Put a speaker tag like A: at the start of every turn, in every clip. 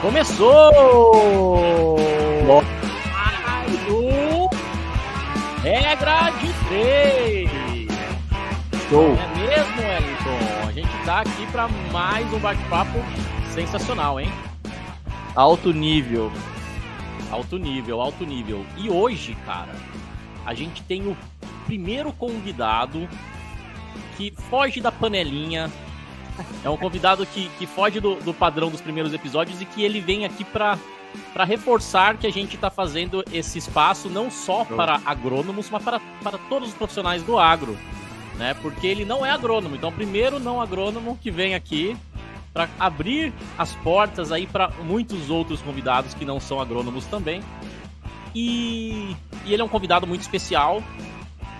A: Começou! Mais um Regra de Três!
B: Show!
A: É mesmo, Wellington? A gente tá aqui para mais um bate-papo sensacional, hein?
B: Alto nível.
A: Alto nível, alto nível. E hoje, cara, a gente tem o primeiro convidado que foge da panelinha. É um convidado que, que foge do, do padrão dos primeiros episódios e que ele vem aqui para para reforçar que a gente está fazendo esse espaço não só para agrônomos, mas para, para todos os profissionais do agro, né? Porque ele não é agrônomo. Então, primeiro não agrônomo que vem aqui para abrir as portas aí para muitos outros convidados que não são agrônomos também. E, e ele é um convidado muito especial,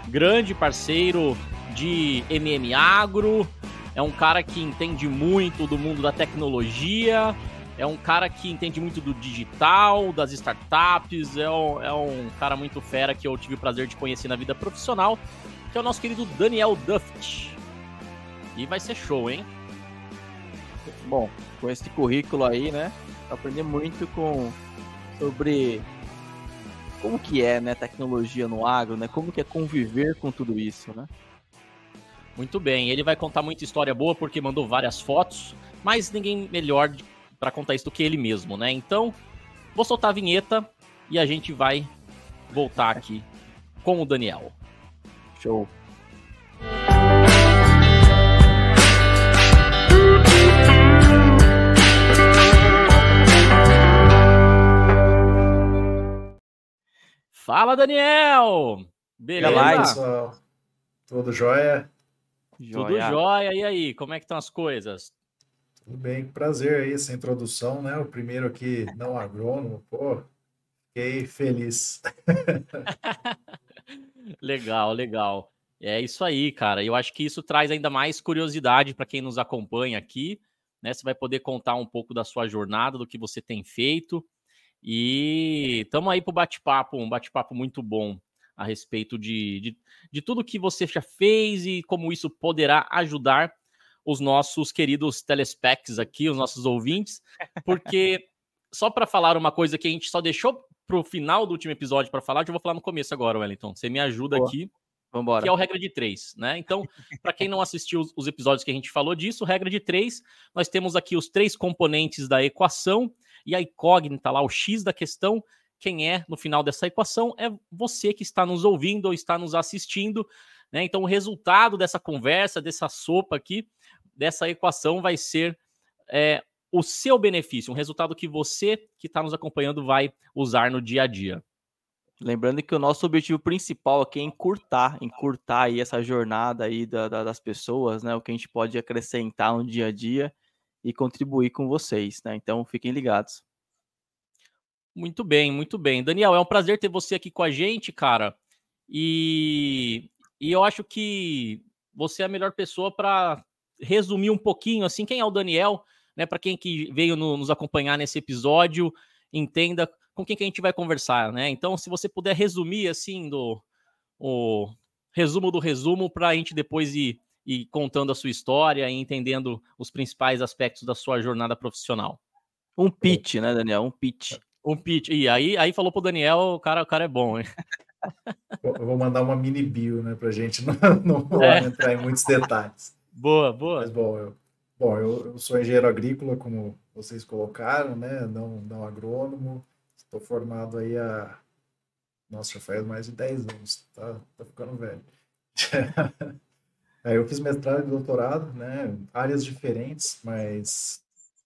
A: grande parceiro de MM Agro, é um cara que entende muito do mundo da tecnologia, é um cara que entende muito do digital, das startups, é um, é um cara muito fera que eu tive o prazer de conhecer na vida profissional, que é o nosso querido Daniel Duft. E vai ser show, hein?
B: Bom, com esse currículo aí, né? Aprender muito com sobre como que é, né, tecnologia no agro, né? Como que é conviver com tudo isso, né?
A: Muito bem, ele vai contar muita história boa porque mandou várias fotos, mas ninguém melhor para contar isso do que ele mesmo, né? Então, vou soltar a vinheta e a gente vai voltar aqui com o Daniel.
B: Show.
A: Fala, Daniel! Beleza?
C: E aí, pessoal? Tudo jóia?
A: Tudo jóia. E aí, como é que estão as coisas?
C: Tudo bem, prazer aí essa introdução, né? O primeiro aqui não agrônomo, pô, fiquei feliz.
A: legal, legal. É isso aí, cara. Eu acho que isso traz ainda mais curiosidade para quem nos acompanha aqui, né? Você vai poder contar um pouco da sua jornada, do que você tem feito. E estamos aí para o bate-papo, um bate-papo muito bom a respeito de, de, de tudo que você já fez e como isso poderá ajudar os nossos queridos telespecs aqui, os nossos ouvintes, porque só para falar uma coisa que a gente só deixou para o final do último episódio para falar, eu vou falar no começo agora, Wellington. Você me ajuda Boa. aqui.
B: Vambora.
A: Que é o regra de três, né? Então, para quem não assistiu os, os episódios que a gente falou disso, regra de três, nós temos aqui os três componentes da equação e a incógnita lá, o x da questão, quem é no final dessa equação é você que está nos ouvindo ou está nos assistindo. Né? Então, o resultado dessa conversa, dessa sopa aqui, dessa equação vai ser é, o seu benefício, um resultado que você que está nos acompanhando vai usar no dia a dia.
B: Lembrando que o nosso objetivo principal aqui é encurtar, encurtar aí essa jornada aí da, da, das pessoas, né? O que a gente pode acrescentar no dia a dia e contribuir com vocês, né? Então fiquem ligados.
A: Muito bem, muito bem. Daniel, é um prazer ter você aqui com a gente, cara. E, e eu acho que você é a melhor pessoa para resumir um pouquinho assim quem é o Daniel, né? Para quem que veio no, nos acompanhar nesse episódio, entenda com quem que a gente vai conversar, né? Então, se você puder resumir assim do o resumo do resumo para a gente depois ir, ir contando a sua história e entendendo os principais aspectos da sua jornada profissional.
B: Um pitch, né, Daniel? Um pitch.
A: Um pitch. E aí, aí falou pro Daniel, o cara, o cara é bom, hein?
C: Eu vou mandar uma mini bio, né, pra gente não, não é. entrar em muitos detalhes.
A: Boa, boa.
C: Mas, bom, eu, bom eu, eu, sou engenheiro agrícola, como vocês colocaram, né, não, não agrônomo. Estou formado aí há... Nossa, já faz mais de 10 anos, tá, tá ficando velho. aí eu fiz mestrado e doutorado, né, áreas diferentes, mas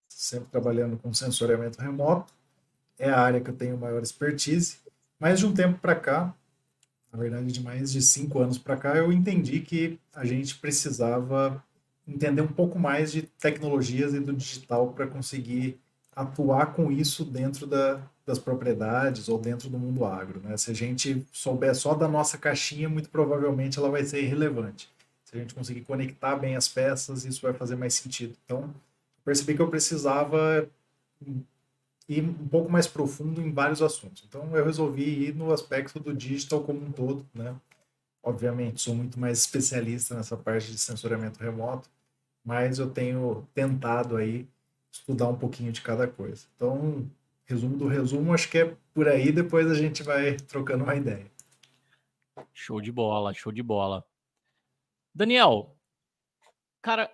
C: sempre trabalhando com sensoriamento remoto é a área que eu tenho maior expertise, mas de um tempo para cá, na verdade de mais de cinco anos para cá, eu entendi que a gente precisava entender um pouco mais de tecnologias e do digital para conseguir atuar com isso dentro da, das propriedades ou dentro do mundo agro. Né? Se a gente souber só da nossa caixinha, muito provavelmente ela vai ser irrelevante. Se a gente conseguir conectar bem as peças, isso vai fazer mais sentido. Então, percebi que eu precisava ir um pouco mais profundo em vários assuntos. Então eu resolvi ir no aspecto do digital como um todo, né? Obviamente sou muito mais especialista nessa parte de sensoriamento remoto, mas eu tenho tentado aí estudar um pouquinho de cada coisa. Então, resumo do resumo, acho que é por aí, depois a gente vai trocando uma ideia.
A: Show de bola, show de bola. Daniel, cara,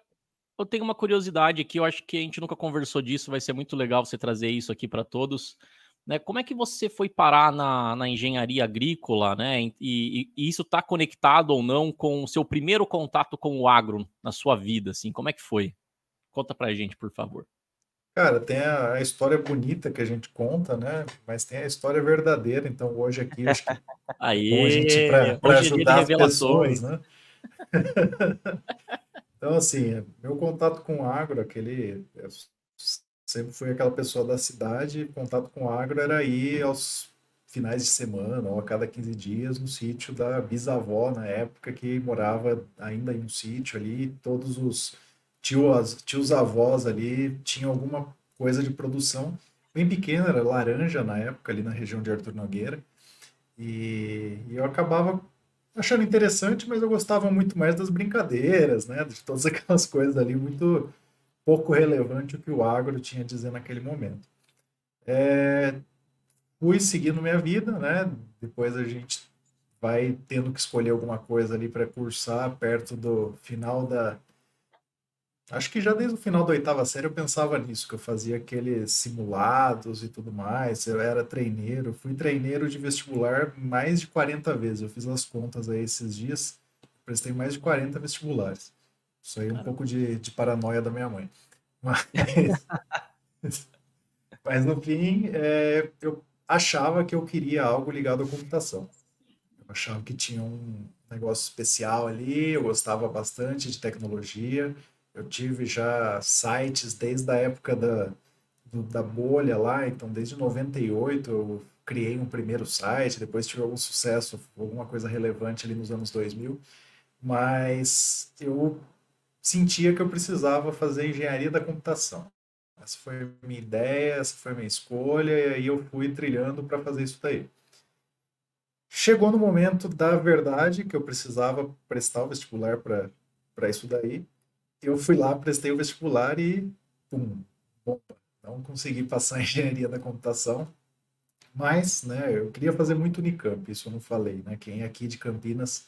A: eu tenho uma curiosidade aqui, eu acho que a gente nunca conversou disso, vai ser muito legal você trazer isso aqui para todos. Né? Como é que você foi parar na, na engenharia agrícola, né? E, e, e isso está conectado ou não com o seu primeiro contato com o agro na sua vida, assim? Como é que foi? Conta pra gente, por favor.
C: Cara, tem a, a, história bonita que a gente conta, né? Mas tem a história verdadeira. Então, hoje aqui, acho que
A: Aí, a gente para ajudar as pessoas,
C: né? então, assim, meu contato com o agro, aquele... Eu sempre fui aquela pessoa da cidade, contato com o agro era ir aos finais de semana ou a cada 15 dias no sítio da bisavó, na época que morava ainda em um sítio ali, todos os tios, tios avós ali tinham alguma coisa de produção bem pequena, era laranja na época, ali na região de Arthur Nogueira. E, e eu acabava achando interessante, mas eu gostava muito mais das brincadeiras, né? De todas aquelas coisas ali, muito pouco relevante o que o agro tinha a dizer naquele momento. É, fui seguindo minha vida, né? Depois a gente vai tendo que escolher alguma coisa ali para cursar perto do final da, Acho que já desde o final da oitava série eu pensava nisso, que eu fazia aqueles simulados e tudo mais. Eu era treineiro, fui treineiro de vestibular mais de 40 vezes. Eu fiz as contas aí esses dias, prestei mais de 40 vestibulares. Isso aí é um pouco de, de paranoia da minha mãe. Mas, mas no fim, é, eu achava que eu queria algo ligado à computação. Eu achava que tinha um negócio especial ali, eu gostava bastante de tecnologia eu tive já sites desde a época da, do, da bolha lá, então desde 98 eu criei um primeiro site, depois tive algum sucesso, alguma coisa relevante ali nos anos 2000, mas eu sentia que eu precisava fazer engenharia da computação. Essa foi a minha ideia, essa foi a minha escolha, e aí eu fui trilhando para fazer isso daí. Chegou no momento da verdade que eu precisava prestar o vestibular para isso daí, eu fui lá, prestei o vestibular e, pum, bomba. Não consegui passar em engenharia da computação, mas, né, eu queria fazer muito Unicamp, isso eu não falei, né? Quem é aqui de Campinas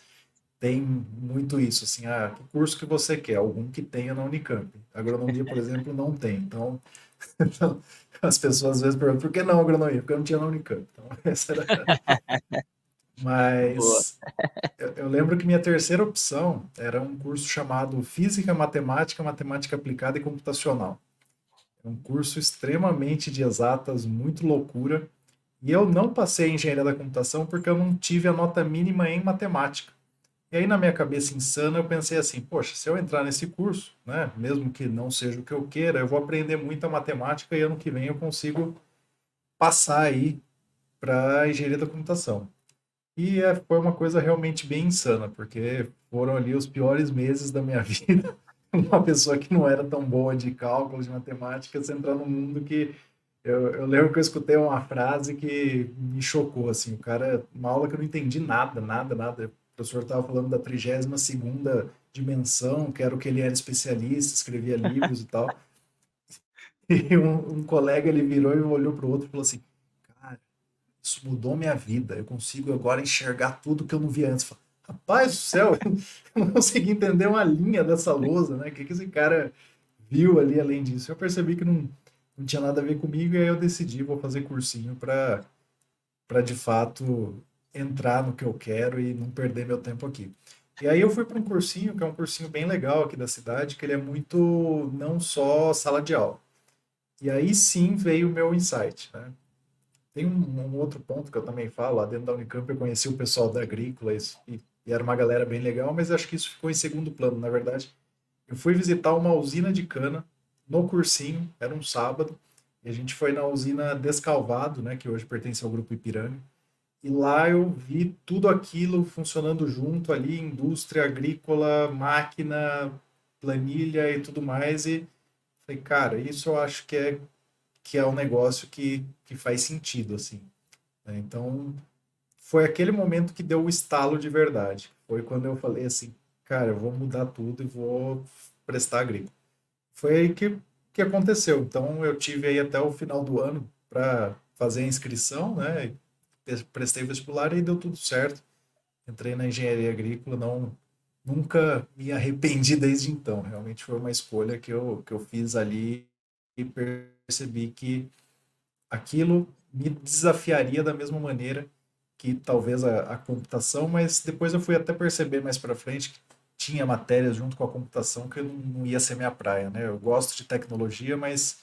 C: tem muito isso, assim, ah, que curso que você quer? Algum que tenha na Unicamp. Agronomia, por exemplo, não tem. Então, as pessoas às vezes perguntam, por que não agronomia? Porque eu não tinha na Unicamp. Então, essa era... Mas eu, eu, lembro que minha terceira opção era um curso chamado Física, Matemática, Matemática Aplicada e Computacional. É um curso extremamente de exatas, muito loucura. E eu não passei em engenharia da computação porque eu não tive a nota mínima em matemática. E aí, na minha cabeça insana, eu pensei assim: poxa, se eu entrar nesse curso, né, mesmo que não seja o que eu queira, eu vou aprender muita matemática e ano que vem eu consigo passar aí para engenharia da computação. E é, foi uma coisa realmente bem insana, porque foram ali os piores meses da minha vida. uma pessoa que não era tão boa de cálculo, de matemática, você entrar num mundo que. Eu, eu lembro que eu escutei uma frase que me chocou, assim, o cara, uma aula que eu não entendi nada, nada, nada. O professor estava falando da 32 segunda dimensão, que era o que ele era especialista, escrevia livros e tal. E um, um colega, ele virou e olhou para o outro e falou assim, isso mudou minha vida. Eu consigo agora enxergar tudo que eu não via antes. Rapaz do céu, eu não consegui entender uma linha dessa lousa, né? O que, que esse cara viu ali além disso? Eu percebi que não, não tinha nada a ver comigo e aí eu decidi, vou fazer cursinho para para de fato entrar no que eu quero e não perder meu tempo aqui. E aí eu fui para um cursinho, que é um cursinho bem legal aqui da cidade, que ele é muito não só sala de aula. E aí sim veio o meu insight, né? Tem um, um, outro ponto que eu também falo, lá dentro da Unicamp eu conheci o pessoal da Agrícola e, e, era uma galera bem legal, mas acho que isso ficou em segundo plano, na verdade. Eu fui visitar uma usina de cana no cursinho, era um sábado, e a gente foi na usina Descalvado, né, que hoje pertence ao grupo Ipiranga, e lá eu vi tudo aquilo funcionando junto ali, indústria agrícola, máquina, planilha e tudo mais, e falei, cara, isso eu acho que é que é um negócio que, que faz sentido, assim. Né? Então, foi aquele momento que deu o estalo de verdade. Foi quando eu falei assim, cara, eu vou mudar tudo e vou prestar agrícola. Foi aí que que aconteceu. Então, eu tive aí até o final do ano para fazer a inscrição, né? Prestei vestibular e deu tudo certo. Entrei na engenharia agrícola, não nunca me arrependi desde então. Realmente foi uma escolha que eu, que eu fiz ali e percebi que aquilo me desafiaria da mesma maneira que talvez a, a computação, mas depois eu fui até perceber mais para frente que tinha matérias junto com a computação que não, não ia ser minha praia, né? Eu gosto de tecnologia, mas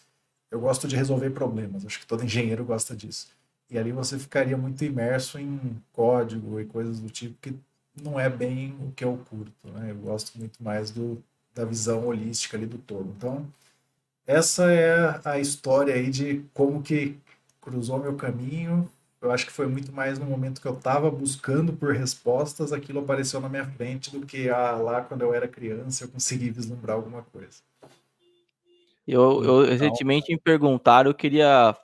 C: eu gosto de resolver problemas. Acho que todo engenheiro gosta disso. E ali você ficaria muito imerso em código e coisas do tipo que não é bem o que eu curto, né? Eu gosto muito mais do, da visão holística ali do todo. Então, essa é a história aí de como que cruzou meu caminho. Eu acho que foi muito mais no momento que eu estava buscando por respostas, aquilo apareceu na minha frente do que ah, lá quando eu era criança eu consegui vislumbrar alguma coisa.
B: Eu, eu então recentemente me perguntaram, eu queria,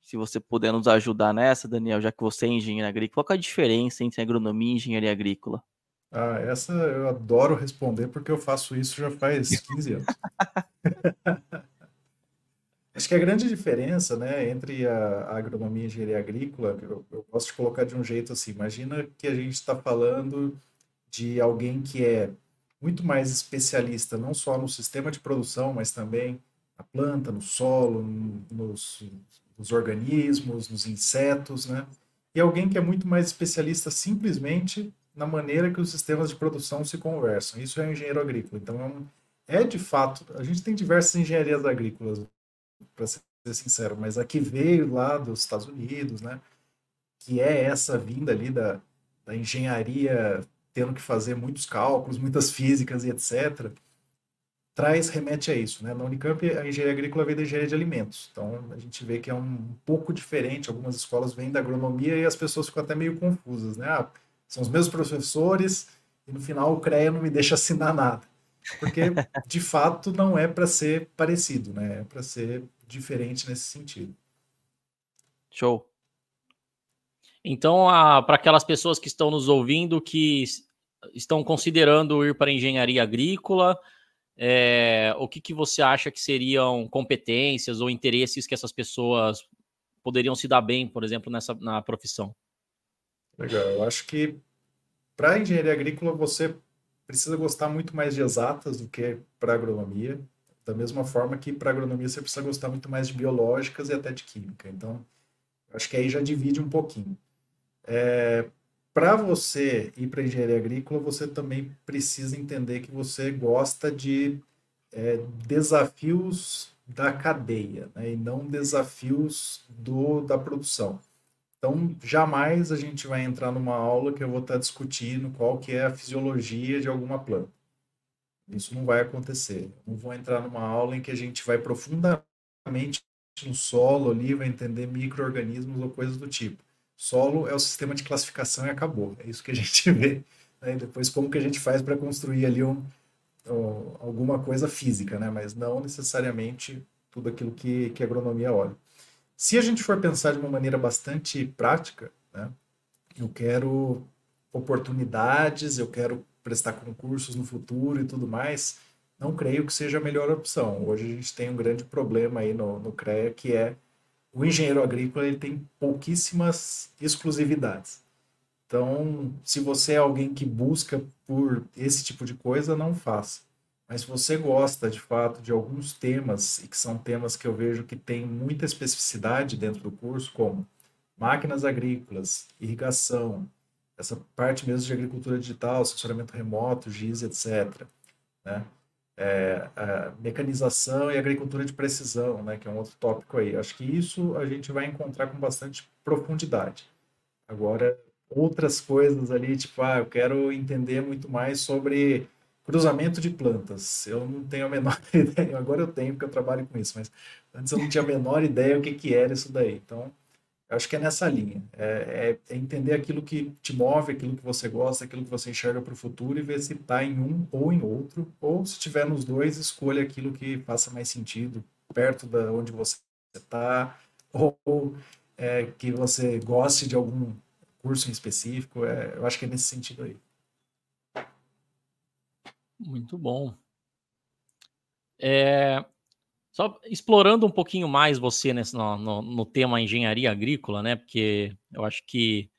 B: se você puder nos ajudar nessa, Daniel, já que você é engenheiro agrícola, qual é a diferença entre agronomia e engenharia agrícola?
C: Ah, essa eu adoro responder porque eu faço isso já faz 15 anos. Acho que a grande diferença né, entre a, agronomia e a engenharia agrícola, eu, eu gosto de colocar de um jeito assim: imagina que a gente está falando de alguém que é muito mais especialista, não só no sistema de produção, mas também na planta, no solo, nos, nos organismos, nos insetos, né? E alguém que é muito mais especialista simplesmente na maneira que os sistemas de produção se conversam. Isso é um engenheiro agrícola. Então, é, um, é de fato, a gente tem diversas engenharias agrícolas para ser sincero, mas a que veio lá dos Estados Unidos, né, que é essa vinda ali da, da engenharia tendo que fazer muitos cálculos, muitas físicas e etc., traz, remete a isso. Né? Na Unicamp, a engenharia agrícola vem da engenharia de alimentos. Então, a gente vê que é um pouco diferente. Algumas escolas vêm da agronomia e as pessoas ficam até meio confusas. Né? Ah, são os mesmos professores e no final o CREA não me deixa assinar nada. Porque, de fato, não é para ser parecido, né? É para ser diferente nesse sentido.
A: Show. Então, para aquelas pessoas que estão nos ouvindo, que estão considerando ir para engenharia agrícola, é, o que, que você acha que seriam competências ou interesses que essas pessoas poderiam se dar bem, por exemplo, nessa na profissão?
C: Legal. Eu acho que para engenharia agrícola você precisa gostar muito mais de exatas do que para agronomia, da mesma forma que para agronomia você precisa gostar muito mais de biológicas e até de química. Então, acho que aí já divide um pouquinho. É, para você ir para engenharia agrícola, você também precisa entender que você gosta de é, desafios da cadeia, né, e não desafios do, da produção. Então, jamais a gente vai entrar numa aula que eu vou estar discutindo qual que é a fisiologia de alguma planta. Isso não vai acontecer. Não vou entrar numa aula em que a gente vai profundamente no solo ali, vai entender micro-organismos ou coisas do tipo. Solo é o sistema de classificação e acabou. É isso que a gente vê. Né? Depois, como que a gente faz para construir ali um, um, alguma coisa física, né? mas não necessariamente tudo aquilo que, que a agronomia olha. Se a gente for pensar de uma maneira bastante prática, né, eu quero oportunidades, eu quero prestar concursos no futuro e tudo mais, não creio que seja a melhor opção. Hoje a gente tem um grande problema aí no, no CREA, que é o engenheiro agrícola ele tem pouquíssimas exclusividades. Então, se você é alguém que busca por esse tipo de coisa, não faça. Mas se você gosta de fato de alguns temas, e que são temas que eu vejo que tem muita especificidade dentro do curso, como máquinas agrícolas, irrigação, essa parte mesmo de agricultura digital, sensoramento remoto, GIS, etc. Né? É, mecanização e agricultura de precisão, né, que é um outro tópico aí. Acho que isso a gente vai encontrar com bastante profundidade. Agora, outras coisas ali, tipo, ah, eu quero entender muito mais sobre cruzamento de plantas. Eu não tenho a menor ideia, agora eu tenho porque eu trabalho com isso, mas antes eu não tinha a menor ideia o que, que era isso daí. Então, eu acho que é nessa linha. É, é, é entender aquilo que te move, aquilo que você gosta, aquilo que você enxerga para o futuro e ver se está em um ou em outro. Ou se tiver nos dois, escolha aquilo que faça mais sentido, perto da onde você está, ou é, que você goste de algum curso em específico. É, eu acho que é nesse sentido aí.
A: Muito bom. É, Só explorando um pouquinho mais você nesse, no, no, no tema engenharia agrícola, né? Porque eu acho que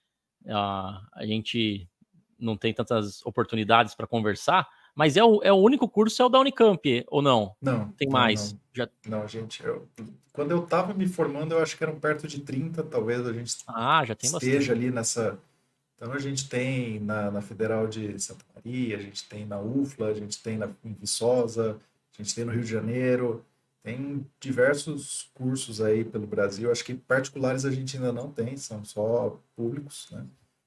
A: uh, a gente não tem tantas oportunidades para conversar, mas é o, é o único curso, é o da Unicamp, ou não?
C: Não.
A: Tem mais?
C: Não, Já... não gente, eu, quando eu estava me formando, eu acho que eram perto de 30, talvez a gente
A: ah, já tem
C: esteja
A: bastante.
C: ali nessa. Então a gente tem na, na Federal de Santa Maria, a gente tem na UFLA, a gente tem na, em Viçosa, a gente tem no Rio de Janeiro, tem diversos cursos aí pelo Brasil. Acho que particulares a gente ainda não tem, são só públicos, né?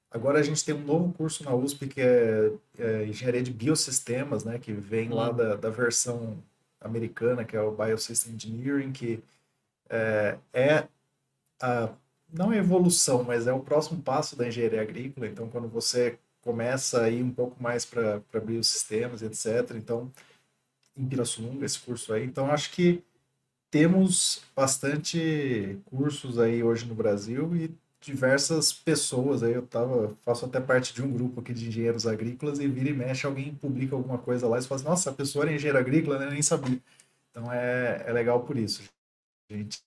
C: Agora a gente tem um novo curso na USP que é, é Engenharia de Biosistemas, né? Que vem lá uhum. da, da versão americana, que é o Biosystem Engineering, que é, é a, não é evolução, mas é o próximo passo da engenharia agrícola. Então, quando você começa a ir um pouco mais para biosistemas, etc. Então, em Pirassununga, esse curso aí. Então, acho que temos bastante cursos aí hoje no Brasil e diversas pessoas aí, eu tava, faço até parte de um grupo aqui de engenheiros agrícolas e vira e mexe, alguém publica alguma coisa lá e fala assim, nossa, a pessoa era engenheiro agrícola, né? Nem sabia. Então é, é legal por isso. A gente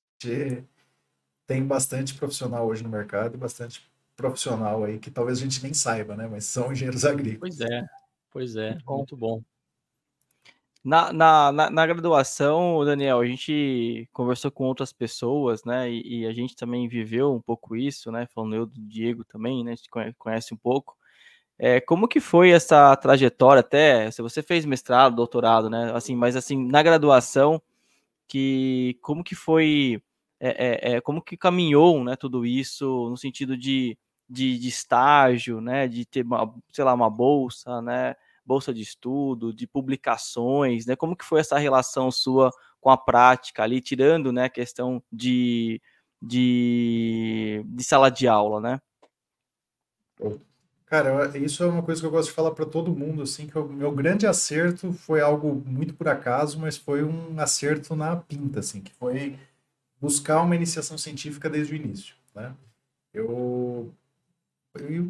C: tem bastante profissional hoje no mercado e bastante profissional aí que talvez a gente nem saiba, né? Mas são engenheiros agrícolas.
A: Pois é, pois é, muito bom. Muito bom.
B: Na, na, na, na, graduação, Daniel, a gente conversou com outras pessoas, né? E, e, a gente também viveu um pouco isso, né? Falando eu do Diego também, né? A gente conhece um pouco. É, como que foi essa trajetória até? Se você fez mestrado, doutorado, né? Assim, mas assim, na graduação, que como que foi, é, é, é como que caminhou, né? Tudo isso no sentido de, de, de estágio, né? De ter, uma, sei lá, uma bolsa, né? bolsa de estudo, de publicações, né? Como que foi essa relação sua com a prática ali, tirando, né, a questão de, de, de sala de aula, né?
C: Cara, isso é uma coisa que eu gosto de falar para todo mundo, assim, que o meu grande acerto foi algo muito por acaso, mas foi um acerto na pinta, assim, que foi buscar uma iniciação científica desde o início, né? Eu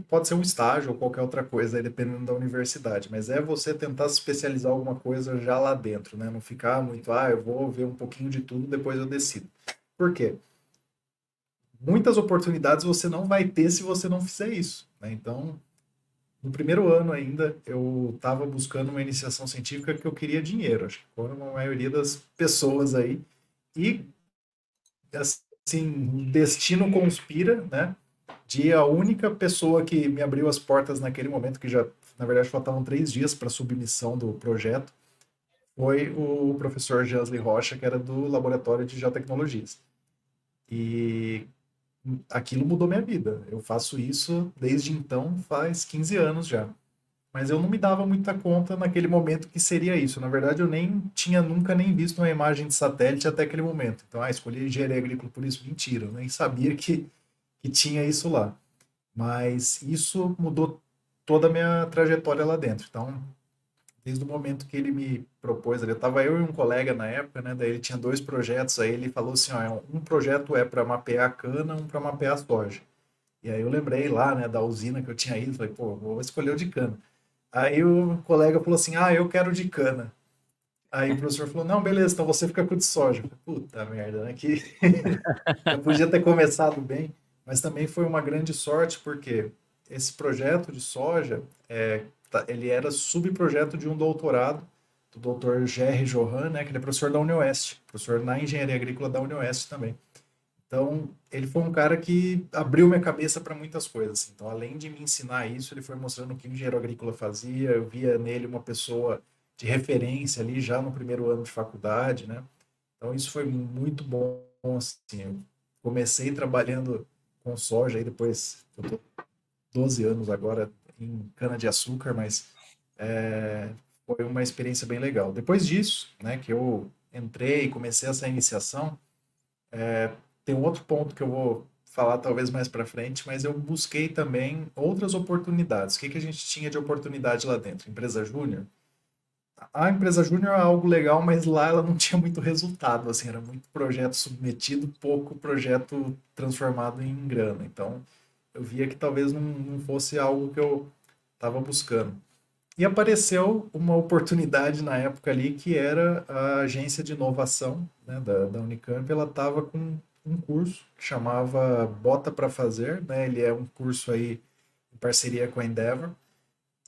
C: pode ser um estágio ou qualquer outra coisa, dependendo da universidade, mas é você tentar se especializar alguma coisa já lá dentro, né? Não ficar muito, ah, eu vou ver um pouquinho de tudo, depois eu decido. Por quê? Muitas oportunidades você não vai ter se você não fizer isso, né? Então, no primeiro ano ainda, eu estava buscando uma iniciação científica que eu queria dinheiro, acho que como a maioria das pessoas aí, e assim, destino conspira, né? de a única pessoa que me abriu as portas naquele momento, que já, na verdade, faltavam três dias para submissão do projeto, foi o professor Jansley Rocha, que era do Laboratório de Geotecnologias. E aquilo mudou minha vida. Eu faço isso desde então, faz 15 anos já. Mas eu não me dava muita conta naquele momento que seria isso. Na verdade, eu nem tinha nunca nem visto uma imagem de satélite até aquele momento. Então, ah, escolhi engenharia agrícola por isso. Mentira, eu nem sabia que que tinha isso lá. Mas isso mudou toda a minha trajetória lá dentro. Então, desde o momento que ele me propôs, eu estava eu e um colega na época, né? Daí ele tinha dois projetos, aí ele falou assim, ó, um projeto é para mapear cana, um para mapear soja. E aí eu lembrei lá, né, da usina que eu tinha ido, falei, pô, vou escolher o de cana. Aí o colega falou assim, ah, eu quero de cana. Aí o professor falou, não, beleza, então você fica com de soja. Puta merda, né? Que eu podia ter começado bem mas também foi uma grande sorte porque esse projeto de soja, é, tá, ele era subprojeto de um doutorado do Dr. Jerry Johan, né, que ele é professor da UniOeste, professor na engenharia agrícola da UniOeste também. Então, ele foi um cara que abriu minha cabeça para muitas coisas. Então, além de me ensinar isso, ele foi mostrando o que o engenheiro agrícola fazia. Eu via nele uma pessoa de referência ali já no primeiro ano de faculdade, né? Então, isso foi muito bom. Assim, eu comecei trabalhando com soja, aí depois eu tô 12 anos agora em cana-de-açúcar, mas é, foi uma experiência bem legal. Depois disso, né, que eu entrei e comecei essa iniciação, é, tem um outro ponto que eu vou falar talvez mais para frente, mas eu busquei também outras oportunidades. O que, que a gente tinha de oportunidade lá dentro? Empresa júnior? a empresa júnior é algo legal, mas lá ela não tinha muito resultado, assim, era muito projeto submetido, pouco projeto transformado em grana. Então, eu via que talvez não, não fosse algo que eu estava buscando. E apareceu uma oportunidade na época ali que era a agência de inovação né, da, da Unicamp. Ela estava com um curso que chamava Bota para Fazer, né? Ele é um curso aí em parceria com a Endeavor.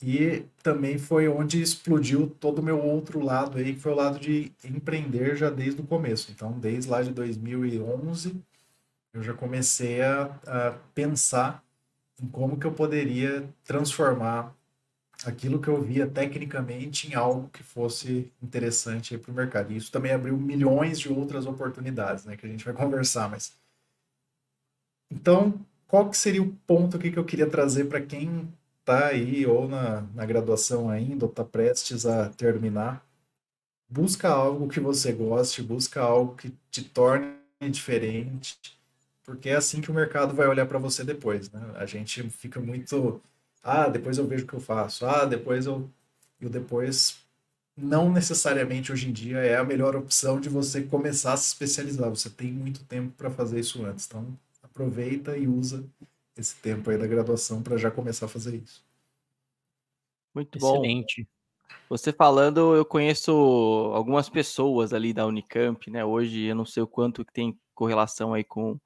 C: E também foi onde explodiu todo o meu outro lado aí, que foi o lado de empreender já desde o começo. Então, desde lá de 2011, eu já comecei a, a pensar em como que eu poderia transformar aquilo que eu via tecnicamente em algo que fosse interessante para o mercado. E isso também abriu milhões de outras oportunidades, né, que a gente vai conversar, mas então, qual que seria o ponto aqui que eu queria trazer para quem está aí ou na, na graduação ainda, ou está prestes a terminar? Busca algo que você goste, busca algo que te torne diferente, porque é assim que o mercado vai olhar para você depois, né? A gente fica muito ah, depois eu vejo o que eu faço. Ah, depois eu. E o depois não necessariamente hoje em dia é a melhor opção de você começar a se especializar. Você tem muito tempo para fazer isso antes. Então, aproveita e usa esse tempo aí da graduação para já começar a fazer isso.
B: Muito Excelente. bom. Você falando, eu conheço algumas pessoas ali da Unicamp, né? Hoje eu não sei o quanto que tem correlação aí com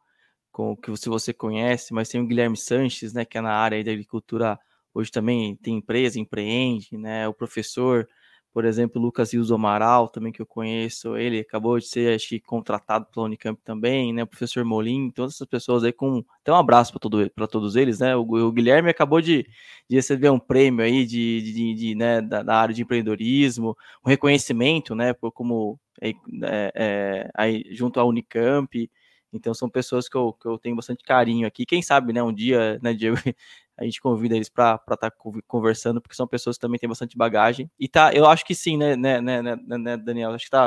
B: com o que se você conhece, mas tem o Guilherme Sanches, né, que é na área da agricultura, hoje também tem empresa, empreende, né, o professor, por exemplo, Lucas Rios Amaral, também que eu conheço, ele acabou de ser, acho contratado pela Unicamp também, né, o professor Molim, todas essas pessoas aí com, então um abraço para todo, todos eles, né, o, o, Guilherme acabou de, de receber um prêmio aí de, de, de né, da, da, área de empreendedorismo, um reconhecimento, né, por como, é, é, aí, junto à Unicamp, então são pessoas que eu, que eu tenho bastante carinho aqui. Quem sabe, né, um dia, né, Diego, a gente convida eles para estar tá conversando, porque são pessoas que também têm bastante bagagem. E tá, eu acho que sim, né, né, né, né, né Daniel? Acho que tá.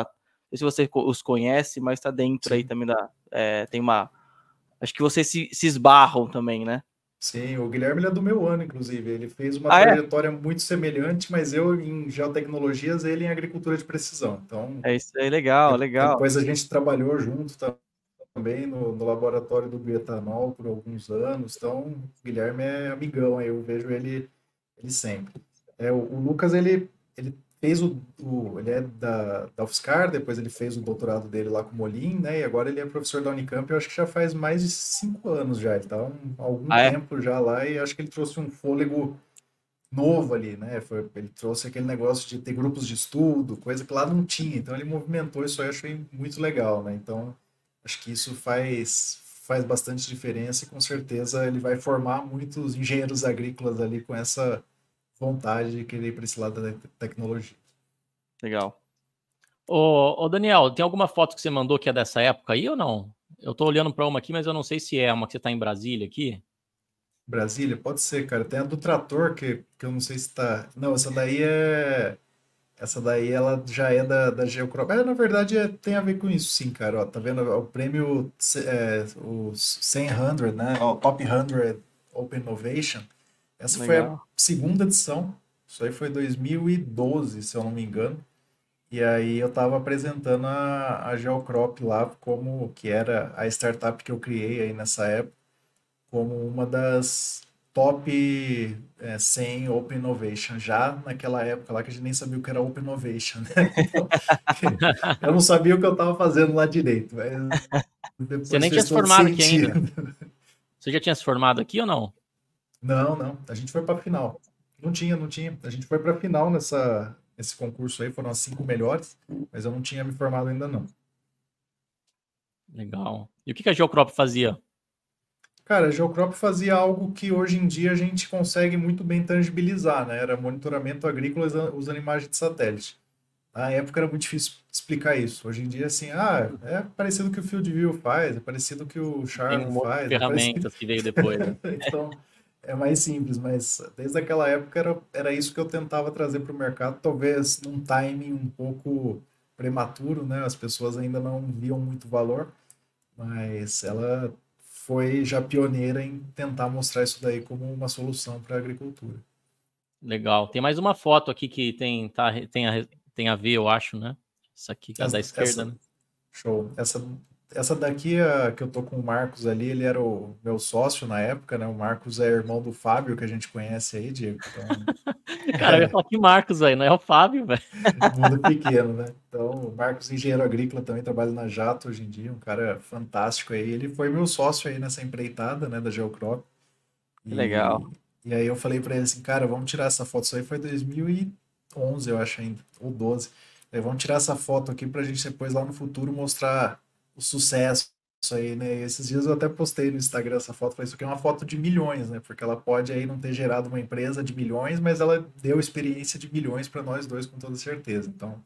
B: Não sei se você os conhece, mas está dentro sim. aí também da. É, tem uma. Acho que vocês se, se esbarram também, né?
C: Sim, o Guilherme é do meu ano, inclusive. Ele fez uma ah, é? trajetória é? muito semelhante, mas eu em geotecnologias, ele em agricultura de precisão. Então,
B: é isso aí, legal, legal.
C: Depois a gente trabalhou junto também no, no, laboratório do bioetanol por alguns anos, então o Guilherme é amigão, eu vejo ele, ele sempre. É, o, o Lucas, ele, ele fez o, o, ele é da, da UFSCar, depois ele fez o doutorado dele lá com o Molim, né, e agora ele é professor da Unicamp, eu acho que já faz mais de cinco anos já, ele está há algum ah, é? tempo já lá, e acho que ele trouxe um fôlego novo ali, né, Foi, ele trouxe aquele negócio de ter grupos de estudo, coisa que lá não tinha, então ele movimentou isso aí, eu achei muito legal, né, então Acho que isso faz, faz bastante diferença e com certeza ele vai formar muitos engenheiros agrícolas ali com essa vontade de querer ir para esse lado da tecnologia.
A: Legal. Ô, ô, Daniel, tem alguma foto que você mandou que é dessa época aí ou não? Eu estou olhando para uma aqui, mas eu não sei se é uma que você está em Brasília aqui.
C: Brasília? Pode ser, cara. Tem a do trator, que, que eu não sei se está. Não, essa daí é essa daí ela já é da, da Geocrop. É, na verdade, é, tem a ver com isso, sim, cara. Ó, tá vendo? O prêmio, é, o 100, né? O Top 100 Open Innovation. Essa Legal. foi a segunda edição. Isso aí foi 2012, se eu não me engano. E aí eu estava apresentando a, a Geocrop lá como que era a startup que eu criei aí nessa época, como uma das top é, 100 Open Innovation, já naquela época lá que a gente nem sabia o que era Open Innovation, né? Então, eu não sabia o que eu estava fazendo lá direito.
A: Você nem tinha se formado aqui ainda. Você já tinha se formado aqui ou não?
C: Não, não. A gente foi para a final. Não tinha, não tinha. A gente foi para a final nessa, nesse concurso aí, foram as cinco melhores, mas eu não tinha me formado ainda não.
A: Legal. E o que a Geocrop fazia?
C: Cara, a Geocrop fazia algo que hoje em dia a gente consegue muito bem tangibilizar, né? Era monitoramento agrícola usando imagens de satélite. Na época era muito difícil explicar isso. Hoje em dia, assim, ah, é parecido com o que o Field View faz, é parecido com o que o Sharp
A: Tem
C: um faz.
A: É ferramentas é que veio depois. Né?
C: então, é mais simples, mas desde aquela época era, era isso que eu tentava trazer para o mercado, talvez num timing um pouco prematuro, né? As pessoas ainda não viam muito valor, mas ela foi já pioneira em tentar mostrar isso daí como uma solução para a agricultura.
A: Legal. Tem mais uma foto aqui que tem, tá, tem, a, tem a ver, eu acho, né? Essa aqui, é essa, da esquerda, essa, né?
C: Show. Essa essa daqui a, que eu tô com o Marcos ali, ele era o meu sócio na época, né? O Marcos é irmão do Fábio, que a gente conhece aí, Diego. Então,
A: Cara, eu ia falar que Marcos, velho, não é o Fábio, velho.
C: mundo pequeno, né? Então, o Marcos, engenheiro agrícola, também trabalha na Jato hoje em dia, um cara fantástico aí. Ele foi meu sócio aí nessa empreitada, né, da Geocrop.
B: Que legal.
C: E aí eu falei pra ele assim, cara, vamos tirar essa foto. Isso aí foi 2011, eu acho ainda, ou 12. Aí, vamos tirar essa foto aqui pra gente depois lá no futuro mostrar o sucesso isso aí, né? Esses dias eu até postei no Instagram essa foto, falei, isso aqui é uma foto de milhões, né? Porque ela pode aí não ter gerado uma empresa de milhões, mas ela deu experiência de milhões para nós dois com toda certeza. Então,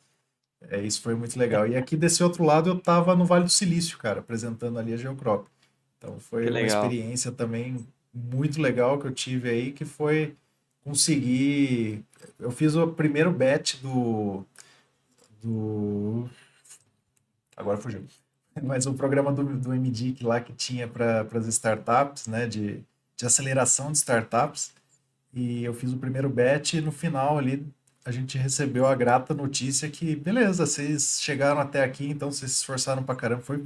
C: é, isso foi muito legal. E aqui desse outro lado eu tava no Vale do Silício, cara, apresentando ali a Geocrop. Então foi uma experiência também muito legal que eu tive aí, que foi conseguir. Eu fiz o primeiro bet do. do. Agora fugiu mas o programa do, do MDIC lá que tinha para as startups, né, de, de aceleração de startups, e eu fiz o primeiro bet e no final ali a gente recebeu a grata notícia que, beleza, vocês chegaram até aqui, então vocês se esforçaram para caramba, foi,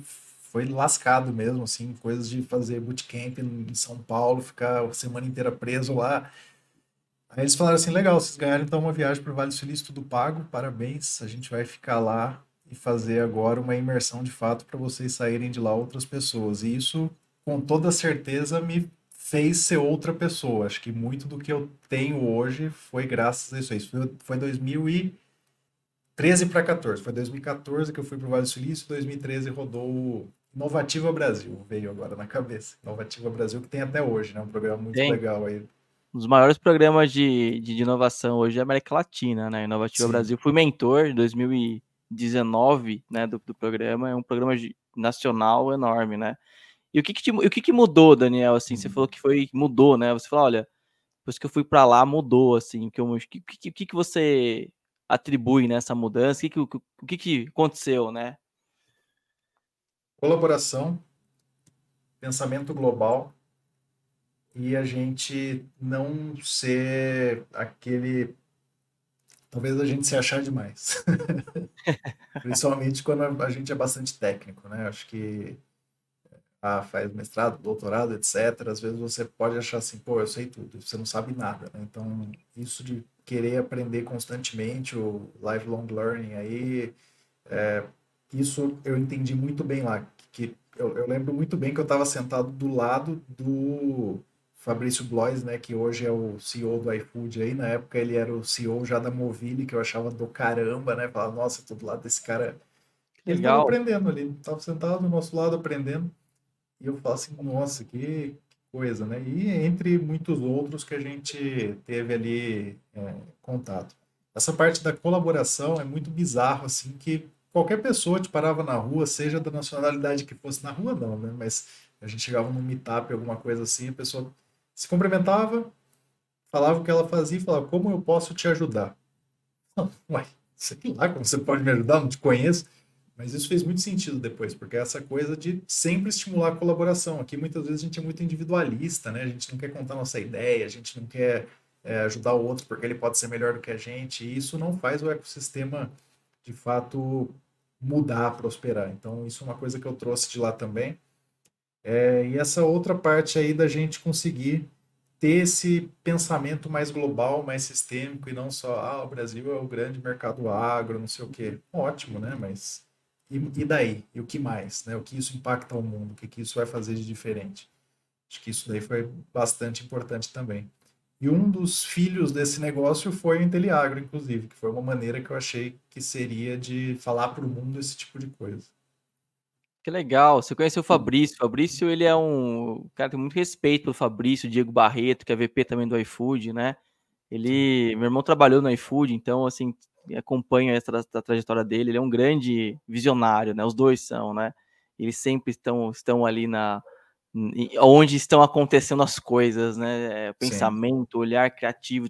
C: foi lascado mesmo, assim, coisas de fazer bootcamp em São Paulo, ficar a semana inteira preso lá. Aí eles falaram assim, legal, vocês ganharam então uma viagem para o Vale do Silício, tudo pago, parabéns, a gente vai ficar lá e fazer agora uma imersão de fato para vocês saírem de lá outras pessoas. E isso, com toda certeza, me fez ser outra pessoa. Acho que muito do que eu tenho hoje foi graças a isso. Isso foi, foi 2013 para 14. Foi 2014 que eu fui para o Vale do Silício, 2013 rodou o Inovativa Brasil, veio agora na cabeça. Inovativa Brasil, que tem até hoje, né? Um programa muito tem. legal aí.
B: Um dos maiores programas de, de, inovação hoje é a América Latina, né? Inovativa Sim. Brasil. Fui mentor em 2000 19 né, do, do programa, é um programa de, nacional enorme, né? E o que que, te, o que que mudou, Daniel, assim, você falou que foi, mudou, né? Você falou, olha, depois que eu fui para lá, mudou, assim, que o que, que, que, que você atribui nessa mudança, o que, que, o que que aconteceu, né?
C: Colaboração, pensamento global e a gente não ser aquele talvez a gente se achar demais. Principalmente quando a gente é bastante técnico, né? Acho que ah, faz mestrado, doutorado, etc. Às vezes você pode achar assim, pô, eu sei tudo, você não sabe nada, né? Então, isso de querer aprender constantemente, o lifelong learning aí, é, isso eu entendi muito bem lá. Que, eu, eu lembro muito bem que eu estava sentado do lado do Fabrício Blois, né, que hoje é o CEO do iFood aí, na época ele era o CEO já da Movile, que eu achava do caramba, né, falava, nossa, tô do lado desse cara. Ele Legal. tava aprendendo ali, tava sentado do nosso lado aprendendo, e eu falo assim, nossa, que coisa, né, e entre muitos outros que a gente teve ali é, contato. Essa parte da colaboração é muito bizarro, assim, que qualquer pessoa te parava na rua, seja da nacionalidade que fosse na rua, não, né, mas a gente chegava num meetup, alguma coisa assim, a pessoa se cumprimentava, falava o que ela fazia e falava, como eu posso te ajudar? Uai, sei lá como você pode me ajudar, não te conheço. Mas isso fez muito sentido depois, porque é essa coisa de sempre estimular a colaboração. Aqui muitas vezes a gente é muito individualista, né? A gente não quer contar nossa ideia, a gente não quer é, ajudar o outro porque ele pode ser melhor do que a gente. E isso não faz o ecossistema, de fato, mudar, prosperar. Então, isso é uma coisa que eu trouxe de lá também. É, e essa outra parte aí da gente conseguir ter esse pensamento mais global, mais sistêmico e não só, ah, o Brasil é o grande mercado agro, não sei o quê. Ótimo, né? Mas e, e daí? E o que mais? Né? O que isso impacta o mundo? O que, que isso vai fazer de diferente? Acho que isso daí foi bastante importante também. E um dos filhos desse negócio foi o Inteliagro, inclusive, que foi uma maneira que eu achei que seria de falar para o mundo esse tipo de coisa.
B: Que legal. Você conheceu o Fabrício. Fabrício, ele é um cara tem muito respeito pelo Fabrício, Diego Barreto, que é VP também do iFood, né? Ele, meu irmão trabalhou no iFood, então assim, acompanha essa a trajetória dele. Ele é um grande visionário, né? Os dois são, né? Eles sempre estão estão ali na onde estão acontecendo as coisas, né? É, pensamento, Sim. olhar criativo,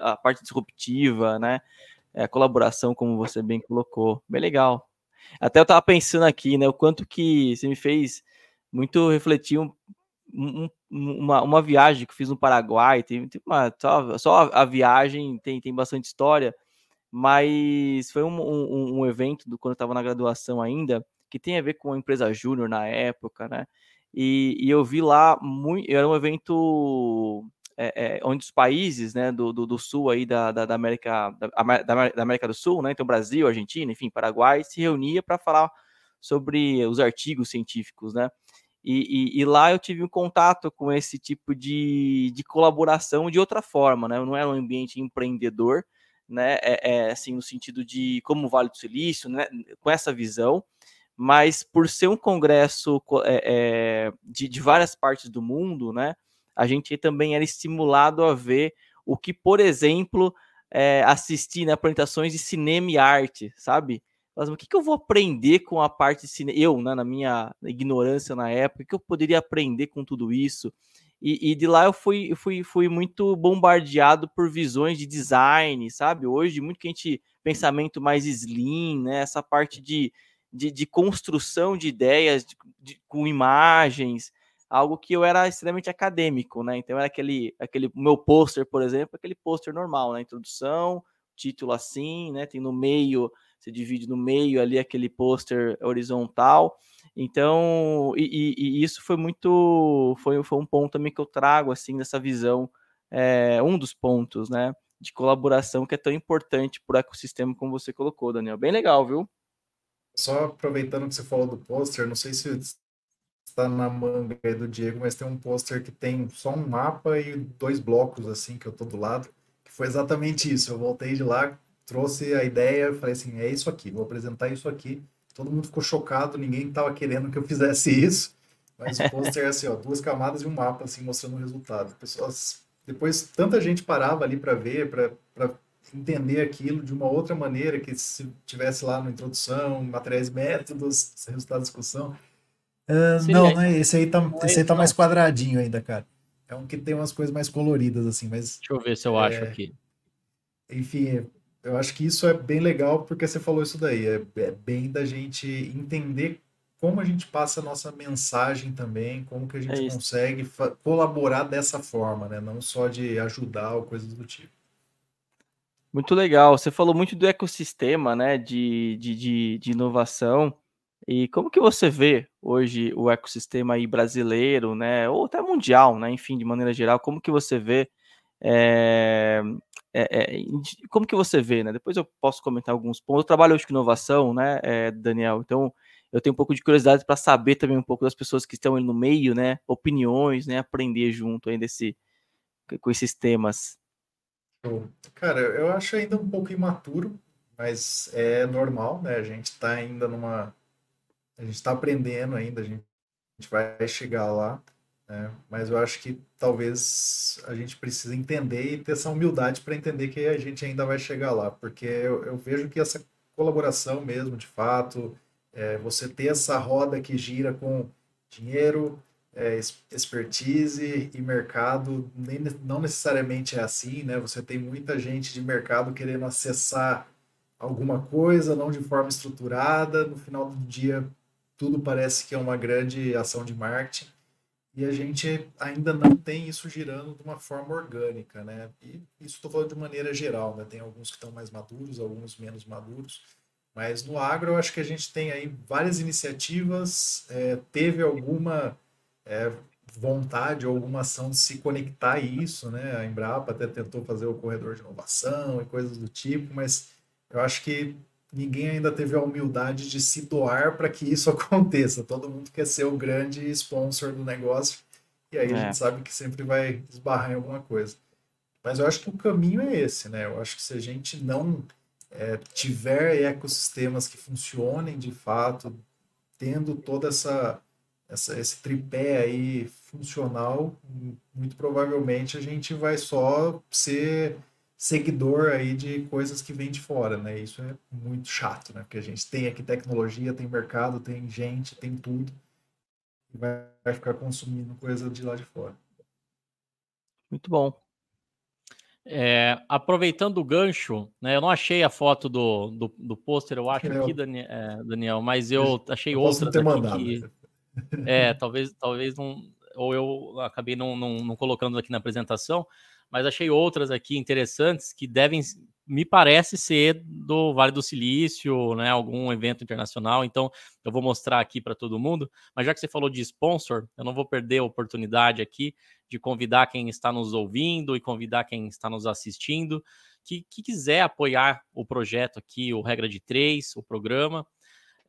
B: a parte disruptiva, né? É, a colaboração, como você bem colocou. Bem legal. Até eu tava pensando aqui, né, o quanto que você me fez muito refletir um, um, uma, uma viagem que fiz no Paraguai, tem, tem uma, só, só a viagem tem, tem bastante história, mas foi um, um, um evento do, quando eu estava na graduação ainda, que tem a ver com a empresa júnior na época, né? E, e, eu vi lá muito, era um evento é, é, onde os países, né, do, do, do sul aí da, da, da América da, da, América do Sul, né, então Brasil, Argentina, enfim, Paraguai, se reunia para falar sobre os artigos científicos, né? E, e, e, lá eu tive um contato com esse tipo de, de colaboração de outra forma, né? Não era um ambiente empreendedor, né? É, é, assim, no sentido de como o Vale do Silício, né? Com essa visão, mas por ser um congresso é, é, de, de várias partes do mundo, né? A gente também era estimulado a ver o que, por exemplo, é, assistir né, apresentações de cinema e arte, sabe? Mas o que, que eu vou aprender com a parte de cinema? Eu, né, na minha ignorância na época, o que eu poderia aprender com tudo isso? E, e, de lá eu fui, fui, fui muito bombardeado por visões de design, sabe? Hoje, muito que a gente pensamento mais slim, né? Essa parte de, de, de construção de ideias de, de, com imagens, algo que eu era extremamente acadêmico, né? Então era aquele, aquele meu pôster, por exemplo, aquele pôster normal, né? Introdução, título assim, né? Tem no meio você divide no meio ali aquele pôster horizontal. Então, e, e, e, isso foi muito, foi, foi um ponto também que eu trago, assim, dessa visão, é, um dos pontos, né, de colaboração que é tão importante para o ecossistema como você colocou, Daniel. Bem legal, viu?
C: Só aproveitando que você falou do pôster, não sei se está na manga do Diego, mas tem um pôster que tem só um mapa e dois blocos, assim, que eu tô do lado, que foi exatamente isso. Eu voltei de lá, trouxe a ideia, falei assim, é isso aqui, vou apresentar isso aqui. Todo mundo ficou chocado, ninguém estava querendo que eu fizesse isso. Mas o pôster é assim, ó, duas camadas e um mapa, assim, mostrando o resultado. Pessoas, depois, tanta gente parava ali para ver, para entender aquilo de uma outra maneira, que se tivesse lá na introdução, materiais métodos, resultado da discussão. Uh, não, não é, esse aí tá, é esse aí tá mais quadradinho ainda, cara. É um que tem umas coisas mais coloridas, assim, mas...
A: Deixa eu ver se eu é, acho aqui.
C: Enfim, eu acho que isso é bem legal porque você falou isso daí. É, é, bem da gente entender como a gente passa a nossa mensagem também, como que a gente é consegue colaborar dessa forma, né? Não só de ajudar ou coisas do tipo.
B: Muito legal. Você falou muito do ecossistema, né? De, de, de, de inovação. E como que você vê hoje o ecossistema aí brasileiro, né? Ou até mundial, né? Enfim, de maneira geral, como que você vê é, é, é, como que você vê, né? Depois eu posso comentar alguns pontos. Eu trabalho hoje com inovação, né, é, Daniel? Então eu tenho um pouco de curiosidade para saber também um pouco das pessoas que estão no meio, né? Opiniões, né? Aprender junto aí desse, com esses temas.
C: Cara, eu acho ainda um pouco imaturo, mas é normal, né? A gente está ainda numa. A gente está aprendendo ainda, a gente, a gente vai chegar lá. Né? Mas eu acho que talvez a gente precise entender e ter essa humildade para entender que a gente ainda vai chegar lá, porque eu, eu vejo que essa colaboração mesmo, de fato, é, você ter essa roda que gira com dinheiro, é, expertise e mercado, nem, não necessariamente é assim, né? Você tem muita gente de mercado querendo acessar alguma coisa, não de forma estruturada, no final do dia tudo parece que é uma grande ação de marketing e a gente ainda não tem isso girando de uma forma orgânica, né? E isso estou falando de maneira geral, né? Tem alguns que estão mais maduros, alguns menos maduros, mas no agro eu acho que a gente tem aí várias iniciativas, é, teve alguma é, vontade ou alguma ação de se conectar a isso, né? A Embrapa até tentou fazer o corredor de inovação e coisas do tipo, mas eu acho que ninguém ainda teve a humildade de se doar para que isso aconteça. Todo mundo quer ser o grande sponsor do negócio e aí é. a gente sabe que sempre vai esbarrar em alguma coisa. Mas eu acho que o caminho é esse, né? Eu acho que se a gente não é, tiver ecossistemas que funcionem de fato, tendo toda essa, essa esse tripé aí funcional, muito provavelmente a gente vai só ser seguidor aí de coisas que vêm de fora, né? Isso é muito chato, né? Porque a gente tem aqui tecnologia, tem mercado, tem gente, tem tudo. E vai, vai ficar consumindo coisa de lá de fora.
B: Muito bom.
A: É, aproveitando o gancho, né? Eu não achei a foto do, do, do pôster, eu acho aqui, Daniel, é, Daniel, mas eu achei outra aqui mandado. que. É, talvez, talvez não. Ou eu acabei não, não, não colocando aqui na apresentação, mas achei outras aqui interessantes que devem me parece ser do Vale do Silício, né, algum evento internacional. Então, eu vou mostrar aqui para todo mundo. Mas já que você falou de sponsor, eu não vou perder a oportunidade aqui de convidar quem está nos ouvindo e convidar quem está nos assistindo, que, que quiser apoiar o projeto aqui, o Regra de Três, o programa,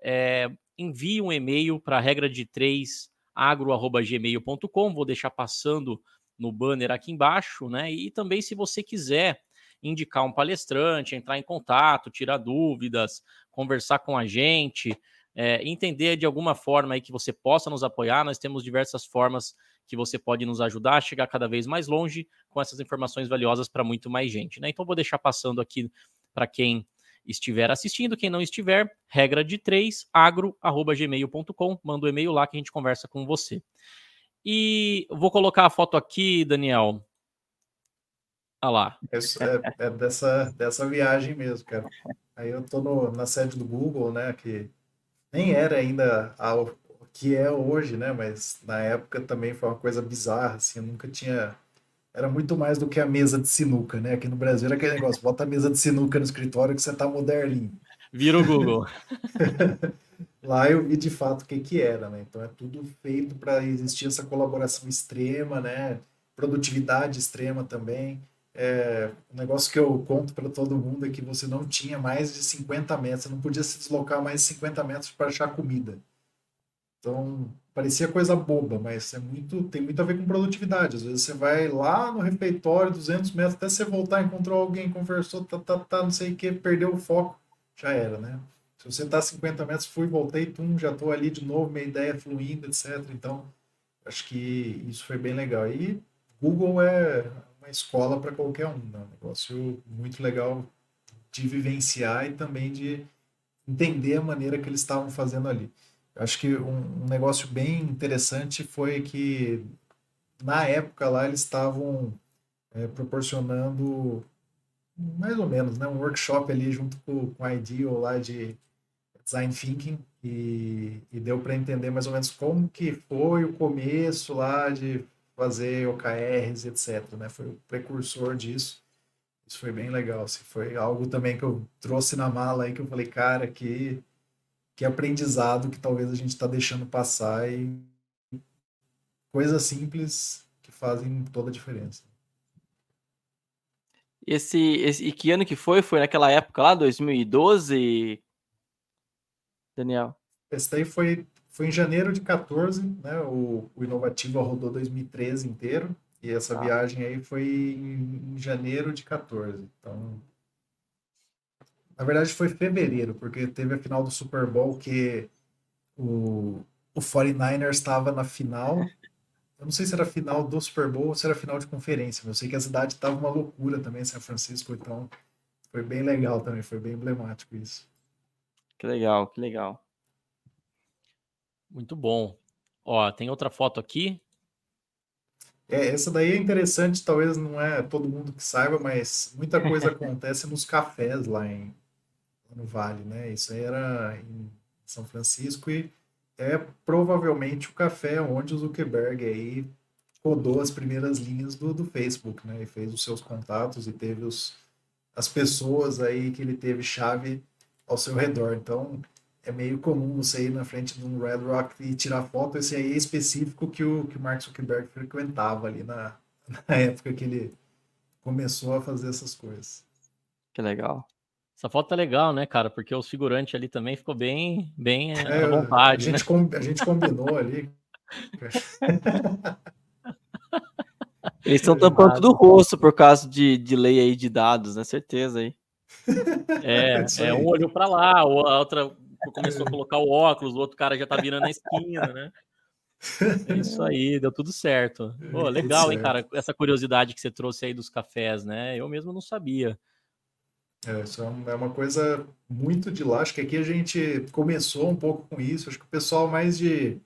A: é, envie um e-mail para regra de três agro@gmail.com. Vou deixar passando no banner aqui embaixo, né? E também se você quiser indicar um palestrante, entrar em contato, tirar dúvidas, conversar com a gente, é, entender de alguma forma aí que você possa nos apoiar. Nós temos diversas formas que você pode nos ajudar a chegar cada vez mais longe com essas informações valiosas para muito mais gente. Né? Então, vou deixar passando aqui para quem estiver assistindo, quem não estiver, regra de 3, agro.gmail.com, manda o um e-mail lá que a gente conversa com você. E vou colocar a foto aqui, Daniel, Olha lá.
C: É, é, é, dessa, dessa viagem mesmo, cara. Aí eu tô no, na sede do Google, né, que nem era ainda a, o que é hoje, né, mas na época também foi uma coisa bizarra, assim, eu nunca tinha... Era muito mais do que a mesa de sinuca, né? Aqui no Brasil era aquele negócio, bota a mesa de sinuca no escritório que você tá moderninho.
A: Vira o Google.
C: Lá eu vi de fato o que que era, né? Então é tudo feito para existir essa colaboração extrema, né? Produtividade extrema também. É, um negócio que eu conto para todo mundo é que você não tinha mais de 50 metros, você não podia se deslocar mais de 50 metros para achar comida. Então, parecia coisa boba, mas é muito, tem muito a ver com produtividade. Às vezes você vai lá no refeitório, 200 metros, até você voltar, encontrou alguém, conversou, tá, tá, tá, não sei o que, perdeu o foco, já era, né? Se você tá 50 metros, fui, voltei, tum, já tô ali de novo, minha ideia fluindo, etc. Então, acho que isso foi bem legal. E Google é uma escola para qualquer um. Né? Um negócio muito legal de vivenciar e também de entender a maneira que eles estavam fazendo ali. Acho que um, um negócio bem interessante foi que na época lá eles estavam é, proporcionando mais ou menos, né, um workshop ali junto com, com a Ideal lá de Design Thinking e, e deu para entender mais ou menos como que foi o começo lá de fazer OKRs, etc. Né? Foi o precursor disso. Isso foi bem legal. Assim, foi algo também que eu trouxe na mala aí que eu falei, cara, que, que aprendizado que talvez a gente está deixando passar e coisas simples que fazem toda a diferença.
B: Esse, esse, e que ano que foi? Foi naquela época lá, 2012, Daniel?
C: Esse daí foi foi em janeiro de 14, né? O, o Inovativa rodou 2013 inteiro. E essa ah. viagem aí foi em, em, janeiro de 14. Então, na verdade foi fevereiro, porque teve a final do Super Bowl que o, o 49ers estava na final. Eu não sei se era final do Super Bowl ou se era final de conferência, mas eu sei que a cidade estava uma loucura também, São Francisco, então foi bem legal também, foi bem emblemático isso.
B: Que legal, que legal.
A: Muito bom. Ó, tem outra foto aqui.
C: É, essa daí é interessante, talvez não é todo mundo que saiba, mas muita coisa acontece nos cafés lá, em, no Vale, né? Isso aí era em São Francisco e é provavelmente o café onde o Zuckerberg aí rodou as primeiras linhas do, do Facebook, né? E fez os seus contatos e teve os, as pessoas aí que ele teve chave ao seu redor. Então, é meio comum você ir na frente de um Red Rock e tirar foto. Esse aí é específico que o, que o Mark Zuckerberg frequentava ali na, na época que ele começou a fazer essas coisas.
B: Que legal.
A: Essa foto tá legal, né, cara? Porque os figurantes ali também ficou bem, bem é, à vontade.
C: A gente,
A: né?
C: com, a gente combinou ali.
B: Eles estão tampando tudo o rosto por causa de, de lei aí de dados, né? Certeza aí.
A: É, é, é um olho para lá, a outra começou a colocar o óculos, o outro cara já tá virando a esquina, né? É isso aí, deu tudo certo. Pô, legal, hein, cara? Essa curiosidade que você trouxe aí dos cafés, né? Eu mesmo não sabia.
C: É, isso é, é uma coisa muito de lá. Acho que aqui a gente começou um pouco com isso. Acho que o pessoal mais de.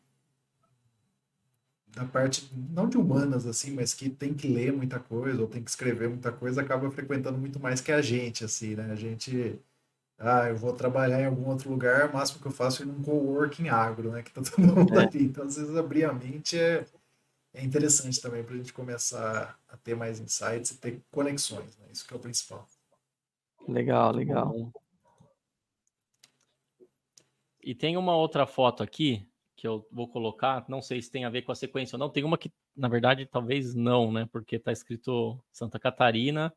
C: Da parte, não de humanas, assim, mas que tem que ler muita coisa ou tem que escrever muita coisa, acaba frequentando muito mais que a gente, assim, né? A gente ah, eu vou trabalhar em algum outro lugar, o máximo que eu faço é num coworking agro, né? Que tá todo mundo é. ali. Então, às vezes, abrir a mente é, é interessante também para a gente começar a ter mais insights e ter conexões, né? Isso que é o principal.
B: Legal, legal.
A: E tem uma outra foto aqui que eu vou colocar, não sei se tem a ver com a sequência ou não. Tem uma que, na verdade, talvez não, né? Porque tá escrito Santa Catarina,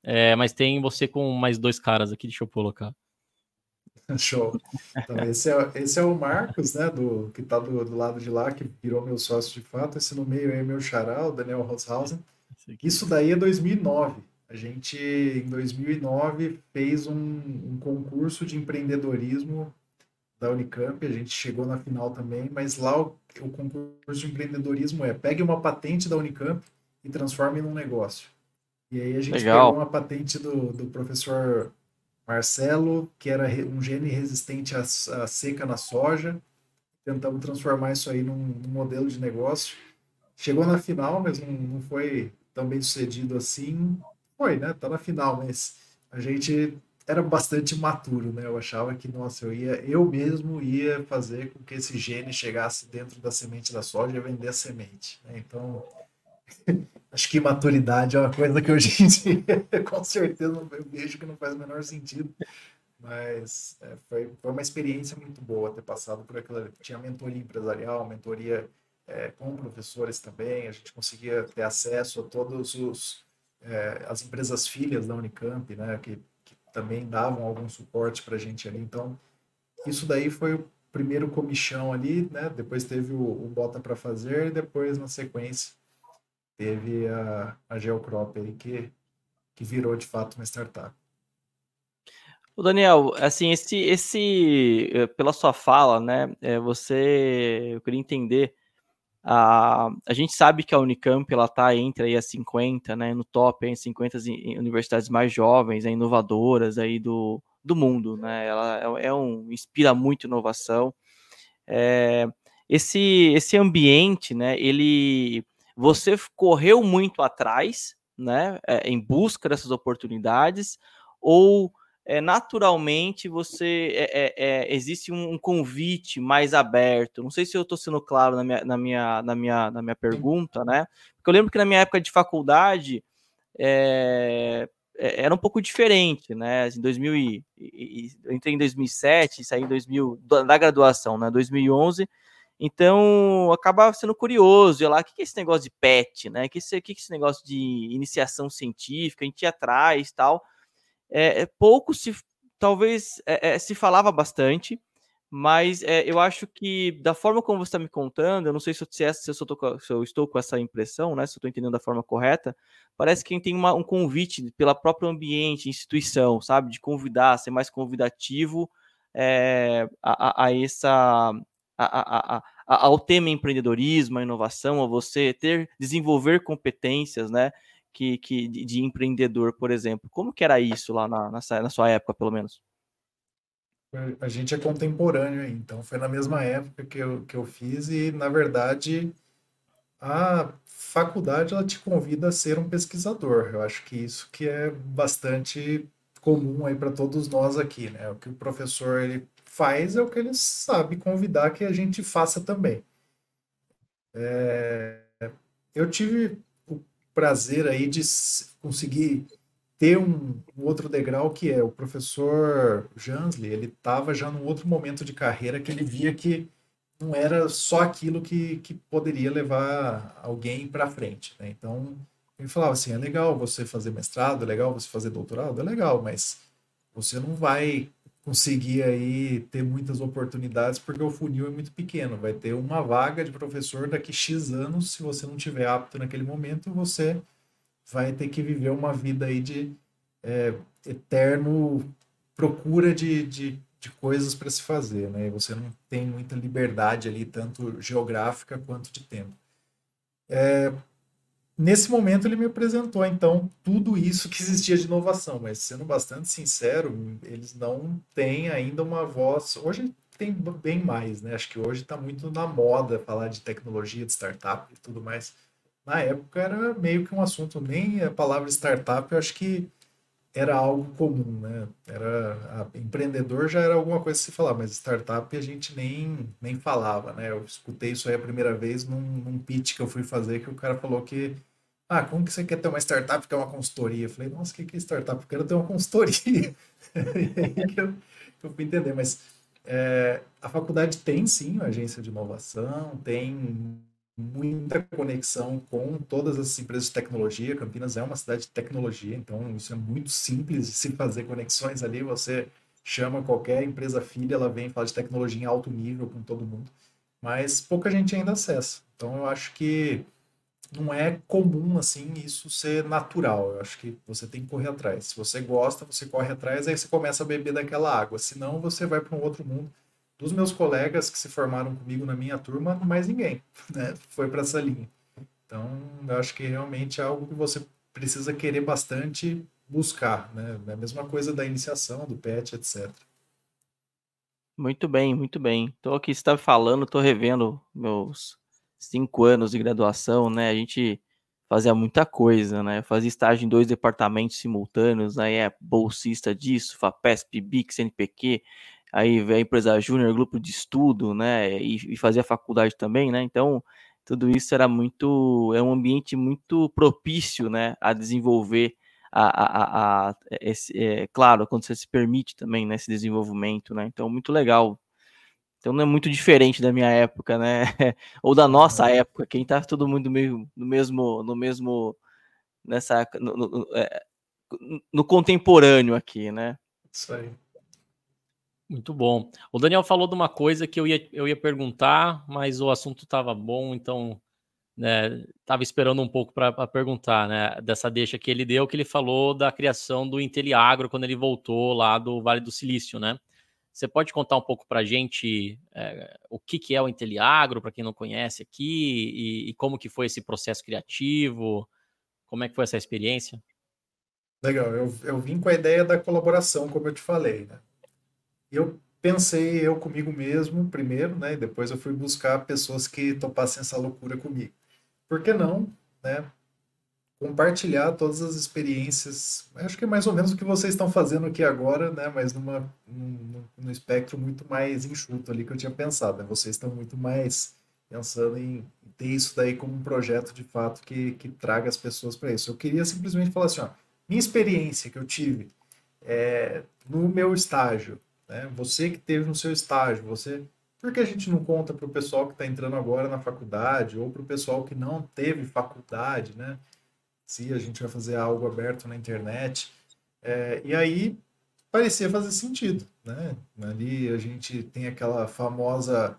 A: é, mas tem você com mais dois caras aqui, deixa eu colocar.
C: Show. Então, esse, é, esse é o Marcos, né, do, que está do, do, lado de lá, que virou meu sócio de fato. Esse no meio é meu xará, o Daniel Roshausen. Isso daí é 2009. A gente, em 2009, fez um, um concurso de empreendedorismo da Unicamp. A gente chegou na final também, mas lá o, o concurso de empreendedorismo é pegue uma patente da Unicamp e transforme num negócio. E aí a gente Legal. pegou uma patente do, do professor Marcelo, que era um gene resistente à, à seca na soja. Tentamos transformar isso aí num, num, modelo de negócio. Chegou na final, mas não, não foi tão bem sucedido assim. Foi, né? Tá na final, mas a gente era bastante maturo, né? Eu achava que, nossa, eu ia, eu mesmo ia fazer com que esse gene chegasse dentro da semente da soja e vender a semente. Né? Então, acho que maturidade é uma coisa que hoje em dia, com certeza, eu vejo que não faz o menor sentido. Mas é, foi, foi uma experiência muito boa ter passado por aquilo. Tinha mentoria empresarial, mentoria é, com professores também. A gente conseguia ter acesso a todos os é, as empresas filhas da Unicamp, né, que também davam algum suporte para a gente ali. Então, isso daí foi o primeiro comichão ali, né? Depois teve o, o Bota para fazer e depois na sequência teve a, a Geocrop aí que, que virou de fato uma startup.
B: O Daniel, assim, esse, esse, eh, pela sua fala, né, é, você, eu queria entender, a, a gente sabe que a Unicamp, ela tá entre aí as 50, né, no top, em 50 universidades mais jovens, é, inovadoras aí do, do mundo, né, ela é, é um, inspira muito inovação, é, esse, esse ambiente, né, ele você correu muito atrás, né, é, em busca dessas oportunidades, ou é, naturalmente você é, é, existe um, convite mais aberto. Não sei se eu estou sendo claro na minha, na, minha, na, minha, na minha pergunta, né? Porque eu lembro que na minha época de faculdade era um pouco diferente, né? Em 2000 e, e, entrei em 2007, saí em 2000 da graduação, né? 2011 então, acaba sendo curioso, e lá, o que é esse negócio de PET, né? O que, é, que é esse negócio de iniciação científica, a gente ia atrás tal. É, é pouco se, talvez, é, é, se falava bastante, mas é, eu acho que, da forma como você está me contando, eu não sei se, eu, se, se, eu, tô, se eu, estou com essa impressão, né? Se eu estou entendendo da forma correta, parece que tem uma, um convite pela própria ambiente, instituição, sabe? De convidar, ser mais convidativo é, a, a, a essa a, ao tema empreendedorismo, a inovação, a você ter, desenvolver competências, né, que, que de, de empreendedor, por exemplo. Como que era isso lá na, na, sua época, pelo menos?
C: A gente é contemporâneo, então foi na mesma época que eu, que eu fiz e, na verdade, a faculdade ela te convida a ser um pesquisador. Eu acho que isso que é bastante comum aí para todos nós aqui, né? O que o professor ele faz é o que ele sabe convidar que a gente faça também. É, eu tive prazer aí de conseguir ter um, um, outro degrau que é o professor Jansley, ele estava já num outro momento de carreira que ele via que não era só aquilo que, que poderia levar alguém para frente. Né? Então, ele falava assim, é legal você fazer mestrado, é legal você fazer doutorado, é legal, mas você não vai conseguir aí ter muitas oportunidades, porque o funil é muito pequeno. Vai ter uma vaga de professor daqui X anos, se você não tiver apto naquele momento, você vai ter que viver uma vida aí de é, eterno procura de, de, de coisas para se fazer, né? E você não tem muita liberdade ali, tanto geográfica quanto de tempo. É, Nesse momento ele me apresentou então tudo isso que existia de inovação, mas sendo bastante sincero, eles não têm ainda uma voz. Hoje tem bem mais, né? Acho que hoje está muito na moda falar de tecnologia, de startup e tudo mais. Na época era meio que um assunto, nem a palavra startup eu acho que era algo comum, né? Era a, empreendedor já era alguma coisa que se falar, mas startup a gente nem, nem falava, né? Eu escutei isso aí a primeira vez num, num pitch que eu fui fazer que o cara falou que ah, como que você quer ter uma startup que é uma consultoria? Eu falei, nossa, o que, que é startup? Eu quero ter uma consultoria. e aí que eu, eu fui entender, mas é, a faculdade tem sim uma agência de inovação, tem muita conexão com todas as empresas de tecnologia. Campinas é uma cidade de tecnologia, então isso é muito simples de se fazer conexões ali. Você chama qualquer empresa filha, ela vem falar de tecnologia em alto nível com todo mundo, mas pouca gente ainda acessa. Então eu acho que não é comum assim isso ser natural. Eu acho que você tem que correr atrás. Se você gosta, você corre atrás, aí você começa a beber daquela água. Senão você vai para um outro mundo. Dos meus colegas que se formaram comigo na minha turma, mais ninguém né? foi para essa linha. Então, eu acho que realmente é algo que você precisa querer bastante buscar, né? É a mesma coisa da iniciação, do PET, etc.
B: Muito bem, muito bem. Estou aqui, está falando, estou revendo meus cinco anos de graduação, né? A gente fazia muita coisa, né? Eu fazia estágio em dois departamentos simultâneos, aí é bolsista disso, FAPESP, BIC, CNPq, aí a empresa júnior, grupo de estudo, né? E, e fazia faculdade também, né? Então, tudo isso era muito, é um ambiente muito propício, né? A desenvolver a, a, a, esse, é, claro, quando você se permite também, né? Esse desenvolvimento, né? Então, muito legal então não é muito diferente da minha época, né? Ou da nossa época, quem tá todo mundo meio no mesmo, no mesmo, nessa, no, no, é, no contemporâneo aqui, né?
C: Isso aí.
A: Muito bom. O Daniel falou de uma coisa que eu ia, eu ia perguntar, mas o assunto estava bom, então né, tava esperando um pouco para perguntar, né? Dessa deixa que ele deu, que ele falou da criação do Inteliagro quando ele voltou lá do Vale do Silício, né? Você pode contar um pouco para a gente é, o que, que é o Inteliagro, para quem não conhece aqui, e, e, como que foi esse processo criativo? Como é que foi essa experiência?
C: Legal, eu, eu vim com a ideia da colaboração, como eu te falei, né? Eu pensei eu comigo mesmo primeiro, né? E depois eu fui buscar pessoas que topassem essa loucura comigo. Por que não, né? compartilhar todas as experiências. Acho que é mais ou menos o que vocês estão fazendo aqui agora, né? Mas numa, num, num espectro muito mais enxuto ali que eu tinha pensado. Né? Vocês estão muito mais pensando em ter isso daí como um projeto de fato que, que traga as pessoas para isso. Eu queria simplesmente falar assim, ó, minha experiência que eu tive é, no meu estágio, né? Você que teve no seu estágio, você por que a gente não conta para o pessoal que está entrando agora na faculdade ou para o pessoal que não teve faculdade, né? se a gente vai fazer algo aberto na internet. É, e aí parecia fazer sentido, né? Ali a gente tem aquela famosa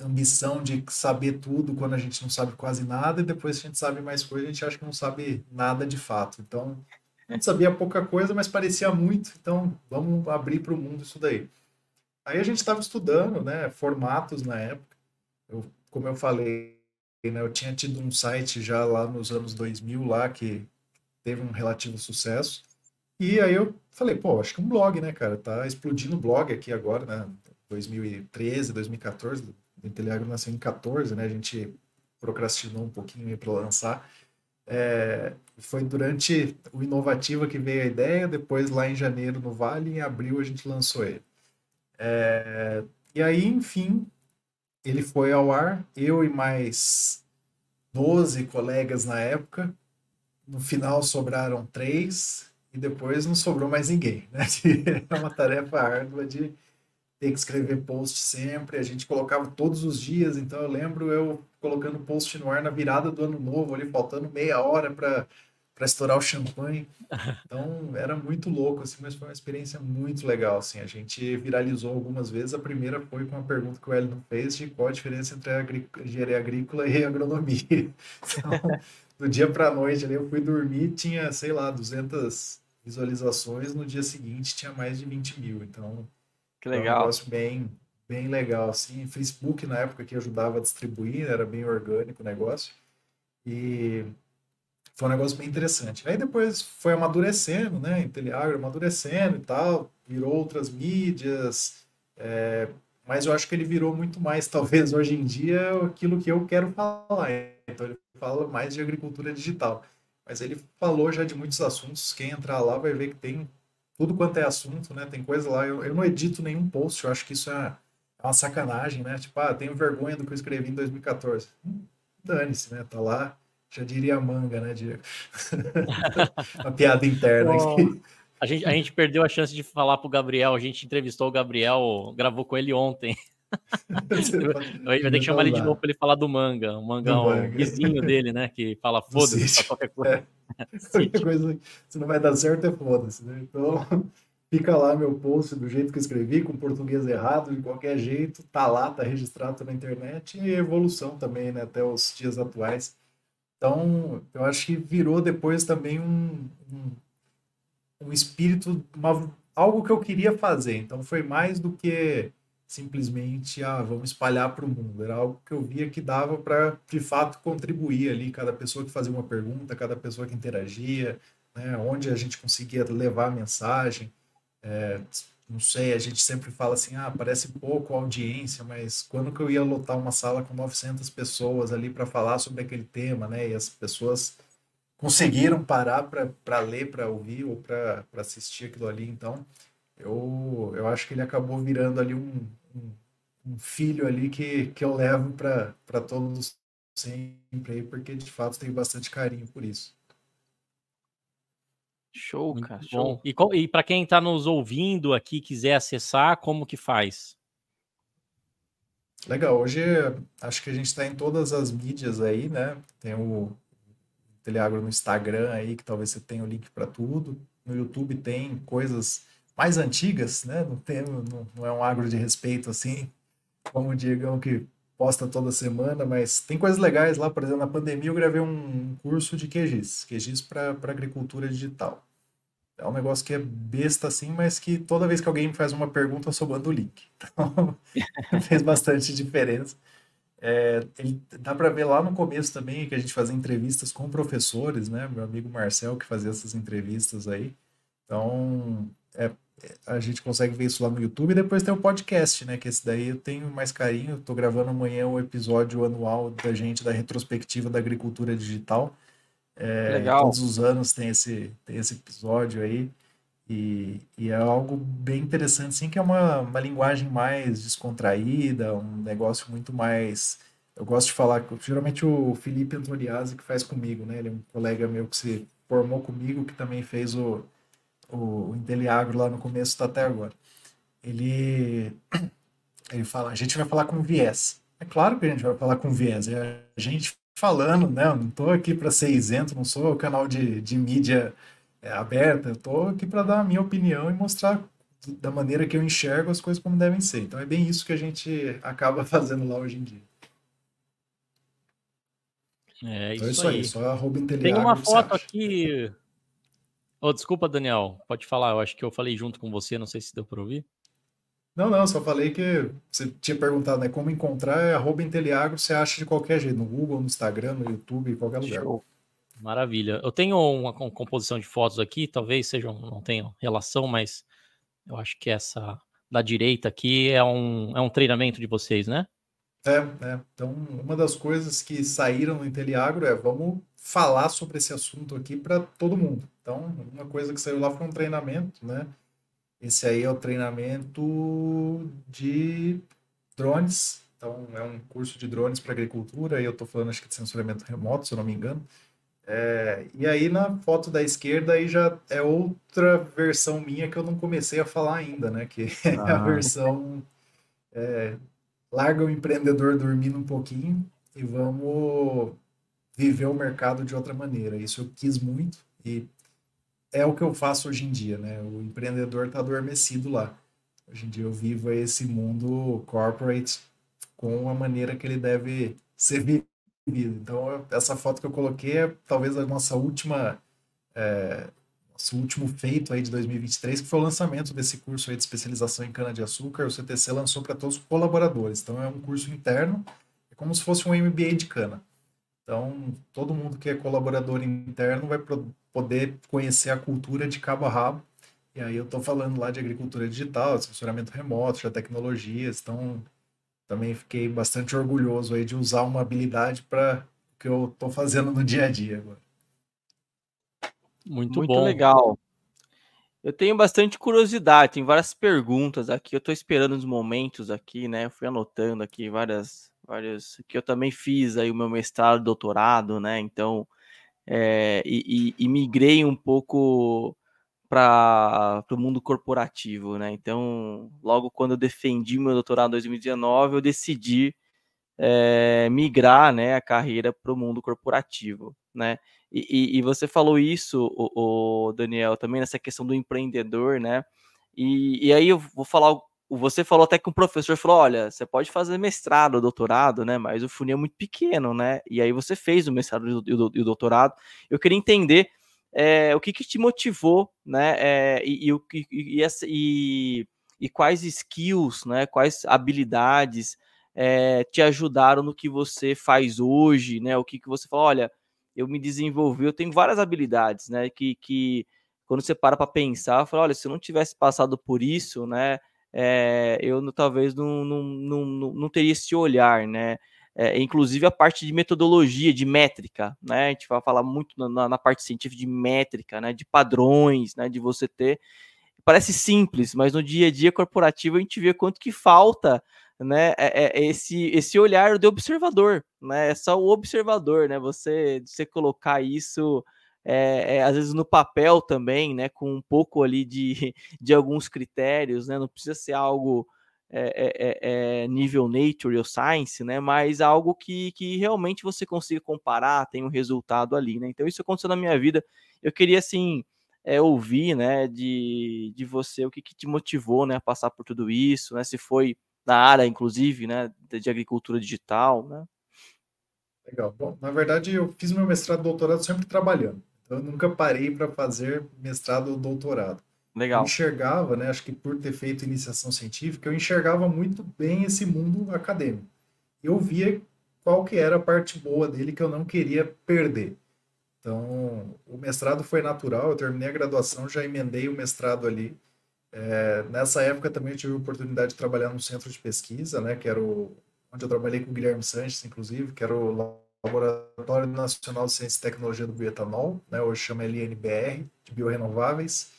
C: ambição de saber tudo quando a gente não sabe quase nada e depois a gente sabe mais coisa, a gente acha que não sabe nada de fato. Então, a gente sabia pouca coisa, mas parecia muito, então vamos abrir para o mundo isso daí. Aí a gente estava estudando, né, formatos na época. Eu, como eu falei, né? Eu tinha tido um site já lá nos anos 2000 lá que teve um relativo sucesso. E aí eu falei, pô, acho que um blog, né, cara? Tá explodindo blog aqui agora, né? 2013, 2014, o Inteliagro nasceu em 14, né? A gente procrastinou um pouquinho para lançar. É, foi durante o Inovativa que veio a ideia, depois lá em janeiro no Vale, em abril a gente lançou ele. É, e aí, enfim, ele foi ao ar, eu e mais 12 colegas na época. No final sobraram três e depois não sobrou mais ninguém. Né? É uma tarefa árdua de ter que escrever post sempre. A gente colocava todos os dias, então eu lembro eu colocando post no ar na virada do ano novo, ali faltando meia hora para para estourar o champanhe. Então era muito louco, assim, mas foi uma experiência muito legal. Assim. A gente viralizou algumas vezes. A primeira foi com uma pergunta que o Elton fez de qual a diferença entre a engenharia agrícola e agronomia. Então, do dia para a noite ali, eu fui dormir, tinha, sei lá, 200 visualizações. No dia seguinte tinha mais de 20 mil. Então,
B: que legal.
C: um negócio bem, bem legal. Assim. Facebook na época que ajudava a distribuir, era bem orgânico o negócio. E foi um negócio bem interessante. Aí depois foi amadurecendo, né? Inteliagro amadurecendo e tal, virou outras mídias, é, mas eu acho que ele virou muito mais, talvez hoje em dia, aquilo que eu quero falar. Então ele fala mais de agricultura digital. Mas ele falou já de muitos assuntos. Quem entrar lá vai ver que tem tudo quanto é assunto, né? Tem coisa lá. Eu, eu não edito nenhum post, eu acho que isso é, é uma sacanagem, né? Tipo, ah, tenho vergonha do que eu escrevi em 2014. Hum, Dane-se, né? Tá lá Já diria manga, né, Diego? Uma piada interna aqui.
A: A gente, a gente perdeu a chance de falar pro Gabriel. A gente entrevistou o Gabriel, gravou com ele ontem. Vai ter que chamar ele de novo para ele falar do manga. O manga o vizinho dele, né? Que fala foda-se qualquer coisa.
C: É. qualquer coisa. Se não vai dar certo, é foda-se. Né? Então, fica lá meu post do jeito que eu escrevi, com português errado, de qualquer jeito. Tá lá, tá registrado na internet. E evolução também, né? Até os dias atuais. Então, eu acho que virou depois também um, um, um espírito, uma, algo que eu queria fazer. Então, foi mais do que simplesmente, ah, vamos espalhar para o mundo. Era algo que eu via que dava para, de fato, contribuir ali, cada pessoa que fazia uma pergunta, cada pessoa que interagia, né, onde a gente conseguia levar a mensagem. É, não sei, a gente sempre fala assim, ah, parece pouco a audiência, mas quando que eu ia lotar uma sala com 900 pessoas ali para falar sobre aquele tema, né, e as pessoas conseguiram parar para ler, para ouvir ou para assistir aquilo ali, então eu, eu acho que ele acabou virando ali um, um, um filho ali que, que eu levo para todos sempre aí, porque de fato tenho bastante carinho por isso.
A: Show, Muito cara, show. E, e para quem está nos ouvindo aqui, quiser acessar, como que faz?
C: Legal, hoje acho que a gente está em todas as mídias aí, né? Tem o Teleagro no Instagram aí, que talvez você tenha o link para tudo. No YouTube tem coisas mais antigas, né? Não, tem, não, não é um agro de respeito assim, como o Diegão que posta toda semana, mas tem coisas legais lá. Por exemplo, na pandemia eu gravei um curso de QGIS, QGIS para agricultura digital. É um negócio que é besta assim, mas que toda vez que alguém me faz uma pergunta eu sou o link. Então, fez bastante diferença. É, ele, dá para ver lá no começo também que a gente fazia entrevistas com professores, né? Meu amigo Marcel que fazia essas entrevistas aí. Então, é, a gente consegue ver isso lá no YouTube. E depois tem o podcast, né? Que esse daí eu tenho mais carinho. Estou gravando amanhã o episódio anual da gente da retrospectiva da agricultura digital. É, Legal. Todos os anos tem esse, tem esse episódio aí. E, e, é algo bem interessante, sim, que é uma, uma linguagem mais descontraída, um negócio muito mais. Eu gosto de falar, geralmente o Felipe Antoniazzi que faz comigo, né? Ele é um colega meu que se formou comigo, que também fez o, o, o Inteliagro lá no começo está até agora. Ele, ele fala, a gente vai falar com viés. É claro que a gente vai falar com viés. É a gente falando, né? Eu não estou aqui para ser isento, não sou o canal de, de mídia é, aberta, eu estou aqui para dar a minha opinião e mostrar da maneira que eu enxergo as coisas como devem ser. Então é bem isso que a gente acaba fazendo lá hoje em dia.
A: É então, é isso, é isso aí.
C: aí. Só
A: Tem uma foto aqui Oh, desculpa, Daniel. Pode falar. Eu acho que eu falei junto com você. Não sei se deu para ouvir.
C: Não, não. Só falei que você tinha perguntado, né? Como encontrar é arroba Inteliagro. Você acha de qualquer jeito. No Google, no Instagram, no YouTube, em qualquer lugar. Show.
A: Maravilha. Eu tenho uma composição de fotos aqui. Talvez sejam, não tenham relação, mas eu acho que essa da direita aqui é um, é um treinamento de vocês, né?
C: É, é. Então, uma das coisas que saíram no Inteliagro é vamos falar sobre esse assunto aqui para todo mundo. Então, uma coisa que saiu lá foi um treinamento, né? Esse aí é o treinamento de drones. Então, é um curso de drones para agricultura. E eu estou falando, acho que de sensoramento remoto, se eu não me engano. É, e aí, na foto da esquerda, aí já é outra versão minha que eu não comecei a falar ainda, né? Que é a ah. versão. É, larga o empreendedor dormindo um pouquinho e vamos viver o mercado de outra maneira. Isso eu quis muito e é o que eu faço hoje em dia, né? O empreendedor está adormecido lá. Hoje em dia eu vivo esse mundo corporate com a maneira que ele deve ser vivido. Então, essa foto que eu coloquei é talvez a nossa última, é, nosso último feito aí de 2023, que foi o lançamento desse curso aí de especialização em cana-de-açúcar. O CTC lançou para todos os colaboradores. Então, é um curso interno, é como se fosse um MBA de cana. Então, todo mundo que é colaborador interno vai poder conhecer a cultura de cabo a rabo. E aí eu estou falando lá de agricultura digital, assessoramento remoto, de tecnologias. Então, também fiquei bastante orgulhoso aí de usar uma habilidade para o que eu estou fazendo no dia a dia agora.
B: Muito, Muito bom. legal. Eu tenho bastante curiosidade, tem várias perguntas aqui. Eu estou esperando os momentos aqui, né? Eu fui anotando aqui várias Vários que eu também fiz aí o meu mestrado, doutorado, né? Então, é, e, e, e migrei um pouco para o mundo corporativo, né? Então, logo quando eu defendi meu doutorado em 2019, eu decidi é, migrar, né, a carreira para o mundo corporativo, né? E, e, você falou isso, o, o, Daniel, também nessa questão do empreendedor, né? E, e aí eu vou falar, você falou até que um professor falou, olha, você pode fazer mestrado, doutorado, né? Mas o funil é muito pequeno, né? E aí você fez o mestrado e o doutorado. Eu queria entender é, o que, que te motivou, né? É, e, e, e, e, quais skills, né? Quais habilidades é, te ajudaram no que você faz hoje, né? O que, que você fala, olha, eu me desenvolvi, eu tenho várias habilidades, né? Que, que quando você para para pensar, fala, olha, se eu não tivesse passado por isso, né? É, eu talvez não, não, não, não teria esse olhar, né? É, inclusive a parte de metodologia, de métrica, né? A gente vai falar muito na, na, parte científica de métrica, né? De padrões, né? De você ter. Parece simples, mas no dia a dia corporativo a gente vê quanto que falta, né? É, é esse, esse olhar do observador, né? É só o observador, né? Você, você colocar isso. É, é, às vezes no papel também, né, com um pouco ali de, de alguns critérios, né, não precisa ser algo é, é, é, nível nature ou science, né? Mas algo que, que realmente você consiga comparar, tem um resultado ali, né? Então isso aconteceu na minha vida. Eu queria assim é, ouvir, né, de, de você o que, que te motivou, né, a passar por tudo isso, né? Se foi na área, inclusive, né, de agricultura digital, né?
C: Legal. Bom, na verdade, eu fiz meu mestrado e doutorado sempre trabalhando. Então, eu nunca parei para fazer mestrado ou doutorado.
B: Legal.
C: Eu enxergava, né, acho que por ter feito iniciação científica, eu enxergava muito bem esse mundo acadêmico. Eu via qual que era a parte boa dele que eu não queria perder. Então, o mestrado foi natural, eu terminei a graduação, já emendei o mestrado ali. É, nessa época também eu tive a oportunidade de trabalhar num centro de pesquisa, né, que era o, onde eu trabalhei com o Guilherme Sanches, inclusive, que era o Laboratório Nacional de Ciência e Tecnologia do Bioetanol, né, hoje chama LNBR, de biorenováveis.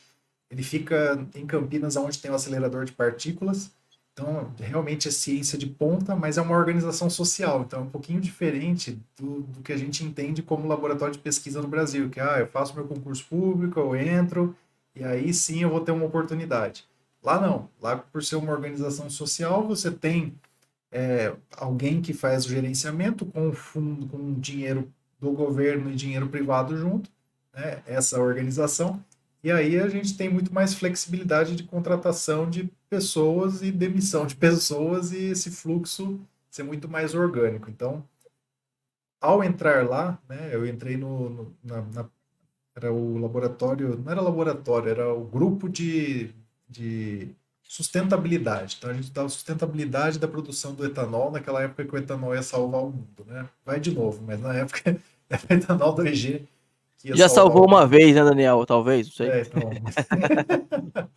C: Ele fica em Campinas, onde tem o acelerador de partículas. Então, realmente é ciência de ponta, mas é uma organização social. Então, é um pouquinho diferente do, do que a gente entende como laboratório de pesquisa no Brasil, que ah, eu faço meu concurso público, eu entro, e aí sim eu vou ter uma oportunidade. Lá não. Lá, por ser uma organização social, você tem é, alguém que faz o gerenciamento com fundo, com dinheiro do governo e dinheiro privado junto, né, essa organização, e aí a gente tem muito mais flexibilidade de contratação de pessoas e demissão de pessoas e esse fluxo ser muito mais orgânico. Então, ao entrar lá, né, eu entrei no, no na, na, era o laboratório, não era laboratório, era o grupo de, de sustentabilidade. Então a gente dava sustentabilidade da produção do etanol naquela época que o etanol ia salvar o mundo, né? Vai de novo, mas na época era etanol 2G
B: já salvou uma vez, né, Daniel? Talvez, não sei. É, então...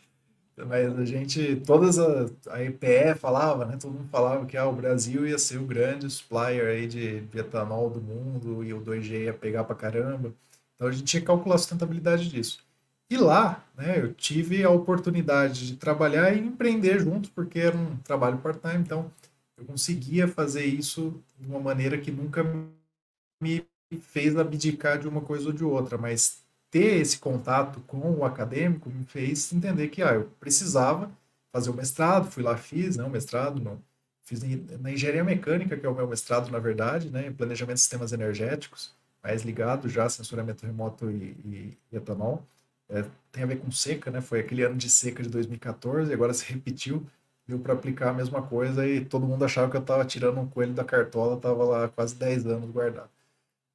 C: Mas a gente, todas a, a EPE falava, né? Todo mundo falava que ah, o Brasil ia ser o grande supplier aí de, de etanol do mundo e o 2G ia pegar pra caramba. Então a gente tinha que calcular a sustentabilidade disso. E lá, né, eu tive a oportunidade de trabalhar e empreender junto, porque era um trabalho part-time, então eu conseguia fazer isso de uma maneira que nunca me fez abdicar de uma coisa ou de outra, mas ter esse contato com o acadêmico me fez entender que ah, eu precisava fazer o mestrado, fui lá, fiz né, o mestrado, no, fiz na engenharia mecânica, que é o meu mestrado, na verdade, né, em planejamento de sistemas energéticos, mais ligado já a sensoramento remoto e, e, e etanol. É, tem a ver com seca, né? Foi aquele ano de seca de 2014, e agora se repetiu, deu para aplicar a mesma coisa e todo mundo achava que eu estava tirando um coelho da cartola, estava lá quase 10 anos guardado.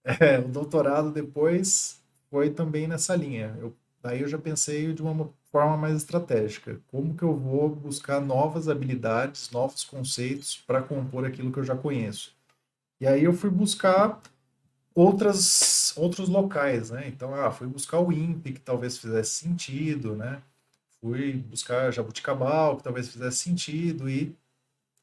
C: É, o doutorado depois foi também nessa linha. Eu, daí eu já pensei de uma forma mais estratégica. Como que eu vou buscar novas habilidades, novos conceitos para compor aquilo que eu já conheço? E aí eu fui buscar outras, outros locais, né? Então, ah, fui buscar o INPE, que talvez fizesse sentido, né? Fui buscar Jabuticabal, que talvez fizesse sentido, e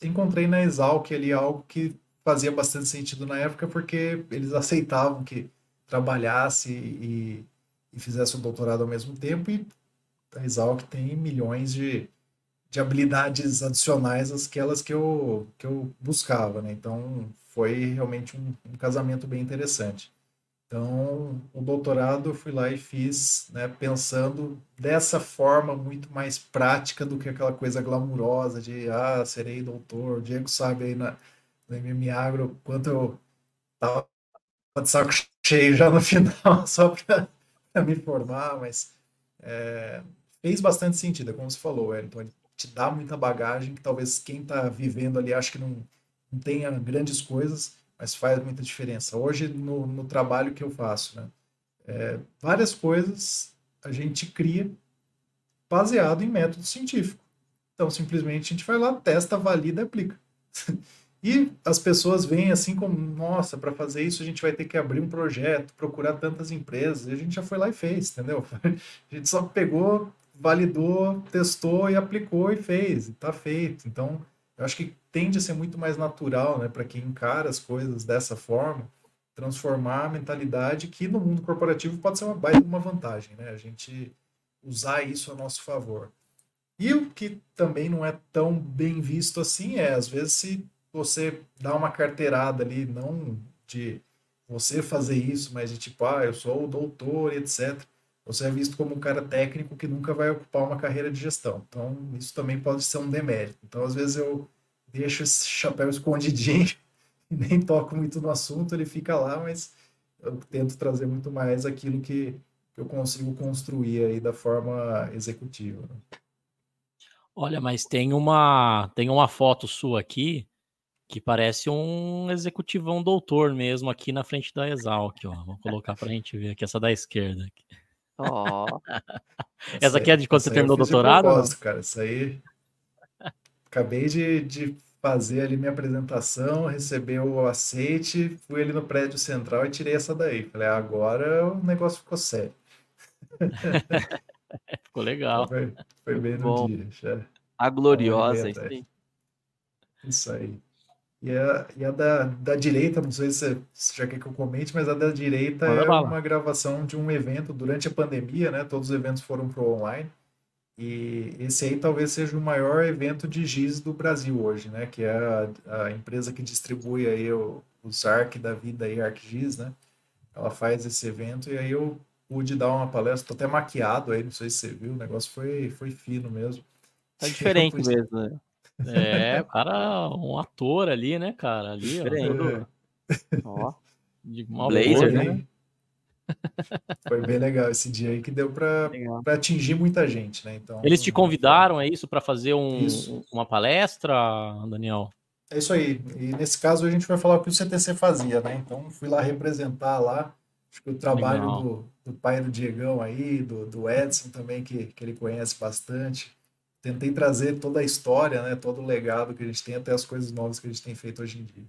C: encontrei na Exalc ali algo que fazia bastante sentido na época porque eles aceitavam que trabalhasse e, e fizesse o doutorado ao mesmo tempo e a Exalc tem milhões de, de habilidades adicionais aquelas que eu, que eu buscava, né? Então, foi realmente um, um casamento bem interessante. Então, o doutorado eu fui lá e fiz, né, pensando dessa forma muito mais prática do que aquela coisa glamurosa de, ah, serei doutor. O Diego sabe aí na, no MMA Agro quanto eu tava de saco cheio já no final, só para me formar, mas é, fez bastante sentido, é como você falou, Wellington, ele te dá muita bagagem que talvez quem está vivendo ali acho que não, não tenha grandes coisas, mas faz muita diferença. Hoje, no, no trabalho que eu faço, né? É, várias coisas a gente cria baseado em método científico. Então, simplesmente a gente vai lá, testa, valida aplica. e as pessoas veem assim como, nossa, para fazer isso a gente vai ter que abrir um projeto, procurar tantas empresas. E a gente já foi lá e fez, entendeu? A gente só pegou, validou, testou e aplicou e fez, e tá feito. Então, eu acho que tende a ser muito mais natural, né, para quem encara as coisas dessa forma, transformar a mentalidade que no mundo corporativo pode ser uma baita uma vantagem, né? A gente usar isso a nosso favor. E o que também não é tão bem visto assim é, às vezes, se você dá uma carteirada ali, não de você fazer isso, mas de tipo, ah, eu sou o doutor, etc. Você é visto como um cara técnico que nunca vai ocupar uma carreira de gestão. Então, isso também pode ser um demérito. Então, às vezes, eu deixo esse chapéu escondidinho e nem toco muito no assunto, ele fica lá, mas eu tento trazer muito mais aquilo que, eu consigo construir aí da forma executiva. Né?
A: Olha, mas tem uma tem uma foto sua aqui que parece um executivão doutor mesmo aqui na frente da Exalc, ó. Vou colocar para a gente ver aqui essa da esquerda. Aqui.
B: Oh.
A: essa aqui é de quando você terminou o doutorado?
C: Propósito, cara, isso aí acabei de, de fazer ali minha apresentação, receber o aceite, fui ali no prédio central e tirei essa daí. Falei, agora o negócio ficou sério.
A: ficou legal.
C: Foi, foi bem no Bom. dia. Já.
B: A gloriosa, isso aí.
C: Isso aí. E a, e a da, da direita, não sei se você já quer que eu comente, mas a da direita é uma gravação de um evento durante a pandemia, né? Todos os eventos foram para online. E esse aí talvez seja o maior evento de GIS do Brasil hoje, né? Que é a, a empresa que distribui aí o, os ARC da vida aí, ArcGIS, né? Ela faz esse evento e aí eu pude dar uma palestra, tô até maquiado aí, não sei se você viu, o negócio foi, foi fino mesmo.
B: Tá diferente mesmo, né?
A: É, cara, um ator ali, né, cara? Ali,
B: diferente.
A: Ó, ó de uma
B: Blazer, né?
C: Foi bem legal esse dia aí que deu para atingir muita gente, né? Então,
A: Eles te convidaram, é isso, para fazer um, uma palestra, Daniel?
C: É isso aí. E nesse caso a gente vai falar o que o CTC fazia, né? Então fui lá representar lá. Acho que o trabalho do, do, pai do Diegão aí, do, do Edson também, que, que ele conhece bastante. Tentei trazer toda a história, né? Todo o legado que a gente tem, até as coisas novas que a gente tem feito hoje em dia.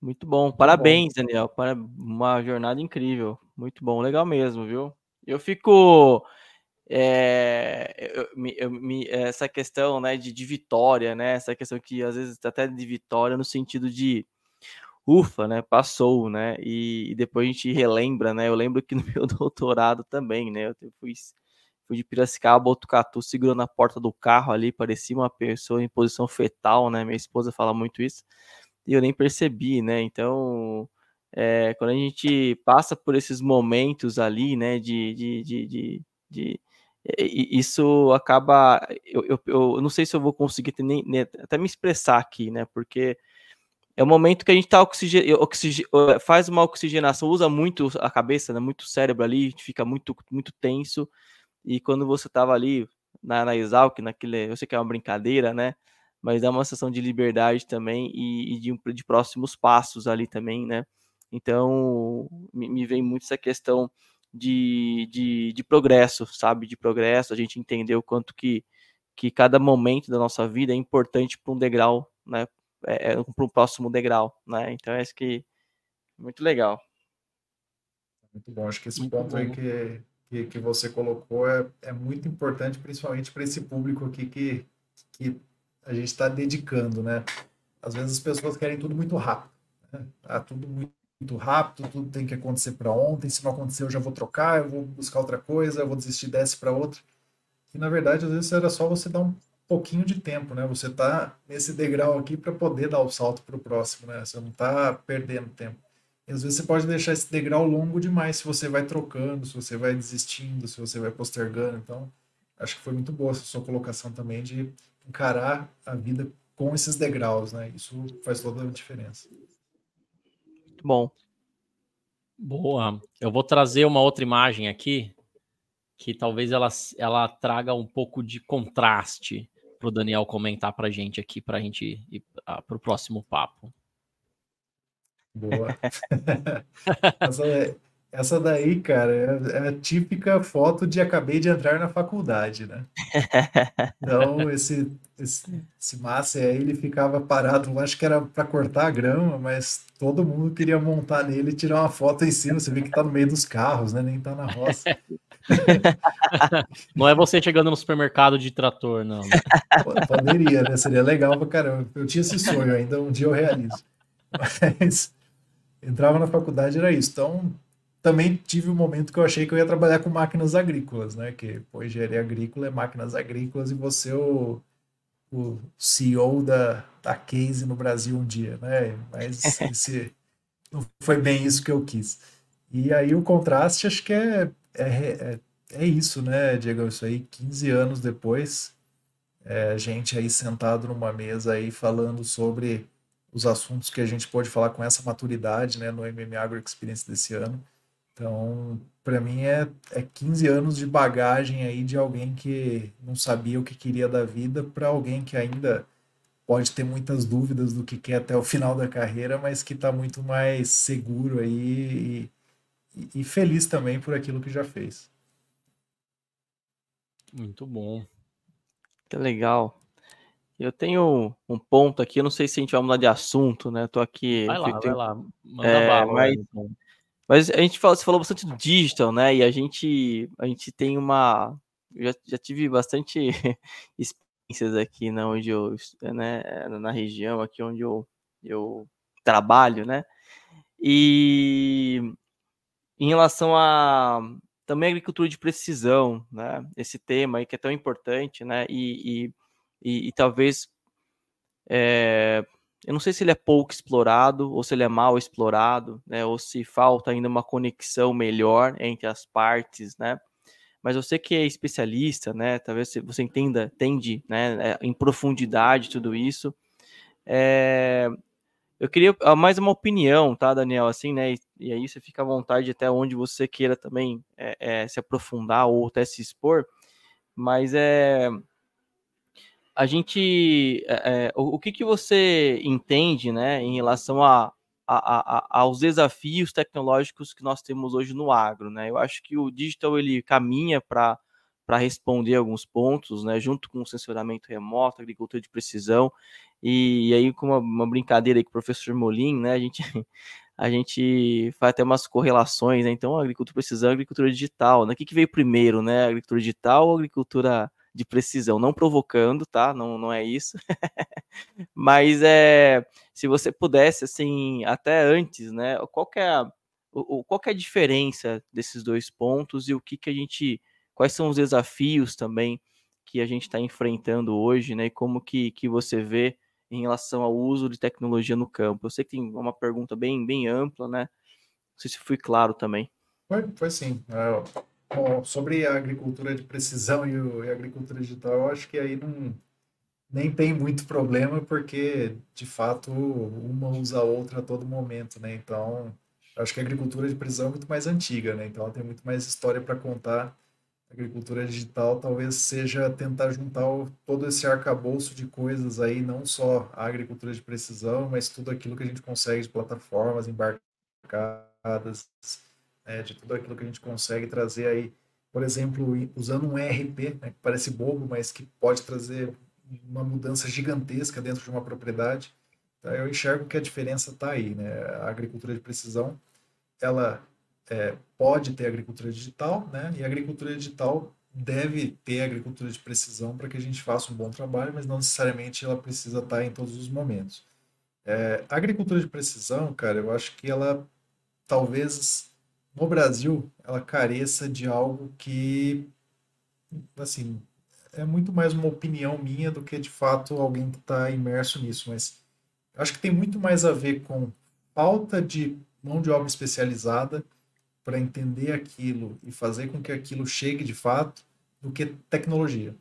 B: Muito bom. Parabéns, bom. Daniel. Para uma jornada incrível. Muito bom. Legal mesmo, viu? Eu fico. É, eu, eu, me, essa questão né, de, de vitória, né? Essa questão que às vezes até de vitória no sentido de ufa, né? Passou, né? E, e, depois a gente relembra, né? Eu lembro que no meu doutorado também, né? Eu fui, fui de Piracicaba, Botucatu, segurando a porta do carro ali, parecia uma pessoa em posição fetal, né? Minha esposa fala muito isso e eu nem percebi, né? Então, é, quando a gente passa por esses momentos ali, né, de, de, de, de, de isso acaba, eu, eu, eu, não sei se eu vou conseguir nem, nem, até me expressar aqui, né, porque é o momento que a gente tá oxigen, oxigen, faz uma oxigenação, usa muito a cabeça, né, muito cérebro ali, fica muito, muito tenso, e quando você tava ali na, na Exalc, naquele, eu sei que é uma brincadeira, né, mas é uma sensação de liberdade também e, e de, de, próximos passos ali também, né? Então, me, me vem muito essa questão de, de, de, progresso, sabe? De progresso, a gente entender o quanto que, que cada momento da nossa vida é importante para um degrau, né? É, é para um próximo degrau, né? Então, é isso que muito legal.
C: Muito bom. Acho que esse muito ponto bom. aí que, que, que, você colocou é, é muito importante, principalmente para esse público aqui que, que a gente está dedicando, né? Às vezes as pessoas querem tudo muito rápido. Né? Tá tudo muito, muito rápido, tudo tem que acontecer para ontem. Se não acontecer, eu já vou trocar, eu vou buscar outra coisa, eu vou desistir dessa para outra. que na verdade às vezes era só você dar um pouquinho de tempo, né? Você tá nesse degrau aqui para poder dar o salto para o próximo, né? Você não tá perdendo tempo. E às vezes você pode deixar esse degrau longo demais se você vai trocando, se você vai desistindo, se você vai postergando. Então, acho que foi muito boa essa sua colocação também de encarar a vida com esses degraus, né? Isso faz toda a diferença.
B: Muito bom.
A: Boa. Eu vou trazer uma outra imagem aqui que talvez ela, ela traga um pouco de contraste para o Daniel comentar para a gente aqui, para a gente ir para o próximo papo.
C: Boa. essa, essa daí, cara, é, é, a típica foto de acabei de entrar na faculdade, né? Então, esse, esse, esse massa aí, ele ficava parado, acho que era para cortar a grama, mas todo mundo queria montar nele e tirar uma foto em cima. Você vê que tá no meio dos carros, né? Nem tá na roça.
A: não é você chegando no supermercado de trator, não.
C: Poderia, né? Seria legal pra caramba. Eu tinha esse sonho ainda, um dia eu realizo. Mas entrava na faculdade, era isso. Então, também tive um momento que eu achei que eu ia trabalhar com máquinas agrícolas, né? Que, pô, engenharia agrícola é máquinas agrícolas e você o, o CEO da, da Case no Brasil um dia, né? Mas esse, não foi bem isso que eu quis. E aí o contraste acho que é, é, é, é isso, né, Diego? Isso aí, 15 anos depois, é, gente aí sentado numa mesa aí falando sobre os assuntos que a gente pode falar com essa maturidade, né, no MMA Agro Experience desse ano. Então, para mim é, é 15 anos de bagagem aí de alguém que não sabia o que queria da vida para alguém que ainda pode ter muitas dúvidas do que quer até o final da carreira, mas que está muito mais seguro aí e, e, feliz também por aquilo que já fez.
A: Muito bom.
B: Que legal. Eu tenho um ponto aqui, eu não sei se a gente vai mudar de assunto, né? Eu tô aqui.
A: Vai lá,
B: tenho...
A: vai lá. Manda é, bala,
B: mas, então. Mas a gente falou, você falou bastante do digital, né? E a gente, a gente tem uma. Eu já, já tive bastante experiências aqui, né, onde eu, né, na região aqui onde eu, eu trabalho, né? E em relação a também agricultura de precisão, né? Esse tema aí que é tão importante, né? E, e, e, e talvez é, eu não sei se ele é pouco explorado ou se ele é mal explorado, né? Ou se falta ainda uma conexão melhor entre as partes, né? Mas você que é especialista, né? Talvez você entenda, entende, né? É, em profundidade tudo isso. É... Eu queria ah, mais uma opinião, tá, Daniel? Assim, né? E, e aí você fica à vontade até onde você queira também é, é, se aprofundar ou até se expor. Mas é a gente, é, é, o, o, que, que você entende, né, em relação a, a, a, aos desafios tecnológicos que nós temos hoje no agro, né? Eu acho que o digital ele caminha para para responder alguns pontos, né, junto com o sensoramento remoto, agricultura de precisão, e, e aí com uma, uma, brincadeira aí com o professor Molim, né, a gente a gente faz até umas correlações, né? Então, agricultura de precisão, agricultura digital, né? O que, que veio primeiro, né? Agricultura digital ou agricultura de precisão, não provocando, tá? Não, não é isso. Mas é, se você pudesse, assim, até antes, né? Qual é a, o, qual é a diferença desses dois pontos e o que que a gente, quais são os desafios também que a gente está enfrentando hoje, né? E como que, que você vê em relação ao uso de tecnologia no campo? Eu sei que tem uma pergunta bem, bem ampla, né? Não sei se fui claro também.
C: Foi, foi sim. É, Bom, sobre a agricultura de precisão e, o, e a agricultura digital, eu acho que aí não, nem tem muito problema, porque de fato uma usa a outra a todo momento, né? Então, acho que a agricultura de precisão é muito mais antiga, né? Então, ela tem muito mais história para contar. A agricultura digital talvez seja tentar juntar o, todo esse arcabouço de coisas aí, não só a agricultura de precisão, mas tudo aquilo que a gente consegue de plataformas embarcadas, né, de tudo aquilo que a gente consegue trazer aí, por exemplo, usando um ERP, né, que parece bobo, mas que pode trazer uma mudança gigantesca dentro de uma propriedade. Então, eu enxergo que a diferença está aí, né? A agricultura de precisão, ela é, pode ter agricultura digital, né? E a agricultura digital deve ter agricultura de precisão para que a gente faça um bom trabalho, mas não necessariamente ela precisa estar tá em todos os momentos. É, a agricultura de precisão, cara, eu acho que ela talvez no Brasil, ela careça de algo que, assim, é muito mais uma opinião minha do que de fato alguém que está imerso nisso, mas acho que tem muito mais a ver com falta de mão de obra especializada para entender aquilo e fazer com que aquilo chegue de fato do que tecnologia.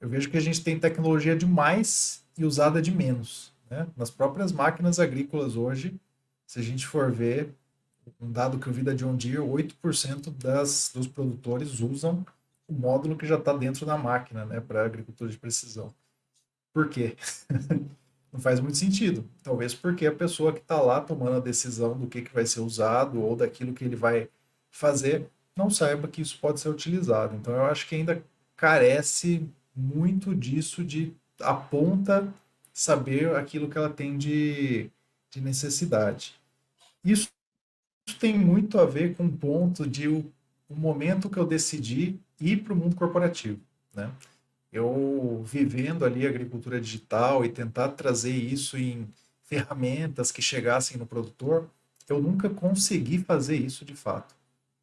C: Eu vejo que a gente tem tecnologia demais e usada de menos. Né? Nas próprias máquinas agrícolas hoje, se a gente for ver, um dado que eu vi da John Deere, 8% das, dos produtores usam o módulo que já está dentro da máquina né, para agricultura de precisão. Por quê? Não faz muito sentido. Talvez porque a pessoa que está lá tomando a decisão do que, que vai ser usado ou daquilo que ele vai fazer não saiba que isso pode ser utilizado. Então eu acho que ainda carece muito disso de a ponta saber aquilo que ela tem de, de necessidade. Isso tem muito a ver com o ponto de o, o momento que eu decidi ir para o mundo corporativo. Né? Eu vivendo ali a agricultura digital e tentar trazer isso em ferramentas que chegassem no produtor, eu nunca consegui fazer isso de fato.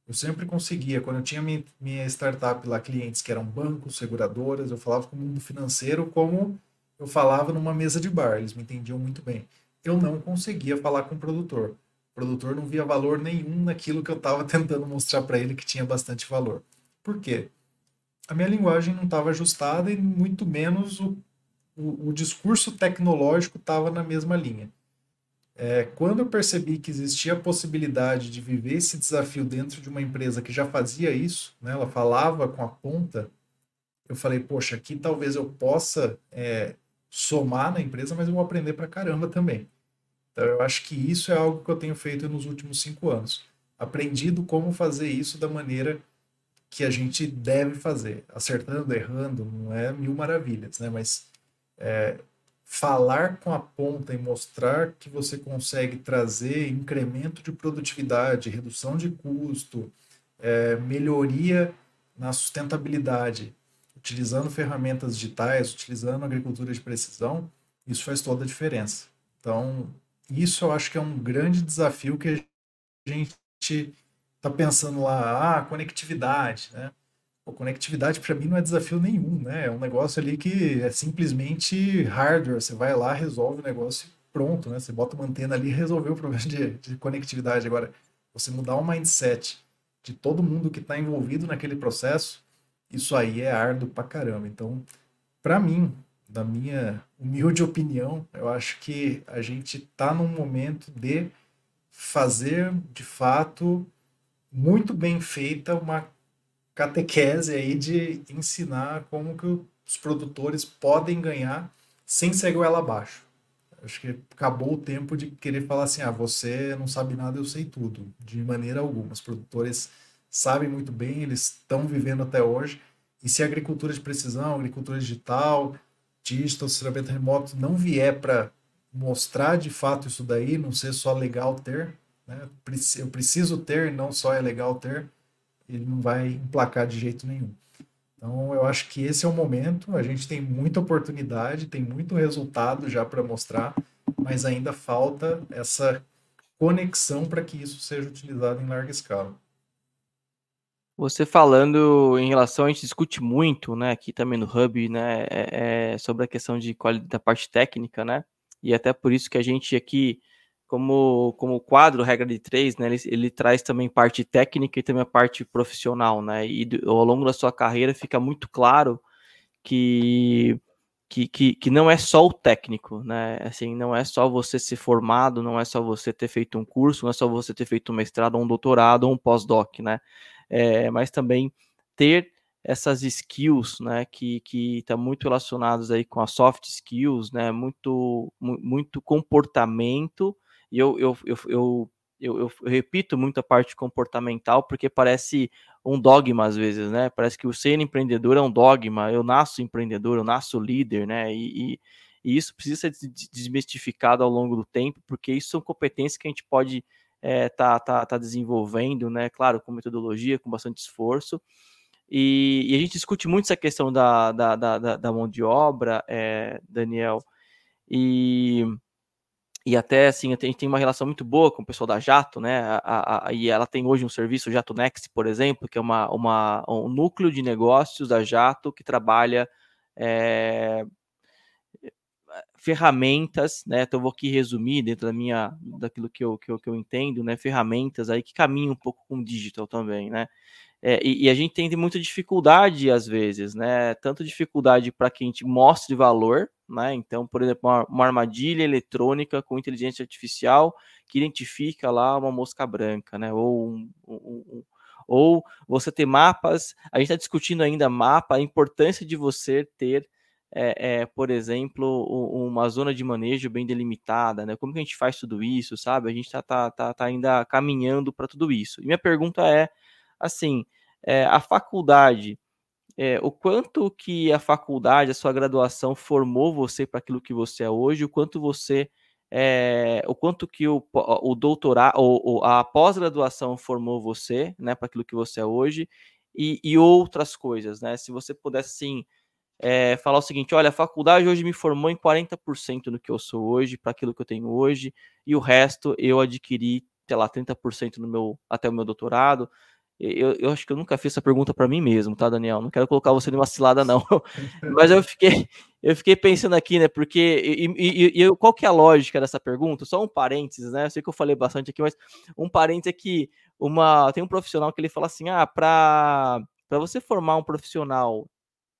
C: Eu sempre conseguia, quando eu tinha minha, startup lá, clientes que eram bancos, seguradoras, eu falava com o mundo financeiro como eu falava numa mesa de bar, eles me entendiam muito bem. Eu não conseguia falar com o produtor. Produtor não via valor nenhum naquilo que eu estava tentando mostrar para ele que tinha bastante valor. Por quê? A minha linguagem não estava ajustada e muito menos o, o, o discurso tecnológico estava na mesma linha. É, quando eu percebi que existia a possibilidade de viver esse desafio dentro de uma empresa que já fazia isso, né, ela falava com a ponta, eu falei, poxa, aqui talvez eu possa é, somar na empresa, mas eu vou aprender pra caramba também. Então eu acho que isso é algo que eu tenho feito nos últimos cinco anos. Aprendido como fazer isso da maneira que a gente deve fazer. Acertando, errando, não é mil maravilhas, né? Mas é, falar com a ponta e mostrar que você consegue trazer incremento de produtividade, redução de custo, é, melhoria na sustentabilidade, utilizando ferramentas digitais, utilizando agricultura de precisão, isso faz toda a diferença. Então, isso eu acho que é um grande desafio que a gente está pensando lá, ah, conectividade, né? Pô, conectividade para mim não é desafio nenhum, né? É um negócio ali que é simplesmente hardware. Você vai lá, resolve o negócio e pronto, né? Você bota uma antena ali e resolveu o problema de, de conectividade. Agora, você mudar o mindset de todo mundo que está envolvido naquele processo, isso aí é árduo pra caramba. Então, para mim, da minha humilde opinião, eu acho que a gente está num momento de fazer, de fato, muito bem feita uma catequese aí de ensinar como que os produtores podem ganhar sem ser goela abaixo. Acho que acabou o tempo de querer falar assim, ah, você não sabe nada, eu sei tudo. De maneira alguma. Os produtores sabem muito bem, eles estão vivendo até hoje. E se a agricultura de precisão, agricultura digital, digital, estacionamento remoto não vier para mostrar de fato isso daí, não ser só legal ter, né? eu preciso ter, não só é legal ter, ele não vai emplacar de jeito nenhum. Então, eu acho que esse é o momento. A gente tem muita oportunidade, tem muito resultado já para mostrar, mas ainda falta essa conexão para que isso seja utilizado em larga escala.
B: Você falando em relação, a gente discute muito, né, aqui também no Hub, né, é, é, sobre a questão de qualidade da parte técnica, né, e até por isso que a gente aqui como, como quadro, regra de três, né, ele, ele traz também parte técnica e também a parte profissional, né, e do, ao longo da sua carreira fica muito claro que, que, que, que não é só o técnico, né, assim, não é só você ser formado, não é só você ter feito um curso, não é só você ter feito um mestrado, um doutorado ou um pós-doc, né, é, mas também ter essas skills, né, que que está muito relacionados aí com as soft skills, né, muito muito comportamento e eu, eu, eu, eu eu, eu, eu, repito muito a parte comportamental porque parece um dogma às vezes, né? Parece que o ser empreendedor é um dogma. Eu nasço empreendedor, eu nasço líder, né? E, e, e isso precisa ser desmistificado ao longo do tempo, porque isso são competências que a gente pode é, tá, tá, tá desenvolvendo, né? Claro, com metodologia, com bastante esforço. E, e a gente discute muito essa questão da, da, da, da mão de obra, é, Daniel. E e até assim, a gente tem uma relação muito boa com o pessoal da Jato, né? A, a, e ela tem hoje um serviço Jato Next, por exemplo, que é uma, uma, um núcleo de negócios da Jato que trabalha é, ferramentas, né? Então eu vou aqui resumir dentro da minha daquilo que eu, que eu, que eu entendo, né? Ferramentas aí que caminham um pouco com o digital também, né? É, e, e, a gente tem muita dificuldade às vezes, né? Tanto dificuldade para que a gente mostre valor, né? Então, por exemplo, uma, uma, armadilha eletrônica com inteligência artificial que identifica lá uma mosca branca, né? Ou um, um, um, ou você ter mapas. A gente está discutindo ainda mapa, a importância de você ter é, é, por exemplo, uma zona de manejo bem delimitada, né? Como que a gente faz tudo isso, sabe? A gente está tá, tá, tá ainda caminhando para tudo isso. E minha pergunta é, assim, é, a faculdade, é, o quanto que a faculdade, a sua graduação formou você para aquilo que você é hoje, o quanto você, é, o quanto que o, o doutorado, ou, a pós-graduação formou você, né, para aquilo que você é hoje, e, e outras coisas, né? Se você pudesse, assim, é, falar o seguinte: olha, a faculdade hoje me formou em 40% no que eu sou hoje, para aquilo que eu tenho hoje, e o resto eu adquiri, sei lá, 30% no meu, até o meu doutorado. Eu, eu acho que eu nunca fiz essa pergunta para mim mesmo, tá, Daniel? Não quero colocar você numa cilada, não. Mas eu fiquei, eu fiquei pensando aqui, né? Porque e, e, e, qual que é a lógica dessa pergunta? Só um parênteses, né? Eu sei que eu falei bastante aqui, mas um parênteses é que uma, tem um profissional que ele fala assim: ah, para você formar um profissional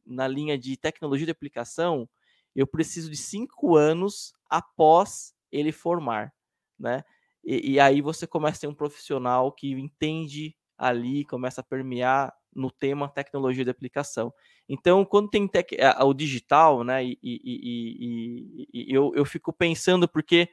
B: na linha de tecnologia de aplicação, eu preciso de cinco anos após ele formar, né? E, e, aí você começa a ter um profissional que entende ali, começa a permear no tema tecnologia de aplicação. Então, quando tem tec, o digital, né, e, e, e, eu, eu fico pensando, porque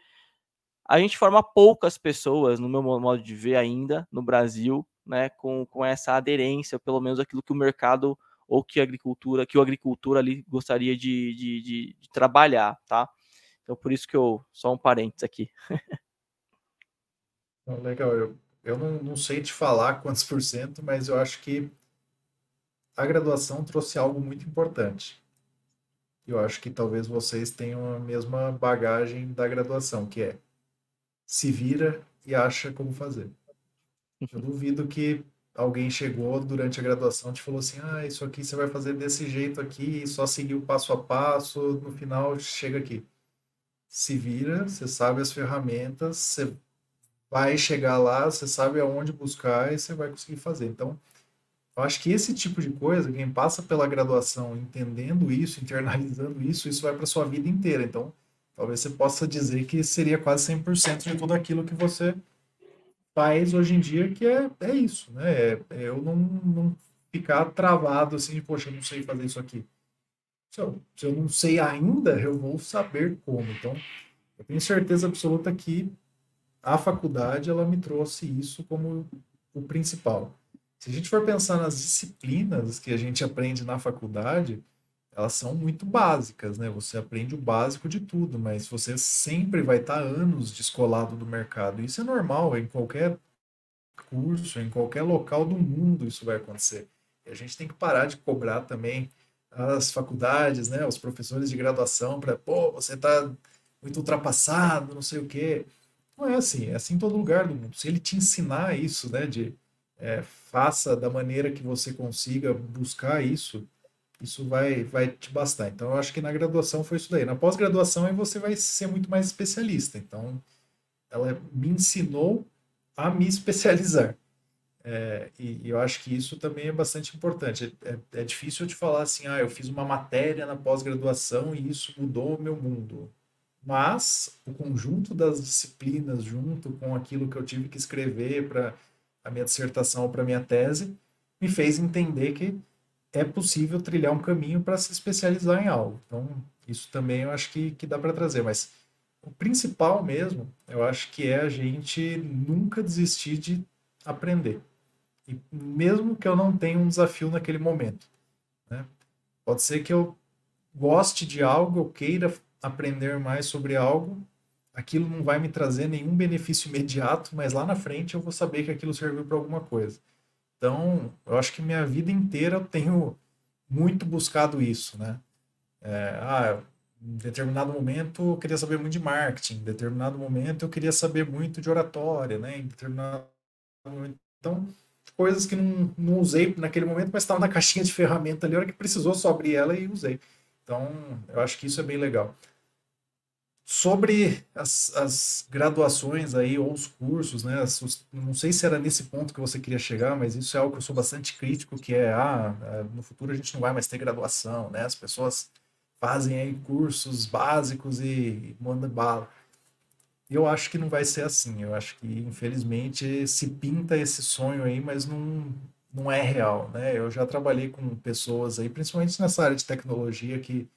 B: a gente forma poucas pessoas, no meu modo de ver ainda, no Brasil, né, com, com essa aderência, pelo menos aquilo que o mercado ou que a agricultura, que o agricultor ali gostaria de, de, de, de trabalhar, tá? Então, por isso que eu, só um parênteses aqui.
C: Legal, eu, eu não, não sei te falar quantos por cento, mas eu acho que a graduação trouxe algo muito importante. Eu acho que talvez vocês tenham a mesma bagagem da graduação, que é se vira e acha como fazer. Eu duvido que alguém chegou durante a graduação e te falou assim: ah, isso aqui você vai fazer desse jeito aqui, só seguir o passo a passo, no final chega aqui. Se vira, você sabe as ferramentas, você vai chegar lá, você sabe aonde buscar e você vai conseguir fazer. Então, eu acho que esse tipo de coisa, quem passa pela graduação entendendo isso, internalizando isso, isso vai para sua vida inteira. Então, talvez você possa dizer que seria quase 100% de tudo aquilo que você faz hoje em dia, que é, é isso, né? É, é eu não, não ficar travado assim, de, poxa, eu não sei fazer isso aqui. Se eu, se eu não sei ainda, eu vou saber como. Então, eu tenho certeza absoluta que a faculdade, ela me trouxe isso como o principal. Se a gente for pensar nas disciplinas que a gente aprende na faculdade, elas são muito básicas, né? Você aprende o básico de tudo, mas você sempre vai estar anos descolado do mercado. Isso é normal, em qualquer curso, em qualquer local do mundo isso vai acontecer. E a gente tem que parar de cobrar também as faculdades, né, os professores de graduação para, pô, você está muito ultrapassado, não sei o quê. Não é assim, é assim em todo lugar do mundo. Se ele te ensinar isso, né, de é, faça da maneira que você consiga buscar isso, isso vai, vai te bastar. Então, eu acho que na graduação foi isso daí. Na pós-graduação, aí você vai ser muito mais especialista. Então, ela me ensinou a me especializar. É, e, e, eu acho que isso também é bastante importante. É, é, é difícil de falar assim, ah, eu fiz uma matéria na pós-graduação e isso mudou o meu mundo. Mas o conjunto das disciplinas, junto com aquilo que eu tive que escrever para a minha dissertação ou para a minha tese, me fez entender que é possível trilhar um caminho para se especializar em algo. Então, isso também eu acho que, que dá para trazer. Mas o principal mesmo, eu acho que é a gente nunca desistir de aprender. E mesmo que eu não tenha um desafio naquele momento. Né? Pode ser que eu goste de algo, eu queira aprender mais sobre algo, aquilo não vai me trazer nenhum benefício imediato, mas lá na frente eu vou saber que aquilo serviu para alguma coisa. Então, eu acho que minha vida inteira eu tenho muito buscado isso, né? É, ah, em determinado momento eu queria saber muito de marketing, em determinado momento eu queria saber muito de oratória, né? Em determinado momento. Então, coisas que não, não usei naquele momento, mas estava na caixinha de ferramenta ali, a hora que precisou, só abri ela e usei. Então, eu acho que isso é bem legal. Sobre as, as graduações aí, ou os cursos, né? Não sei se era nesse ponto que você queria chegar, mas isso é algo que eu sou bastante crítico, que é, ah, é, no futuro a gente não vai mais ter graduação, né? As pessoas fazem aí cursos básicos e, e mandam bala. Eu acho que não vai ser assim. Eu acho que, infelizmente, se pinta esse sonho aí, mas não, não é real, né? Eu já trabalhei com pessoas aí, principalmente nessa área de tecnologia, que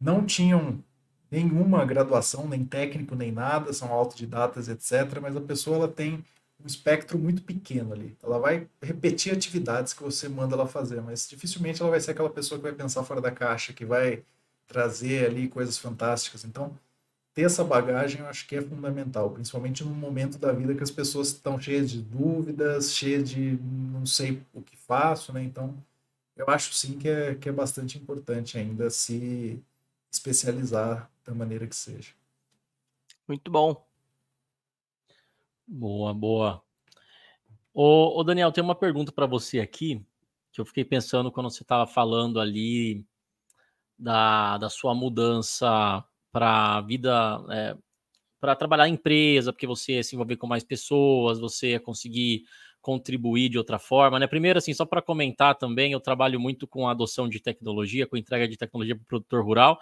C: não tinham nenhuma graduação, nem técnico, nem nada, são autodidatas, etc. Mas a pessoa ela tem um espectro muito pequeno ali. Ela vai repetir atividades que você manda ela fazer, mas dificilmente ela vai ser aquela pessoa que vai pensar fora da caixa, que vai trazer ali coisas fantásticas. Então, ter essa bagagem eu acho que é fundamental, principalmente num momento da vida que as pessoas estão cheias de dúvidas, cheias de não sei o que faço, né? Então, eu acho sim que é, que é bastante importante ainda se especializar da maneira que seja.
B: Muito bom.
A: Boa, boa. Ô, ô Daniel, tem uma pergunta para você aqui, que eu fiquei pensando quando você estava falando ali da, da sua mudança para a vida, é, para trabalhar em empresa, porque você ia se envolver com mais pessoas, você ia conseguir contribuir de outra forma, né? Primeiro, assim, só para comentar também, eu trabalho muito com a adoção de tecnologia, com entrega de tecnologia para o produtor rural,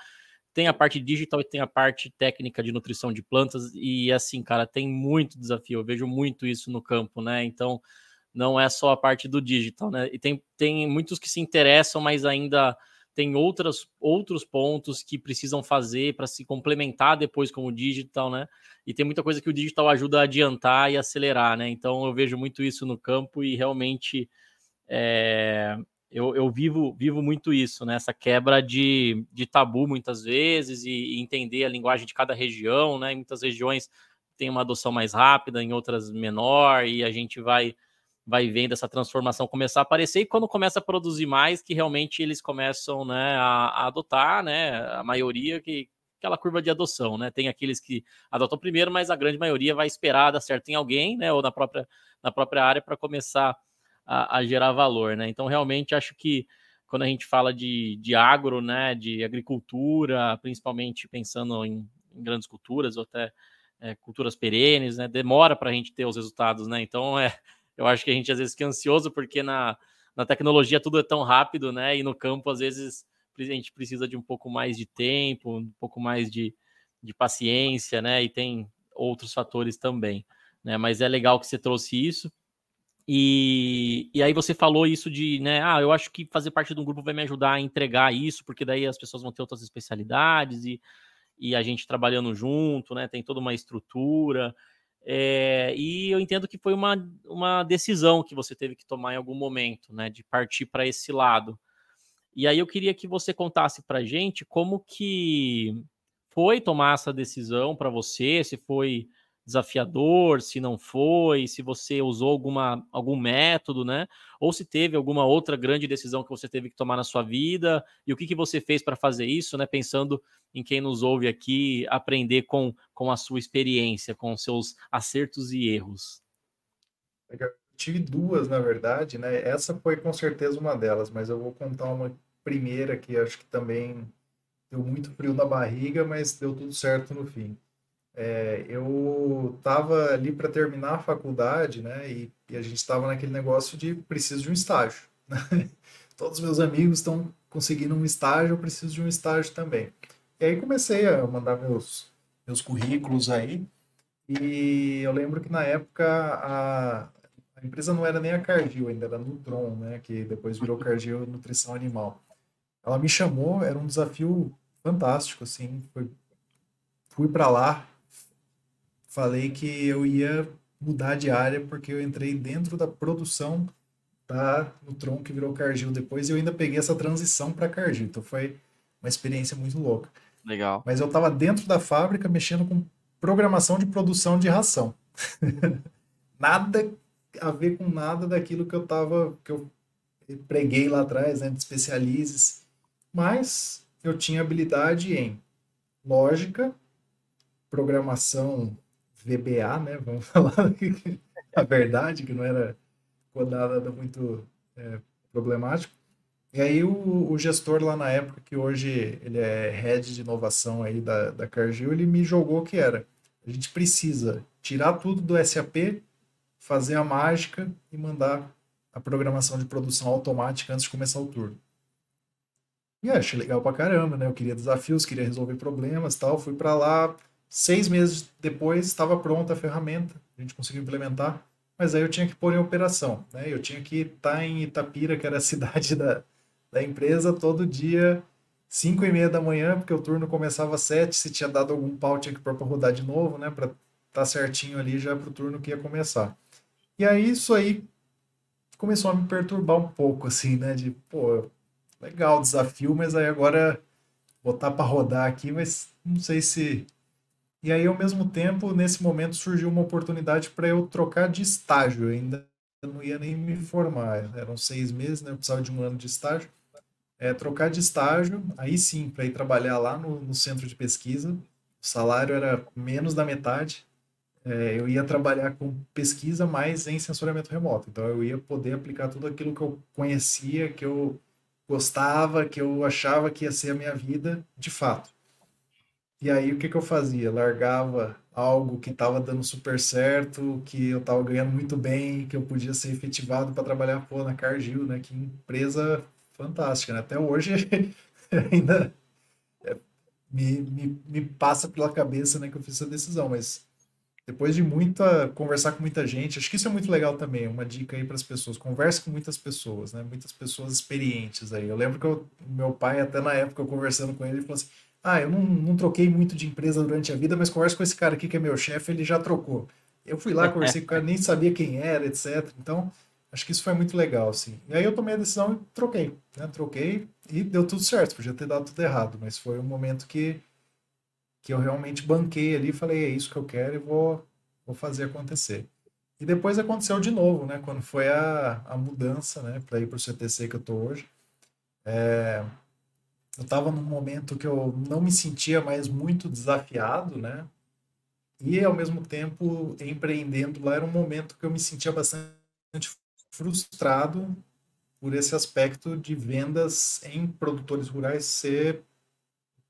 A: tem a parte digital e tem a parte técnica de nutrição de plantas, e assim, cara, tem muito desafio, eu vejo muito isso no campo, né? Então, não é só a parte do digital, né? E tem, tem muitos que se interessam, mas ainda tem outras, outros pontos que precisam fazer para se complementar depois com o digital, né? E tem muita coisa que o digital ajuda a adiantar e acelerar, né? Então eu vejo muito isso no campo e realmente é, eu, eu vivo, vivo muito isso, né? Essa quebra de, de tabu muitas vezes e, e, entender a linguagem de cada região, né? Em muitas regiões tem uma adoção mais rápida, em outras menor, e a gente vai vai vendo essa transformação começar a aparecer e quando começa a produzir mais, que realmente eles começam né, a, a adotar, né? A maioria que aquela curva de adoção, né? Tem aqueles que adotam primeiro, mas a grande maioria vai esperar dar certo em alguém, né? Ou na própria, na própria área para começar a, a, gerar valor, né? Então, realmente, acho que quando a gente fala de, de agro, né, de agricultura, principalmente pensando em, em grandes culturas ou até é, culturas perenes, né, demora para a gente ter os resultados, né? Então, é, eu acho que a gente às vezes fica ansioso porque na, na tecnologia tudo é tão rápido, né? E no campo, às vezes, a gente precisa de um pouco mais de tempo, um pouco mais de, de paciência, né? E tem outros fatores também, né? Mas é legal que você trouxe isso. E, e aí você falou isso de, né? Ah, eu acho que fazer parte de um grupo vai me ajudar a entregar isso, porque daí as pessoas vão ter outras especialidades e, e a gente trabalhando junto, né? Tem toda uma estrutura. É, e eu entendo que foi uma, uma decisão que você teve que tomar em algum momento, né? De partir para esse lado. E aí eu queria que você contasse para gente como que foi tomar essa decisão para você, se foi desafiador, se não foi, se você usou alguma, algum método, né? Ou se teve alguma outra grande decisão que você teve que tomar na sua vida e o que, que você fez para fazer isso, né? Pensando em quem nos ouve aqui, aprender com, com a sua experiência, com seus acertos e erros.
C: Eu tive duas, na verdade, né? Essa foi com certeza uma delas, mas eu vou contar uma primeira que acho que também deu muito frio na barriga, mas deu tudo certo no fim. É, eu estava ali para terminar a faculdade, né? E, e a gente estava naquele negócio de preciso de um estágio. Né? Todos os meus amigos estão conseguindo um estágio, eu preciso de um estágio também. E aí comecei a mandar meus, meus currículos aí. E eu lembro que na época a, a empresa não era nem a Cargill, ainda era a Nutron, né? Que depois virou Cargill Nutrição Animal. Ela me chamou, era um desafio fantástico, assim. Foi, fui para lá, falei que eu ia mudar de área porque eu entrei dentro da produção da Nutron que virou Cargill depois e eu ainda peguei essa transição para Cargill. Então foi uma experiência muito louca.
B: Legal.
C: Mas eu estava dentro da fábrica mexendo com programação de produção de ração. nada a ver com nada daquilo que eu tava que eu preguei lá atrás, né, de especializes. Mas eu tinha habilidade em lógica, programação VBA, né? Vamos falar a verdade, que não era nada muito é, problemático. E aí o, o, gestor lá na época, que hoje ele é head de inovação aí da, da Cargill, ele me jogou que era, a gente precisa tirar tudo do SAP, fazer a mágica e mandar a programação de produção automática antes de começar o turno. E achei legal pra caramba, né? Eu queria desafios, queria resolver problemas tal. Fui para lá, seis meses depois estava pronta a ferramenta, a gente conseguiu implementar, mas aí eu tinha que pôr em operação, né? Eu tinha que estar em Itapira, que era a cidade da, da empresa, todo dia, cinco e meia da manhã, porque o turno começava às sete, se tinha dado algum pau, tinha que pôr para rodar de novo, né? Para estar tá certinho ali já para o turno que ia começar. E aí isso aí começou a me perturbar um pouco, assim, né? De, pô, legal o desafio, mas aí agora botar para rodar aqui, mas não sei se. E aí, ao mesmo tempo, nesse momento surgiu uma oportunidade para eu trocar de estágio. Eu ainda não ia nem me formar, eram seis meses, né? Eu precisava de um ano de estágio. É, trocar de estágio, aí sim, para ir trabalhar lá no, no, centro de pesquisa. O salário era menos da metade. É, eu ia trabalhar com pesquisa, mas em sensoriamento remoto. Então, eu ia poder aplicar tudo aquilo que eu conhecia, que eu gostava, que eu achava que ia ser a minha vida, de fato. E aí o que, que eu fazia? Largava algo que estava dando super certo, que eu estava ganhando muito bem, que eu podia ser efetivado para trabalhar pô, na Cargill, né? Que empresa fantástica, né? Até hoje ainda é, me, me, me passa pela cabeça né, que eu fiz essa decisão, mas depois de muita conversar com muita gente, acho que isso é muito legal também, uma dica aí para as pessoas, converse com muitas pessoas, né? Muitas pessoas experientes aí. Eu lembro que eu, meu pai até na época eu conversando com ele, ele falou assim: "Ah, eu não, não troquei muito de empresa durante a vida, mas converso com esse cara aqui que é meu chefe, ele já trocou". Eu fui lá, conversei com o cara, nem sabia quem era, etc. Então, acho que isso foi muito legal, assim. E aí eu tomei a decisão e troquei, né? Troquei e deu tudo certo, podia ter dado tudo errado, mas foi um momento que que eu realmente banquei ali e falei, é isso que eu quero e vou, vou fazer acontecer. E depois aconteceu de novo, né? Quando foi a, a mudança, né? Para ir para o CTC que eu estou hoje. É, eu estava num momento que eu não me sentia mais muito desafiado, né? E ao mesmo tempo empreendendo lá era um momento que eu me sentia bastante frustrado por esse aspecto de vendas em produtores rurais ser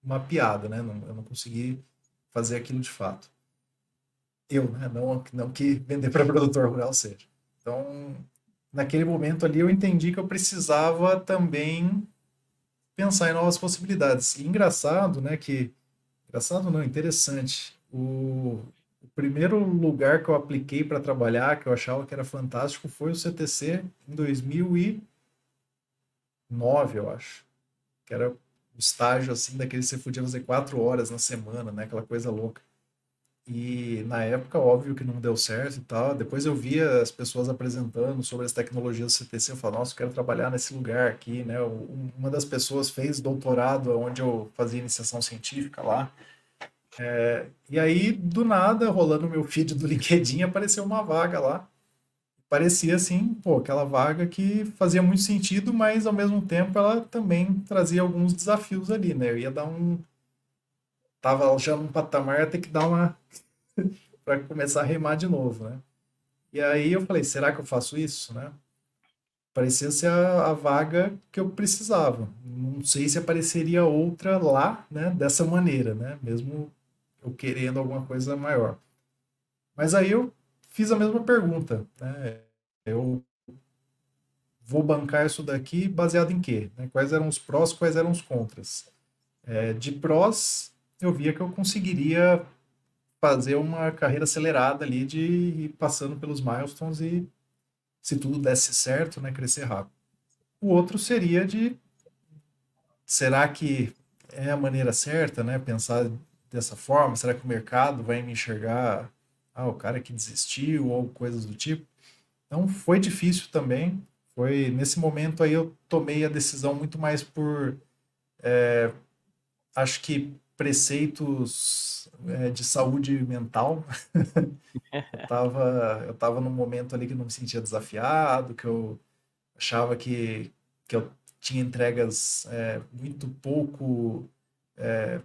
C: uma piada, né? Não, eu não consegui fazer aquilo de fato. Eu, né? Não, não que vender para produtor rural seja. Então, naquele momento ali, eu entendi que eu precisava também pensar em novas possibilidades. E engraçado, né? Que engraçado não, interessante. O, o primeiro lugar que eu apliquei para trabalhar, que eu achava que era fantástico, foi o CTC em 2009, eu acho. Que era estágio assim, daquele que você podia fazer quatro horas na semana, né? Aquela coisa louca. E na época, óbvio que não deu certo e tal. Depois eu via as pessoas apresentando sobre as tecnologias do CTC. Eu falava, nossa, eu quero trabalhar nesse lugar aqui, né? Uma das pessoas fez doutorado onde eu fazia iniciação científica lá. É, e aí, do nada, rolando meu feed do LinkedIn, apareceu uma vaga lá parecia assim, pô, aquela vaga que fazia muito sentido, mas ao mesmo tempo ela também trazia alguns desafios ali, né? Eu ia dar um. Tava já num patamar, ter que dar uma. para começar a remar de novo, né? E aí eu falei, será que eu faço isso, né? Parecia ser a, a vaga que eu precisava. Não sei se apareceria outra lá, né? Dessa maneira, né? Mesmo eu querendo alguma coisa maior. Mas aí eu fiz a mesma pergunta. Né? Eu vou bancar isso daqui baseado em quê? Né? Quais eram os prós, quais eram os contras? É, de prós, eu via que eu conseguiria fazer uma carreira acelerada ali de ir passando pelos milestones e, se tudo desse certo, né, crescer rápido. O outro seria de será que é a maneira certa, né, pensar dessa forma? Será que o mercado vai me enxergar ah, o cara que desistiu ou coisas do tipo. Então foi difícil também. Foi nesse momento aí eu tomei a decisão muito mais por é, acho que preceitos é, de saúde mental. eu tava eu tava num momento ali que não me sentia desafiado, que eu achava que que eu tinha entregas é, muito pouco é,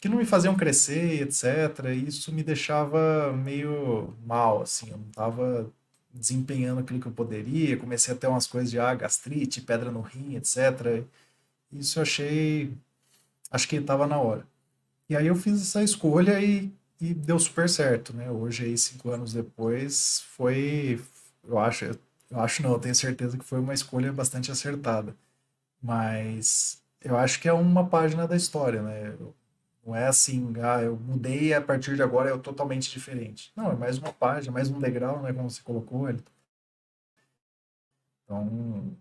C: que não me faziam crescer, etc. E isso me deixava meio mal, assim, eu não estava desempenhando aquilo que eu poderia, comecei a ter umas coisas de ah, gastrite, pedra no rim, etc. Isso eu achei, acho que estava na hora. E aí eu fiz essa escolha e, e deu super certo, né? Hoje aí, cinco anos depois, foi, eu acho, eu acho não, eu tenho certeza que foi uma escolha bastante acertada. Mas eu acho que é uma página da história, né? Não é assim, ah, eu mudei e a partir de agora é totalmente diferente. Não, é mais uma página, mais um degrau, né? Como você colocou ele. Então,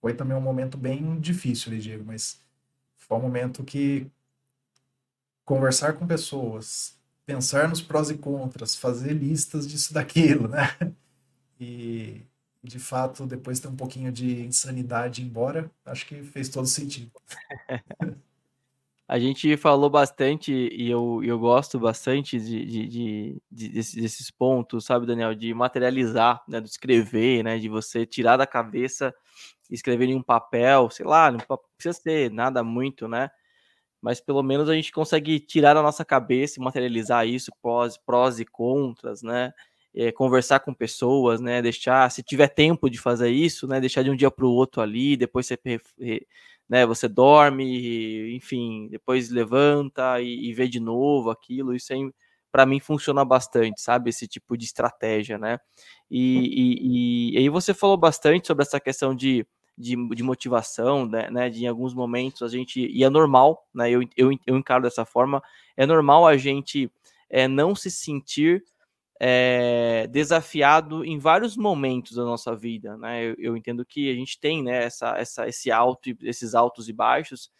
C: foi também um momento bem difícil, Diego, mas foi um momento que conversar com pessoas, pensar nos prós e contras, fazer listas disso daquilo, né? E de fato, depois ter um pouquinho de insanidade embora, acho que fez todo sentido.
B: A gente falou bastante e eu, eu gosto bastante de, de, de, de desses, pontos, sabe, Daniel? De materializar, né, de escrever, né, de você tirar da cabeça escrever em um papel, sei lá, não precisa ser nada muito, né? Mas pelo menos a gente consegue tirar da nossa cabeça e materializar isso, prós, prós e contras, né? É, conversar com pessoas, né? Deixar, se tiver tempo de fazer isso, né? Deixar de um dia para o outro ali, depois você né? Você dorme, enfim, depois levanta e, e vê de novo aquilo. Isso para mim funciona bastante, sabe? Esse tipo de estratégia, né? E, e, e, aí você falou bastante sobre essa questão de, de, de motivação, né, né? De em alguns momentos a gente e é normal, né? Eu, eu, eu encaro dessa forma. É normal a gente é, não se sentir é, desafiado em vários momentos da nossa vida, né? Eu, eu, entendo que a gente tem, né, essa, essa, esse alto, esses altos e baixos.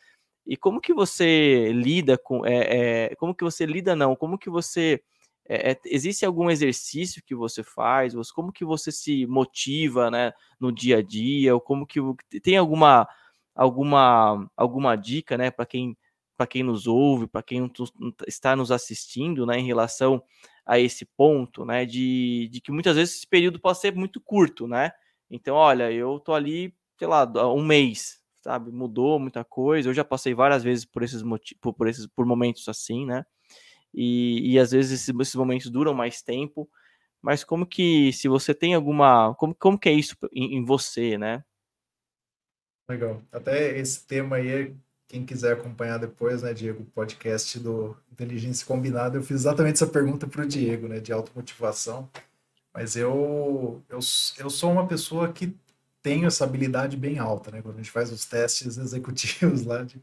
B: E como que você lida com, é, é, como que você lida não? Como que você é, existe algum exercício que você faz? Como que você se motiva, né, no dia a dia? Ou como que tem alguma alguma alguma dica, né, para quem para quem nos ouve, para quem está nos assistindo, né, em relação a esse ponto, né, de, de que muitas vezes esse período pode ser muito curto, né? Então, olha, eu tô ali, sei lá, um mês, sabe? Mudou muita coisa. Eu já passei várias vezes por esses motivos, por esses por momentos assim, né? E, e às vezes esses, esses, momentos duram mais tempo. Mas como que, se você tem alguma, como, como que é isso em, em você, né?
C: Legal. Até esse tema aí quem quiser acompanhar depois, né, Diego, podcast do Inteligência Combinada, eu fiz exatamente essa pergunta para o Diego, né, de automotivação. Mas eu, eu, eu sou uma pessoa que tenho essa habilidade bem alta, né? Quando a gente faz os testes executivos lá de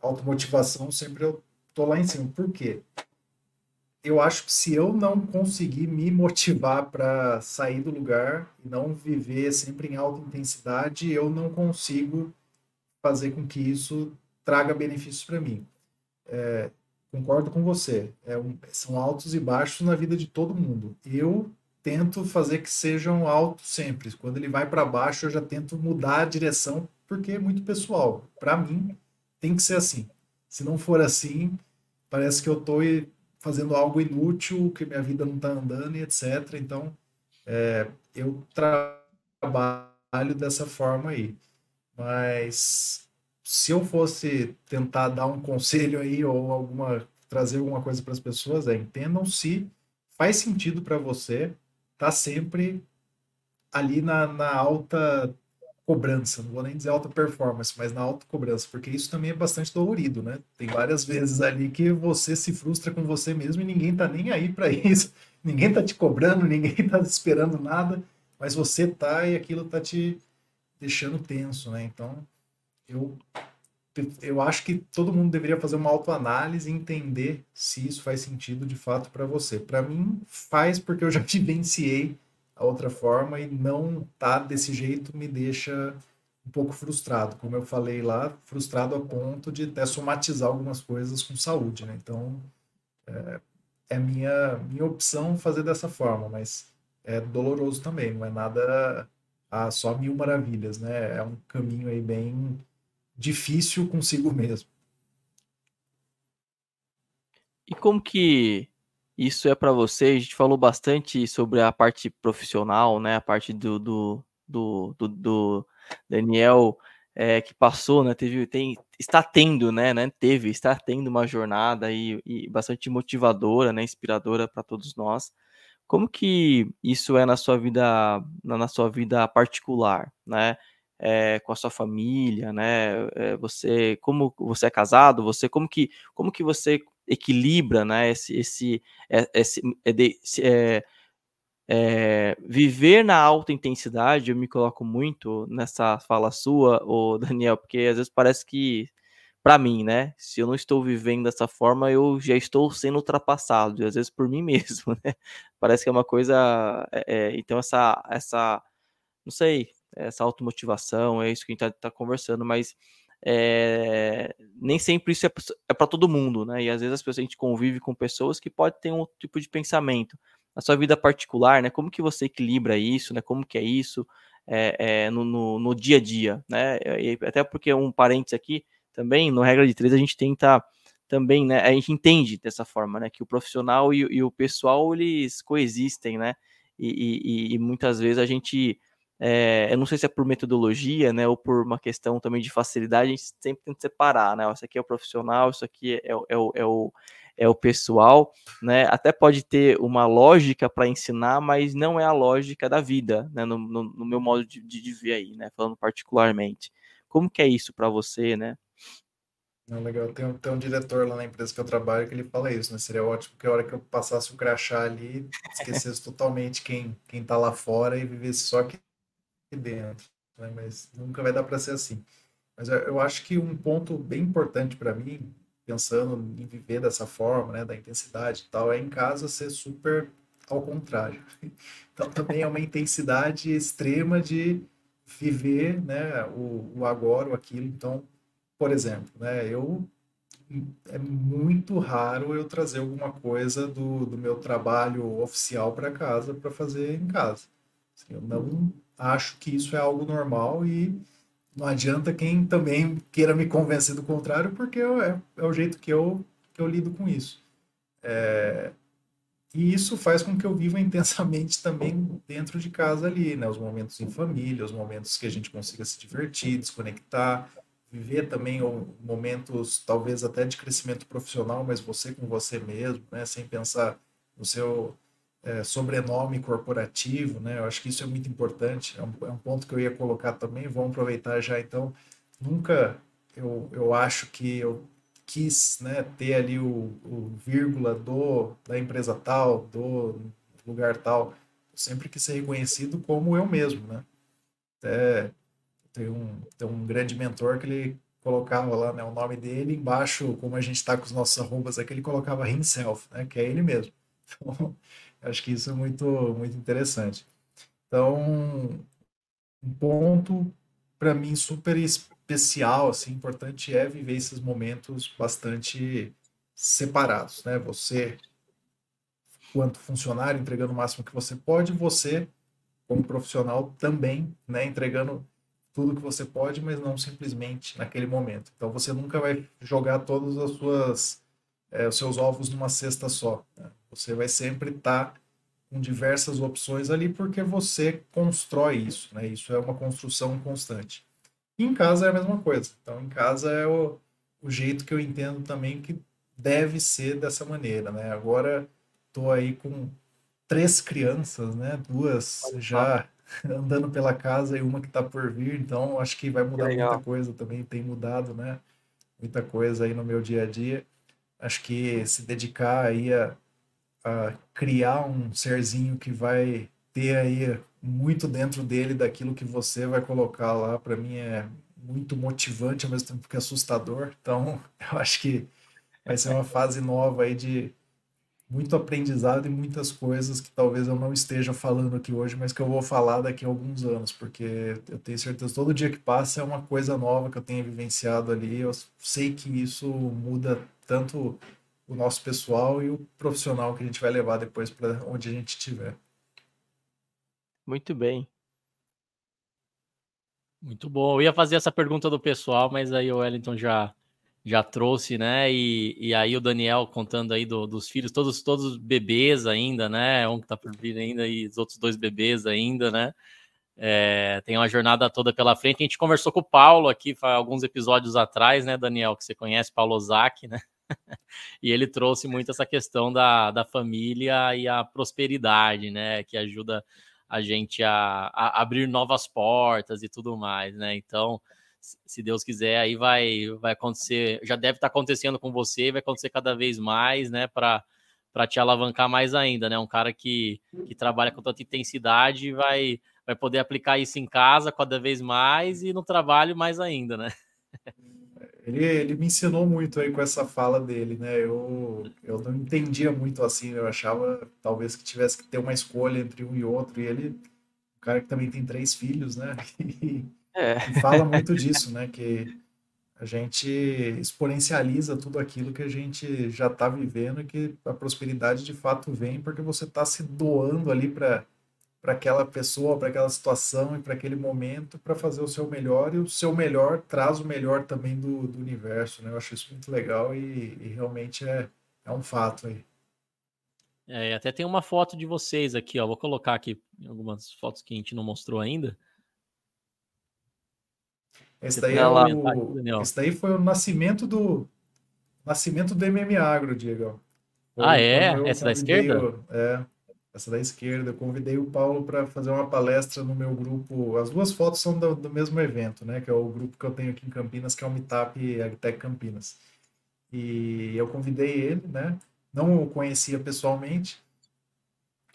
C: automotivação, sempre eu tô lá em cima. Por quê? Eu acho que se eu não conseguir me motivar para sair do lugar e não viver sempre em alta intensidade, eu não consigo fazer com que isso traga benefícios para mim. É, concordo com você. É um, são altos e baixos na vida de todo mundo. Eu tento fazer que sejam altos sempre. Quando ele vai para baixo, eu já tento mudar a direção, porque é muito pessoal. Para mim, tem que ser assim. Se não for assim, parece que eu estou fazendo algo inútil, que minha vida não está andando e etc. Então, é, eu trabalho dessa forma aí. Mas se eu fosse tentar dar um conselho aí ou alguma trazer alguma coisa para as pessoas, é entendam se faz sentido para você estar tá sempre ali na, na alta cobrança, não vou nem dizer alta performance, mas na alta cobrança, porque isso também é bastante dolorido, né? Tem várias vezes ali que você se frustra com você mesmo e ninguém tá nem aí para isso, ninguém tá te cobrando, ninguém tá esperando nada, mas você tá e aquilo tá te deixando tenso, né? Então, eu, eu acho que todo mundo deveria fazer uma autoanálise e entender se isso faz sentido de fato para você. Para mim, faz porque eu já vivenciei a outra forma e não tá desse jeito me deixa um pouco frustrado. Como eu falei lá, frustrado a ponto de até somatizar algumas coisas com saúde, né? Então, é, é minha, minha opção fazer dessa forma, mas é doloroso também, não é nada ah, só mil maravilhas, né? É um caminho aí bem difícil consigo mesmo.
B: E como que isso é para você? A gente falou bastante sobre a parte profissional, né? A parte do, do, do, do, do Daniel é, que passou, né? Teve, tem, está tendo, né? né teve, está tendo uma jornada e, e bastante motivadora, né? Inspiradora para todos nós. Como que isso é na sua vida, na sua vida particular, né? É, com a sua família, né? É, você, como você é casado, você como que, como que você equilibra, né? Esse, esse, esse, esse é, é, viver na alta intensidade, eu me coloco muito nessa fala sua, o Daniel, porque às vezes parece que para mim, né? Se eu não estou vivendo dessa forma, eu já estou sendo ultrapassado, e às vezes por mim mesmo, né? Parece que é uma coisa. É, é, então, essa, essa. Não sei, essa automotivação, é isso que a gente está tá conversando, mas é, nem sempre isso é, é para todo mundo, né? E às vezes as pessoas, a gente convive com pessoas que podem ter um outro tipo de pensamento. Na sua vida particular, né? Como que você equilibra isso, né? Como que é isso é, no, no, no, dia a dia, né? E até porque um parênteses aqui, também, no regra de três, a gente tenta também, né? A gente entende dessa forma, né? Que o profissional e, e o pessoal eles coexistem, né? E, e, e muitas vezes a gente, é, eu não sei se é por metodologia, né? Ou por uma questão também de facilidade, a gente sempre tenta separar, né? Isso aqui é o profissional, isso aqui é, é, o, é o é o pessoal, né? Até pode ter uma lógica para ensinar, mas não é a lógica da vida, né? No, no, no meu modo de, de, ver aí, né? Falando particularmente. Como que é isso para você, né?
C: Não, legal. Tem, tem um diretor lá na empresa que eu trabalho que ele fala isso, né? Seria ótimo que a hora que eu passasse o crachá ali, esquecesse totalmente quem, quem tá lá fora e vivesse só aqui dentro. Né? Mas nunca vai dar para ser assim. Mas eu, acho que um ponto bem importante para mim, pensando em viver dessa forma, né, da intensidade e tal, é em casa ser super ao contrário. Então também é uma intensidade extrema de viver, né, o, o agora, o aquilo. Então por exemplo, né, eu é muito raro eu trazer alguma coisa do, do meu trabalho oficial para casa para fazer em casa. Assim, eu não acho que isso é algo normal e não adianta quem também queira me convencer do contrário, porque é, é o jeito que eu, que eu lido com isso. É, e isso faz com que eu viva intensamente também dentro de casa ali, né? Os momentos em família, os momentos que a gente consiga se divertir, desconectar, viver também momentos talvez até de crescimento profissional, mas você com você mesmo, né, sem pensar no seu é, sobrenome corporativo, né? Eu acho que isso é muito importante. É um, é um, ponto que eu ia colocar também. Vamos aproveitar já então. Nunca eu, eu acho que eu quis né, ter ali o, o vírgula do da empresa tal, do lugar tal. Eu sempre quis ser reconhecido como eu mesmo, né? Até tem um, tem um grande mentor que ele colocava lá né, o nome dele, embaixo, como a gente está com os nossos arrobas aqui, ele colocava himself, né, que é ele mesmo. Então, acho que isso é muito, muito interessante. Então, um ponto para mim super especial, assim, importante é viver esses momentos bastante separados, né? Você, quanto funcionário, entregando o máximo que você pode, você, como profissional, também, né, entregando tudo que você pode, mas não simplesmente naquele momento. Então você nunca vai jogar todos as suas é, os seus ovos numa cesta só. Né? Você vai sempre estar tá com diversas opções ali porque você constrói isso, né? Isso é uma construção constante. E em casa é a mesma coisa. Então em casa é o, o jeito que eu entendo também que deve ser dessa maneira, né? Agora estou aí com três crianças, né? Duas já andando pela casa e uma que está por vir, então acho que vai mudar Legal. muita coisa também, tem mudado, né? Muita coisa aí no meu dia a dia. Acho que se dedicar aí a, a criar um serzinho que vai ter aí muito dentro dele daquilo que você vai colocar lá, para mim é muito motivante ao mesmo tempo que assustador. Então, eu acho que vai ser uma fase nova aí de muito aprendizado e muitas coisas que talvez eu não esteja falando aqui hoje, mas que eu vou falar daqui a alguns anos, porque eu tenho certeza todo dia que passa é uma coisa nova que eu tenho vivenciado ali. Eu sei que isso muda tanto o nosso pessoal e o profissional que a gente vai levar depois para onde a gente estiver.
B: Muito bem.
A: Muito bom. Eu ia fazer essa pergunta do pessoal, mas aí o Wellington já já trouxe, né? E, e aí o Daniel contando aí do, dos filhos, todos todos bebês ainda, né? Um que tá por vir ainda e os outros dois bebês ainda, né? É, tem uma jornada toda pela frente. A gente conversou com o Paulo aqui alguns episódios atrás, né, Daniel, que você conhece, Paulo Ozaki, né? e ele trouxe muito essa questão da, da família e a prosperidade, né? Que ajuda a gente a, a abrir novas portas e tudo mais, né? Então, se Deus quiser, aí vai, vai acontecer, já deve estar acontecendo com você, vai acontecer cada vez mais, né? Para para te alavancar mais ainda, né? Um cara que, que trabalha com tanta intensidade vai, vai poder aplicar isso em casa cada vez mais e no trabalho mais ainda, né?
C: Ele, ele me ensinou muito aí com essa fala dele, né? Eu, eu não entendia muito assim, eu achava talvez que tivesse que ter uma escolha entre um e outro, e ele, o cara que também tem três filhos, né? E, é. e fala muito disso, né? Que a gente exponencializa tudo aquilo que a gente já está vivendo e que a prosperidade de fato vem porque você está se doando ali para para aquela pessoa, para aquela situação e para aquele momento para fazer o seu melhor e o seu melhor traz o melhor também do, do universo, né? Eu acho isso muito legal e, e realmente é, é um fato aí.
A: É, até tem uma foto de vocês aqui, ó. Vou colocar aqui algumas fotos que a gente não mostrou ainda.
C: Esse daí, é o, esse daí foi o nascimento do nascimento do MM Agro, Diego.
A: Foi ah, é? Essa da esquerda?
C: é, essa da esquerda. Eu convidei o Paulo para fazer uma palestra no meu grupo. As duas fotos são do, do, mesmo evento, né? Que é o grupo que eu tenho aqui em Campinas, que é o Meetup Agtech Campinas. E eu convidei ele, né? Não o conhecia pessoalmente,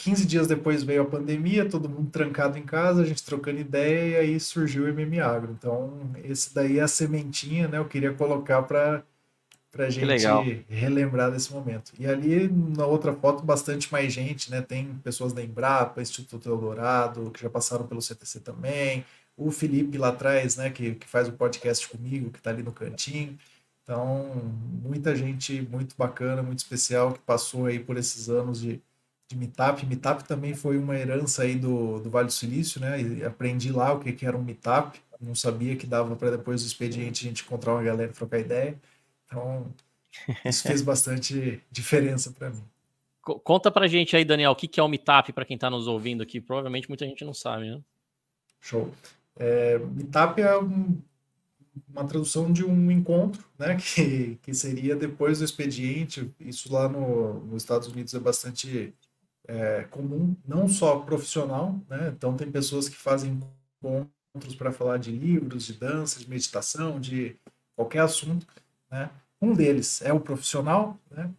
C: 15 dias depois veio a pandemia, todo mundo trancado em casa, a gente trocando ideia, e aí surgiu o MM Agro. Então, esse daí é a sementinha, né? Eu queria colocar para a gente relembrar desse momento. E ali, na outra foto, bastante mais gente, né? Tem pessoas da Embrapa, Instituto Eldorado, que já passaram pelo CTC também. O Felipe lá atrás, né? Que, que faz o podcast comigo, que está ali no cantinho. Então, muita gente muito bacana, muito especial, que passou aí por esses anos de de Meetup. Meetup também foi uma herança aí do, do Vale do Silício, né? E aprendi lá o que, que era um Meetup. Não sabia que dava para depois do expediente a gente encontrar uma galera e trocar ideia. Então, isso fez bastante diferença para mim.
A: Conta pra gente aí, Daniel, o que, que é o Meetup para quem está nos ouvindo aqui? Provavelmente muita gente não sabe, né?
C: Show. É, meetup é um, uma tradução de um encontro, né? Que, que seria depois do expediente. Isso lá no, nos Estados Unidos é bastante é, comum, não só profissional, né? Então tem pessoas que fazem encontros para falar de livros, de dança, de meditação, de qualquer assunto, né? Um deles é o profissional, né?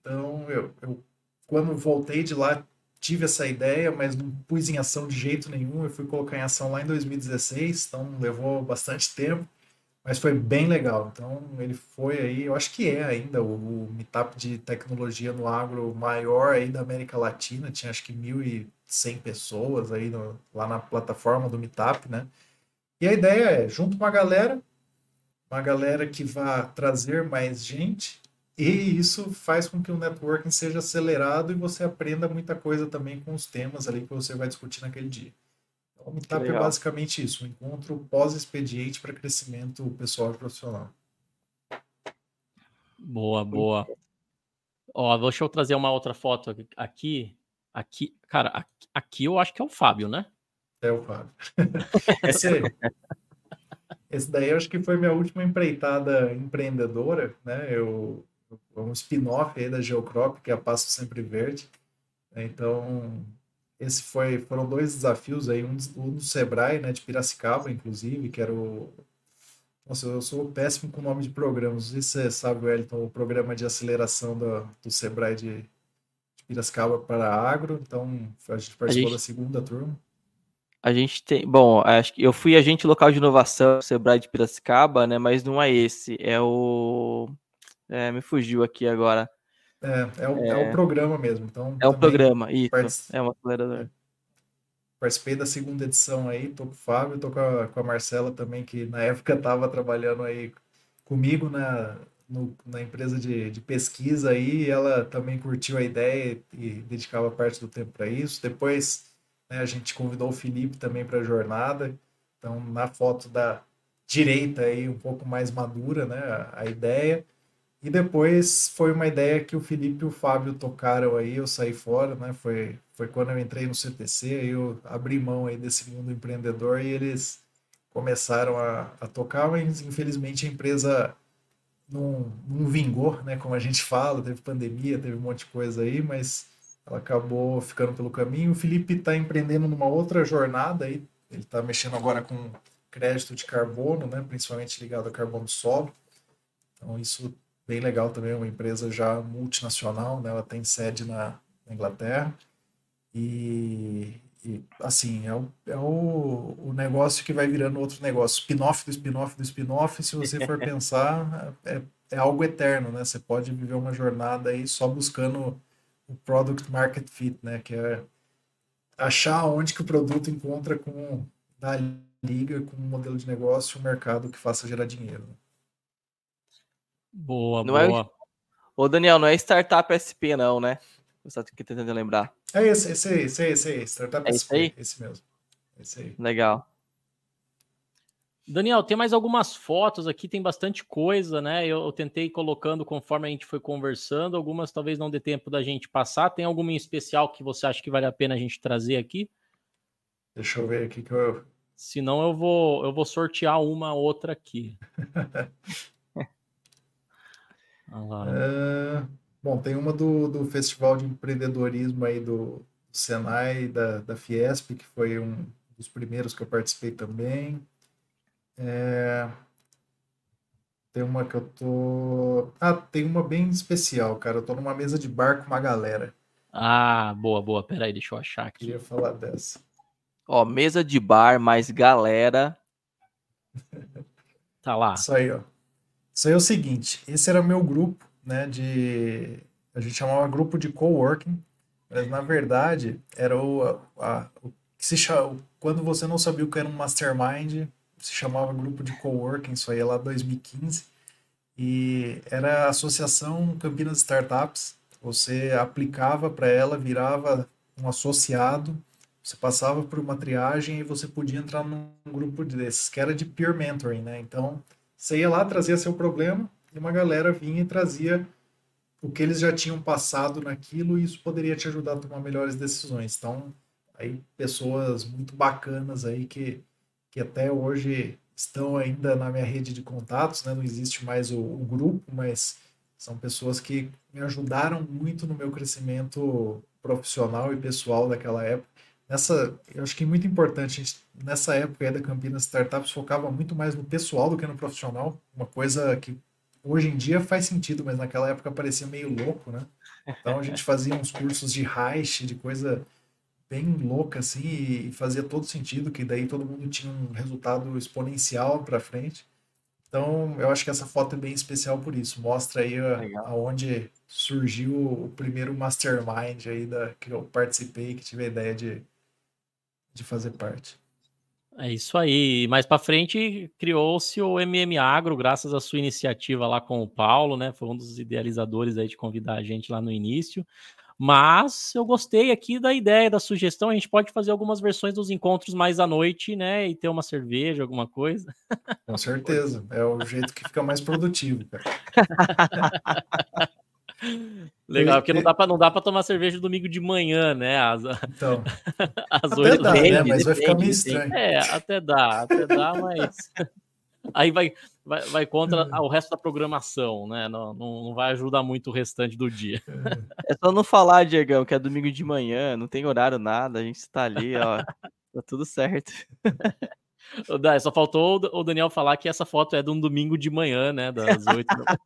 C: Então eu, eu quando voltei de lá tive essa ideia, mas não pus em ação de jeito nenhum. Eu fui colocar em ação lá em 2016, então levou bastante tempo mas foi bem legal. Então ele foi aí, eu acho que é ainda o, o meetup de tecnologia no agro maior aí da América Latina, tinha acho que 1.100 pessoas aí no, lá na plataforma do meetup, né? E a ideia é, junto uma galera, uma galera que vá trazer mais gente, e isso faz com que o networking seja acelerado e você aprenda muita coisa também com os temas ali que você vai discutir naquele dia. O Meetup é basicamente isso, um encontro pós-expediente para crescimento pessoal e profissional.
A: Boa, boa. Ó, deixa eu trazer uma outra foto aqui. Aqui, cara, aqui, aqui eu acho que é o Fábio, né?
C: É o Fábio. esse, esse daí eu acho que foi minha última empreitada empreendedora, né? Eu, um spin-off aí da Geocrop, que é a Passo Sempre Verde. Então, esse foi, foram dois desafios aí, um, um do Sebrae, né, de Piracicaba, inclusive, que era o... Nossa, eu sou péssimo com o nome de programas. Não sei se você sabe, Wellington, o programa de aceleração do, do Sebrae de, de Piracicaba para agro. Então, a gente participou a gente, da segunda turma.
B: A gente tem... Bom, acho que eu fui agente local de inovação Sebrae de Piracicaba, né, mas não é esse. É o... É, me fugiu aqui agora.
C: É, é o, é. é o programa mesmo. Então,
B: é o programa, isso. Partic... É um acelerador.
C: Participei da segunda edição aí, tô com o Fábio, tô com a, com a Marcela também, que na época estava trabalhando aí comigo na, no, na empresa de, de pesquisa aí, e ela também curtiu a ideia e dedicava parte do tempo para isso. Depois né, a gente convidou o Felipe também para a jornada. Então, na foto da direita aí, um pouco mais madura, né, a, a ideia. E depois foi uma ideia que o Felipe e o Fábio tocaram aí, eu saí fora, né? Foi, foi quando eu entrei no CTC, aí eu abri mão aí desse mundo empreendedor e eles começaram a, a tocar, mas infelizmente a empresa não, não vingou, né? Como a gente fala, teve pandemia, teve um monte de coisa aí, mas ela acabou ficando pelo caminho. O Felipe está empreendendo numa outra jornada aí, ele está mexendo agora com crédito de carbono, né? Principalmente ligado a carbono solo. Então isso bem legal também, uma empresa já multinacional, né? Ela tem sede na, na Inglaterra e, e, assim, é, o, é o, o negócio que vai virando outro negócio, spin-off do spin-off do spin-off, se você for pensar, é, é algo eterno, né? Você pode viver uma jornada aí só buscando o product market fit, né? Que é achar onde que o produto encontra com da liga com um modelo de negócio, um mercado que faça gerar dinheiro. Né?
A: Boa, não é boa. É...
B: Ô, Daniel, não é Startup SP, não, né? Você tá tentando lembrar.
C: É esse, esse aí, esse aí, esse aí. Startup é esse aí? Esse mesmo. Esse aí.
B: Legal.
A: Daniel, tem mais algumas fotos aqui, tem bastante coisa, né? Eu, eu, tentei colocando conforme a gente foi conversando, algumas talvez não dê tempo da gente passar. Tem alguma em especial que você acha que vale a pena a gente trazer aqui?
C: Deixa eu ver aqui que eu.
A: Senão eu vou, eu vou sortear uma outra aqui.
C: é... Bom, tem uma do, do Festival de Empreendedorismo aí do, Senai, da, da Fiesp, que foi um dos primeiros que eu participei também. É... Tem uma que eu tô. Ah, tem uma bem especial, cara. Eu tô numa mesa de bar com uma galera.
A: Ah, boa, boa. Peraí, deixa eu achar aqui.
C: Queria falar dessa.
B: Ó, mesa de bar mais galera.
A: tá lá.
C: Isso aí, ó. Isso aí é o seguinte: esse era meu grupo né, de a gente chamava grupo de coworking, mas na verdade era o, a, o que se chama, quando você não sabia o que era um mastermind, se chamava grupo de coworking, isso aí é lá 2015, e era a Associação Campinas Startups, você aplicava para ela, virava um associado, você passava por uma triagem e você podia entrar num grupo desses, que era de peer mentoring, né? Então, você ia lá, trazia seu problema, e uma galera vinha e trazia o que eles já tinham passado naquilo e isso poderia te ajudar a tomar melhores decisões. Então, aí pessoas muito bacanas aí que, que até hoje estão ainda na minha rede de contatos, né? Não existe mais o, o grupo, mas são pessoas que me ajudaram muito no meu crescimento profissional e pessoal daquela época. Nessa, eu acho que é muito importante, gente, nessa época aí da Campinas Startups focava muito mais no pessoal do que no profissional, uma coisa que hoje em dia faz sentido, mas naquela época parecia meio louco, né? Então a gente fazia uns cursos de Reich, de coisa bem louca assim, e fazia todo sentido, que daí todo mundo tinha um resultado exponencial para frente. Então, eu acho que essa foto é bem especial por isso. Mostra aí a, aonde surgiu o primeiro mastermind aí da, que eu participei, que tive a ideia de, de fazer parte.
A: É isso aí. Mais para frente criou-se o MM Agro, graças à sua iniciativa lá com o Paulo, né? Foi um dos idealizadores aí de convidar a gente lá no início. Mas eu gostei aqui da ideia, da sugestão. A gente pode fazer algumas versões dos encontros mais à noite, né? E ter uma cerveja, alguma coisa.
C: Com certeza. É o jeito que fica mais produtivo, cara.
A: Legal, porque não dá para não dá para tomar cerveja domingo de manhã, né? As,
C: então, às até dá, né? Mas vai ficar meio estranho.
A: É, até dá, até dá, mas aí vai, vai, vai contra é. o resto da programação, né? Não, não, não, vai ajudar muito o restante do dia.
B: É só não falar, Diegão, que é domingo de manhã, não tem horário nada, a gente está ali, ó, tá tudo certo.
A: Só faltou o Daniel falar que essa foto é de um domingo de manhã, né? Das 8 da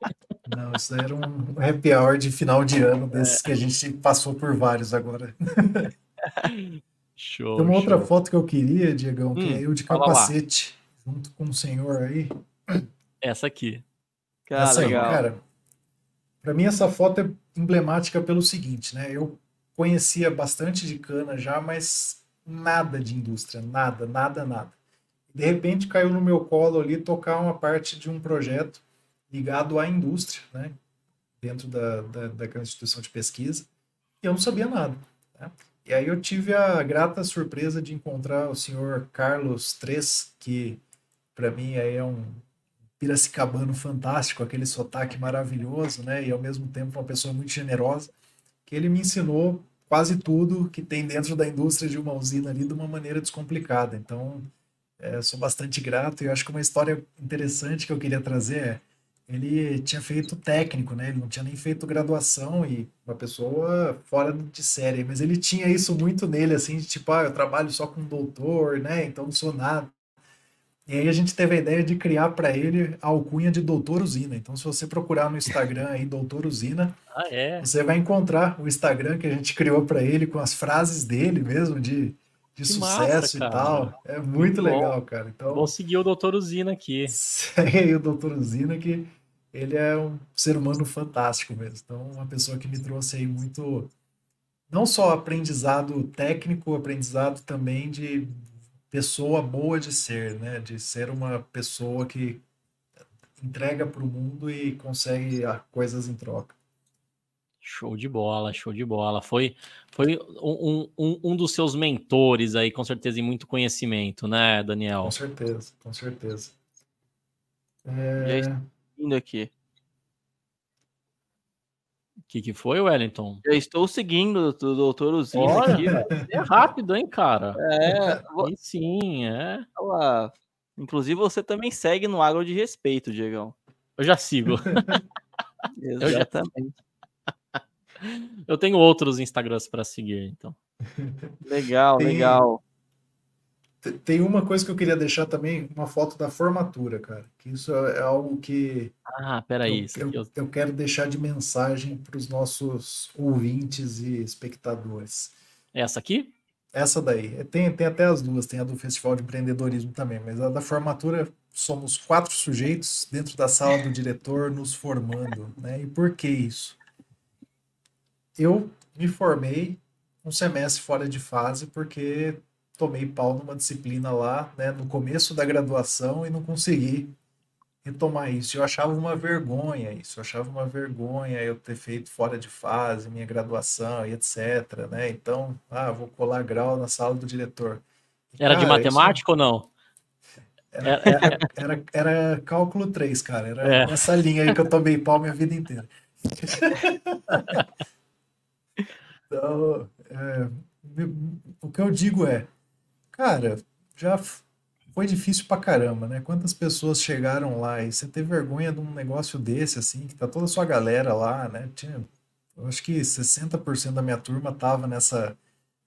C: Não, isso era um happy hour de final de ano, desses é. que a gente passou por vários agora.
A: Show.
C: Tem uma
A: show.
C: outra foto que eu queria, Diegão, que hum, é eu de capacete, junto com o senhor aí.
A: Essa aqui.
C: Cara, essa legal. cara. Pra mim, essa foto é emblemática pelo seguinte, né? Eu conhecia bastante de cana já, mas nada de indústria, nada, nada, nada de repente caiu no meu colo ali tocar uma parte de um projeto ligado à indústria, né? Dentro da, da, daquela instituição de pesquisa. E eu não sabia nada. Né? E aí eu tive a grata surpresa de encontrar o senhor Carlos Tres, que para mim aí é um piracicabano fantástico, aquele sotaque maravilhoso, né? E ao mesmo tempo uma pessoa muito generosa, que ele me ensinou quase tudo que tem dentro da indústria de uma usina ali de uma maneira descomplicada. Então, é, sou bastante grato e acho que uma história interessante que eu queria trazer é ele tinha feito técnico, né? Ele não tinha nem feito graduação e uma pessoa fora de série, mas ele tinha isso muito nele, assim, de tipo, ah, eu trabalho só com doutor, né? Então não sou nada. E aí a gente teve a ideia de criar para ele a alcunha de Doutor Usina. Então, se você procurar no Instagram aí Doutor Usina,
A: ah, é?
C: você vai encontrar o Instagram que a gente criou para ele com as frases dele mesmo de, de sucesso massa, e tal. É muito, muito legal, bom. cara. Então,
A: vou seguir o Doutor Usina aqui.
C: Segue aí o Doutor Usina que ele é um ser humano fantástico mesmo. Então, uma pessoa que me trouxe aí muito não só aprendizado técnico, aprendizado também de pessoa boa de ser, né? De ser uma pessoa que entrega para o mundo e consegue coisas em troca.
A: Show de bola, show de bola. Foi, foi um, um, um dos seus mentores aí, com certeza, e muito conhecimento, né, Daniel?
C: Com certeza, com certeza.
B: É... Já indo aqui
A: que, que foi, Wellington?
B: Eu estou seguindo o doutor Uzinho
A: Olha, aqui. É rápido, hein, cara?
B: É.
A: E sim, é.
B: Olha, inclusive você também segue no Agro de Respeito, Diegão.
A: Eu já sigo.
B: Exatamente.
A: Eu tenho outros Instagrams para seguir, então.
B: Legal, Tem... legal.
C: Tem uma coisa que eu queria deixar também, uma foto da formatura, cara. Que isso é, é algo que.
A: Ah, peraí.
C: Eu, eu, eu quero deixar de mensagem para os nossos ouvintes e espectadores.
A: Essa aqui?
C: Essa daí. Tem, tem até as duas, tem a do Festival de Empreendedorismo também, mas a da formatura somos quatro sujeitos dentro da sala do diretor nos formando. Né? E por que isso? Eu me formei um semestre fora de fase porque tomei pau numa disciplina lá, né, no começo da graduação e não consegui retomar isso. Eu achava uma vergonha isso, eu achava uma vergonha eu ter feito fora de fase minha graduação e etc, né? Então, ah, vou colar grau na sala do diretor.
A: E, era cara, de matemática isso... ou não?
C: Era, era, era, era, cálculo 3, cara. Era é. essa linha aí que eu tomei pau minha vida inteira. então, é, o que eu digo é, Cara, já foi difícil pra caramba, né? Quantas pessoas chegaram lá e você ter vergonha de um negócio desse, assim, que tá toda a sua galera lá, né? Tinha, eu acho que 60% da minha turma tava nessa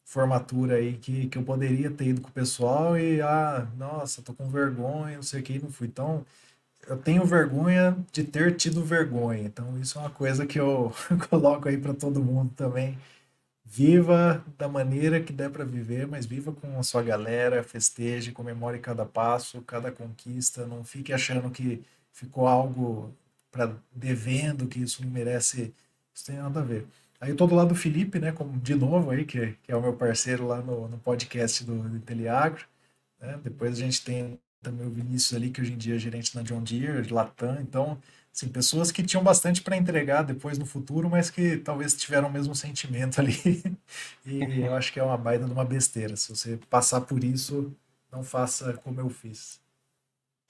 C: formatura aí que, que eu poderia ter ido com o pessoal e, ah, nossa, tô com vergonha, não sei o que, não fui. Então, eu tenho vergonha de ter tido vergonha. Então, isso é uma coisa que eu coloco aí para todo mundo também Viva da maneira que der para viver, mas viva com a sua galera, festeje, comemore cada passo, cada conquista, não fique achando que ficou algo para devendo, que isso não merece, isso tem nada a ver. Aí eu tô do lado do Felipe, né, como de novo aí, que, que é o meu parceiro lá no, no podcast do, do Inteliagro, né? Depois a gente tem também o Vinícius ali, que hoje em dia é gerente na John Deere, de Latam, então Assim, pessoas que tinham bastante para entregar depois no futuro, mas que talvez tiveram o mesmo sentimento ali. e eu acho que é uma baita de uma besteira. Se você passar por isso, não faça como eu fiz.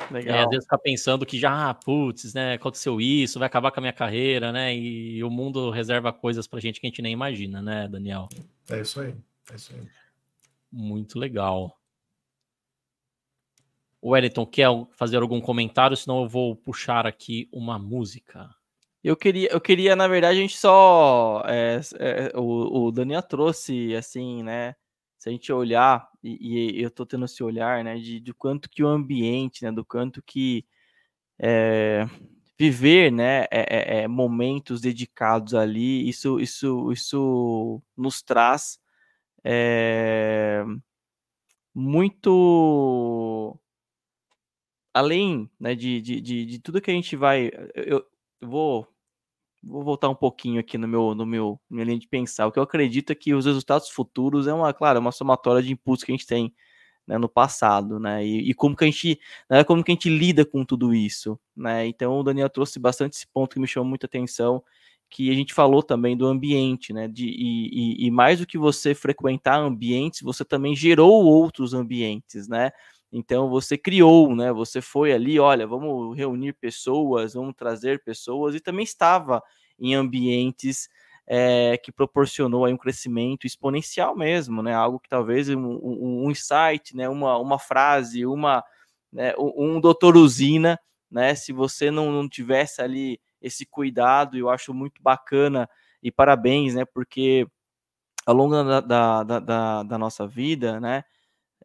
A: Legal. É, às vezes ficar pensando que já, ah, putz, né, aconteceu isso, vai acabar com a minha carreira, né? E o mundo reserva coisas pra gente que a gente nem imagina, né, Daniel?
C: É isso aí, é isso aí.
A: Muito legal. Wellington quer fazer algum comentário, senão eu vou puxar aqui uma música.
B: Eu queria, eu queria, na verdade, a gente só. É, é, o, o Daniel trouxe, assim, né? Se a gente olhar, e, e eu tô tendo esse olhar, né, de, de quanto que o ambiente, né, do quanto que é, viver, né, é, é, é momentos dedicados ali, isso, isso, isso nos traz muito além né, de, de, de, de, tudo que a gente vai. Eu, eu, vou, vou voltar um pouquinho aqui no meu, no meu minha linha de pensar. O que eu acredito é que os resultados futuros é uma, claro, uma somatória de impulsos que a gente tem né, no passado, né? E, e, como que a gente, né, como que a gente lida com tudo isso, né? Então o Daniel trouxe bastante esse ponto que me chamou muita atenção, que a gente falou também do ambiente, né? De, e, e, e mais do que você frequentar ambientes, você também gerou outros ambientes, né? Então você criou, né? Você foi ali, olha, vamos reunir pessoas, vamos trazer pessoas e também estava em ambientes é, que proporcionou aí um crescimento exponencial mesmo, né? Algo que talvez um, um, um insight, né? Uma, uma frase, uma né? um, doutor usina né? Se você não, não tivesse ali esse cuidado, eu acho muito bacana e parabéns, né? Porque ao longo da, da, da, da nossa vida, né?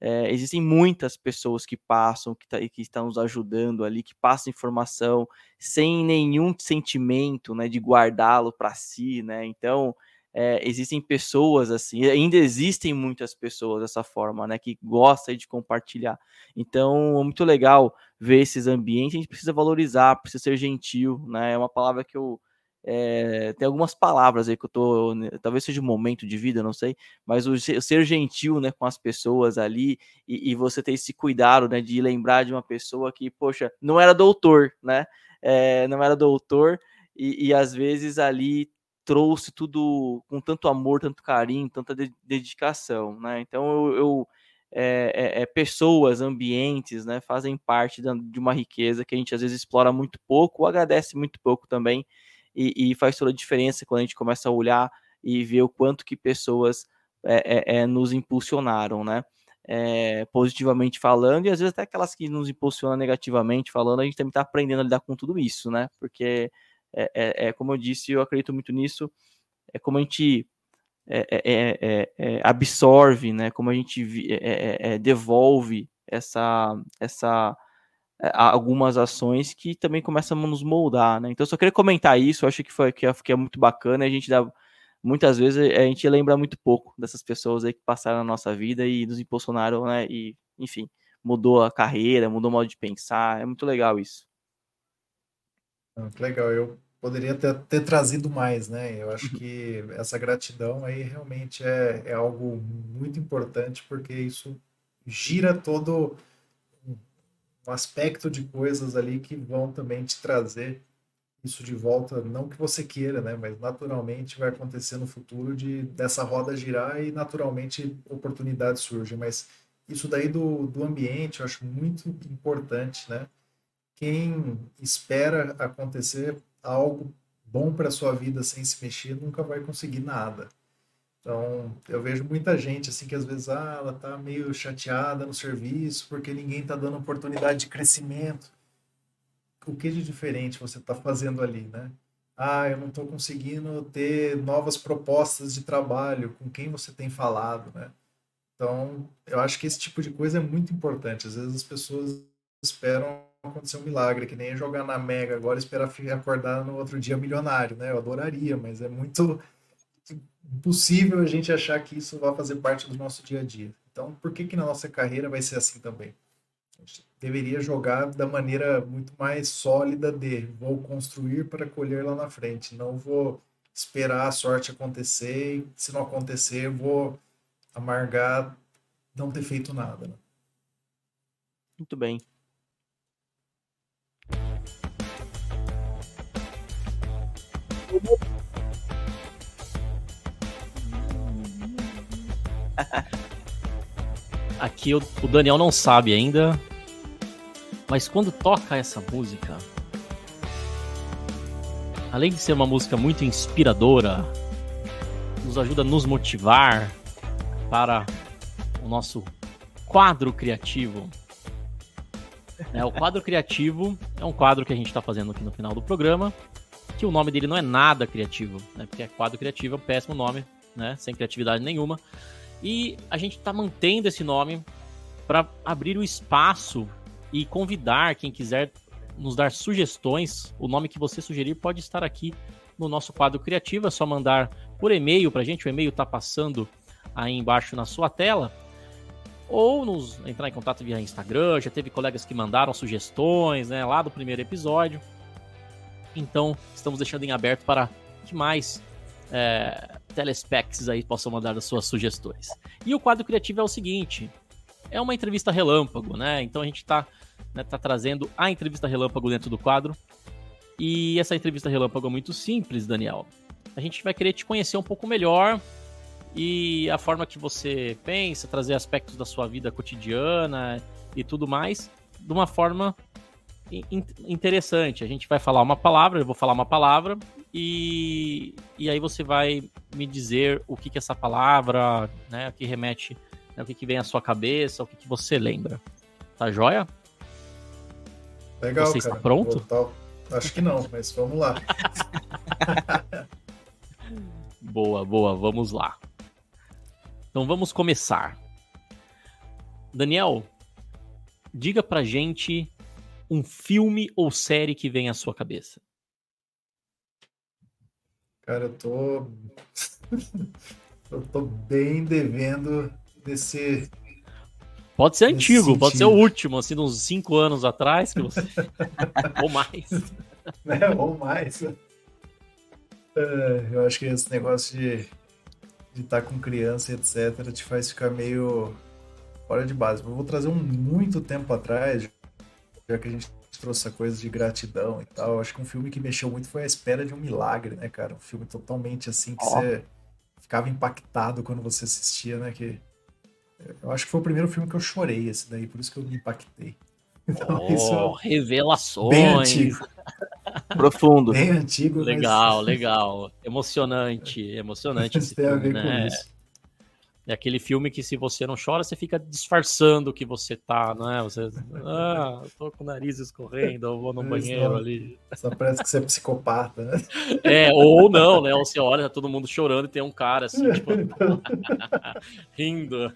B: É, existem muitas pessoas que passam, que, tá, que estão nos ajudando ali, que passam informação sem nenhum sentimento, né, de guardá-lo para si, né? Então, é, existem pessoas assim, ainda existem muitas pessoas dessa forma, né, que gostam de compartilhar. Então, é muito legal ver esses ambientes, a gente precisa valorizar, precisa ser gentil, né? É uma palavra que eu é, tem algumas palavras aí que eu tô. Né, talvez seja um momento de vida, não sei, mas o, ser gentil né, com as pessoas ali e, e, você ter esse cuidado né, de lembrar de uma pessoa que, poxa, não era doutor, né? É, não era doutor, e, e, às vezes ali trouxe tudo com tanto amor, tanto carinho, tanta de, dedicação, né? Então eu, eu é, é, pessoas, ambientes, né, fazem parte de uma riqueza que a gente às vezes explora muito pouco, ou agradece muito pouco também e, e, faz toda a diferença quando a gente começa a olhar e ver o quanto que pessoas é, é, é nos impulsionaram, né? É, positivamente falando, e às vezes até aquelas que nos impulsionam negativamente falando, a gente também está aprendendo a lidar com tudo isso, né? Porque, é, é, é, como eu disse, eu acredito muito nisso, é como a gente absorve, né? Como a gente devolve essa, essa é, algumas ações que também começam a nos moldar, né? Então, só queria comentar isso, acho que foi que é, que é muito bacana, a gente dá muitas vezes a gente lembra muito pouco dessas pessoas aí que passaram na nossa vida e nos impulsionaram, né? E, enfim, mudou a carreira, mudou o modo de pensar, é muito legal isso.
C: Ah, legal, eu poderia ter, ter trazido mais, né? Eu acho que essa gratidão aí realmente é, é algo muito importante, porque isso gira todo um aspecto de coisas ali que vão também te trazer isso de volta, não que você queira, né, mas naturalmente vai acontecer no futuro de dessa roda girar e naturalmente oportunidades surgem, mas isso daí do, do ambiente eu acho muito importante, né? Quem espera acontecer algo bom para sua vida sem se mexer nunca vai conseguir nada. Então, eu vejo muita gente assim que às vezes ah, ela tá meio chateada no serviço porque ninguém tá dando oportunidade de crescimento. O que de diferente você está fazendo ali, né? Ah, eu não estou conseguindo ter novas propostas de trabalho. Com quem você tem falado, né? Então, eu acho que esse tipo de coisa é muito importante. Às vezes as pessoas esperam acontecer um milagre, que nem jogar na Mega agora esperar acordar no outro dia milionário, né? Eu adoraria, mas é muito impossível a gente achar que isso vai fazer parte do nosso dia a dia. Então, por que que na nossa carreira vai ser assim também? A gente deveria jogar da maneira muito mais sólida de vou construir para colher lá na frente, não vou esperar a sorte acontecer e se não acontecer vou amargar não ter feito nada. Né?
B: Muito bem.
A: Aqui o, o Daniel não sabe ainda, mas quando toca essa música, além de ser uma música muito inspiradora, nos ajuda a nos motivar para o nosso quadro criativo. É, o quadro criativo é um quadro que a gente está fazendo aqui no final do programa, que o nome dele não é nada criativo, né? Porque quadro criativo é um péssimo nome, né? Sem criatividade nenhuma. E a gente está mantendo esse nome para abrir o espaço e convidar quem quiser nos dar sugestões. O nome que você sugerir pode estar aqui no nosso quadro criativo. É só mandar por e-mail para a gente. O e-mail está passando aí embaixo na sua tela. Ou nos entrar em contato via Instagram. Já teve colegas que mandaram sugestões né, lá do primeiro episódio. Então, estamos deixando em aberto para que mais é, telespecs aí possam mandar as suas sugestões. E o quadro criativo é o seguinte: é uma entrevista relâmpago, né? Então a gente está né, tá trazendo a entrevista relâmpago dentro do quadro. E essa entrevista relâmpago é muito simples, Daniel. A gente vai querer te conhecer um pouco melhor e a forma que você pensa, trazer aspectos da sua vida cotidiana e tudo mais, de uma forma interessante. A gente vai falar uma palavra, eu vou falar uma palavra, e, e aí você vai me dizer o que que essa palavra, né, o que remete, né, o que que vem à sua cabeça, o que que você lembra. Tá joia?
C: Legal,
A: Você
C: cara.
A: está pronto?
C: Vou Acho que não, mas vamos lá.
A: Boa, boa, vamos lá. Então vamos começar. Daniel, diga pra gente um filme ou série que vem à sua cabeça.
C: Cara, eu tô. eu tô bem devendo desse.
A: Pode ser antigo, pode ser o
C: sentido.
A: último, assim, de uns cinco anos atrás, que você... ou mais.
C: Né? Ou mais. É, eu acho que esse negócio de de estar com criança, etc., te faz ficar meio fora de base. Eu vou trazer um muito tempo atrás, já que a gente trouxe essa coisa de gratidão e tal. Acho que um filme que mexeu muito foi A Espera de um Milagre, né, cara? Um filme totalmente assim que
B: Ó.
C: você ficava impactado quando você assistia, né? Que eu acho que foi o primeiro filme que eu chorei, esse daí, por isso que eu me impactei. Então, isso
A: Oh,
C: é bem
A: revelações.
C: antigo,
B: Profundo.
C: bem antigo, mas
A: Legal, legal. Emocionante, emocionante
C: isso tem a
A: filme,
C: ver
A: né?
C: com isso.
A: É aquele filme que se você não chora, você fica disfarçando que você tá, não é? Você, ah, eu tô com o nariz escorrendo, eu vou no
C: Isso,
A: banheiro ali.
C: Só parece que você é psicopata, né?
A: É, ou não, né? Ou você olha, tá todo mundo chorando e tem um cara assim, tipo, rindo.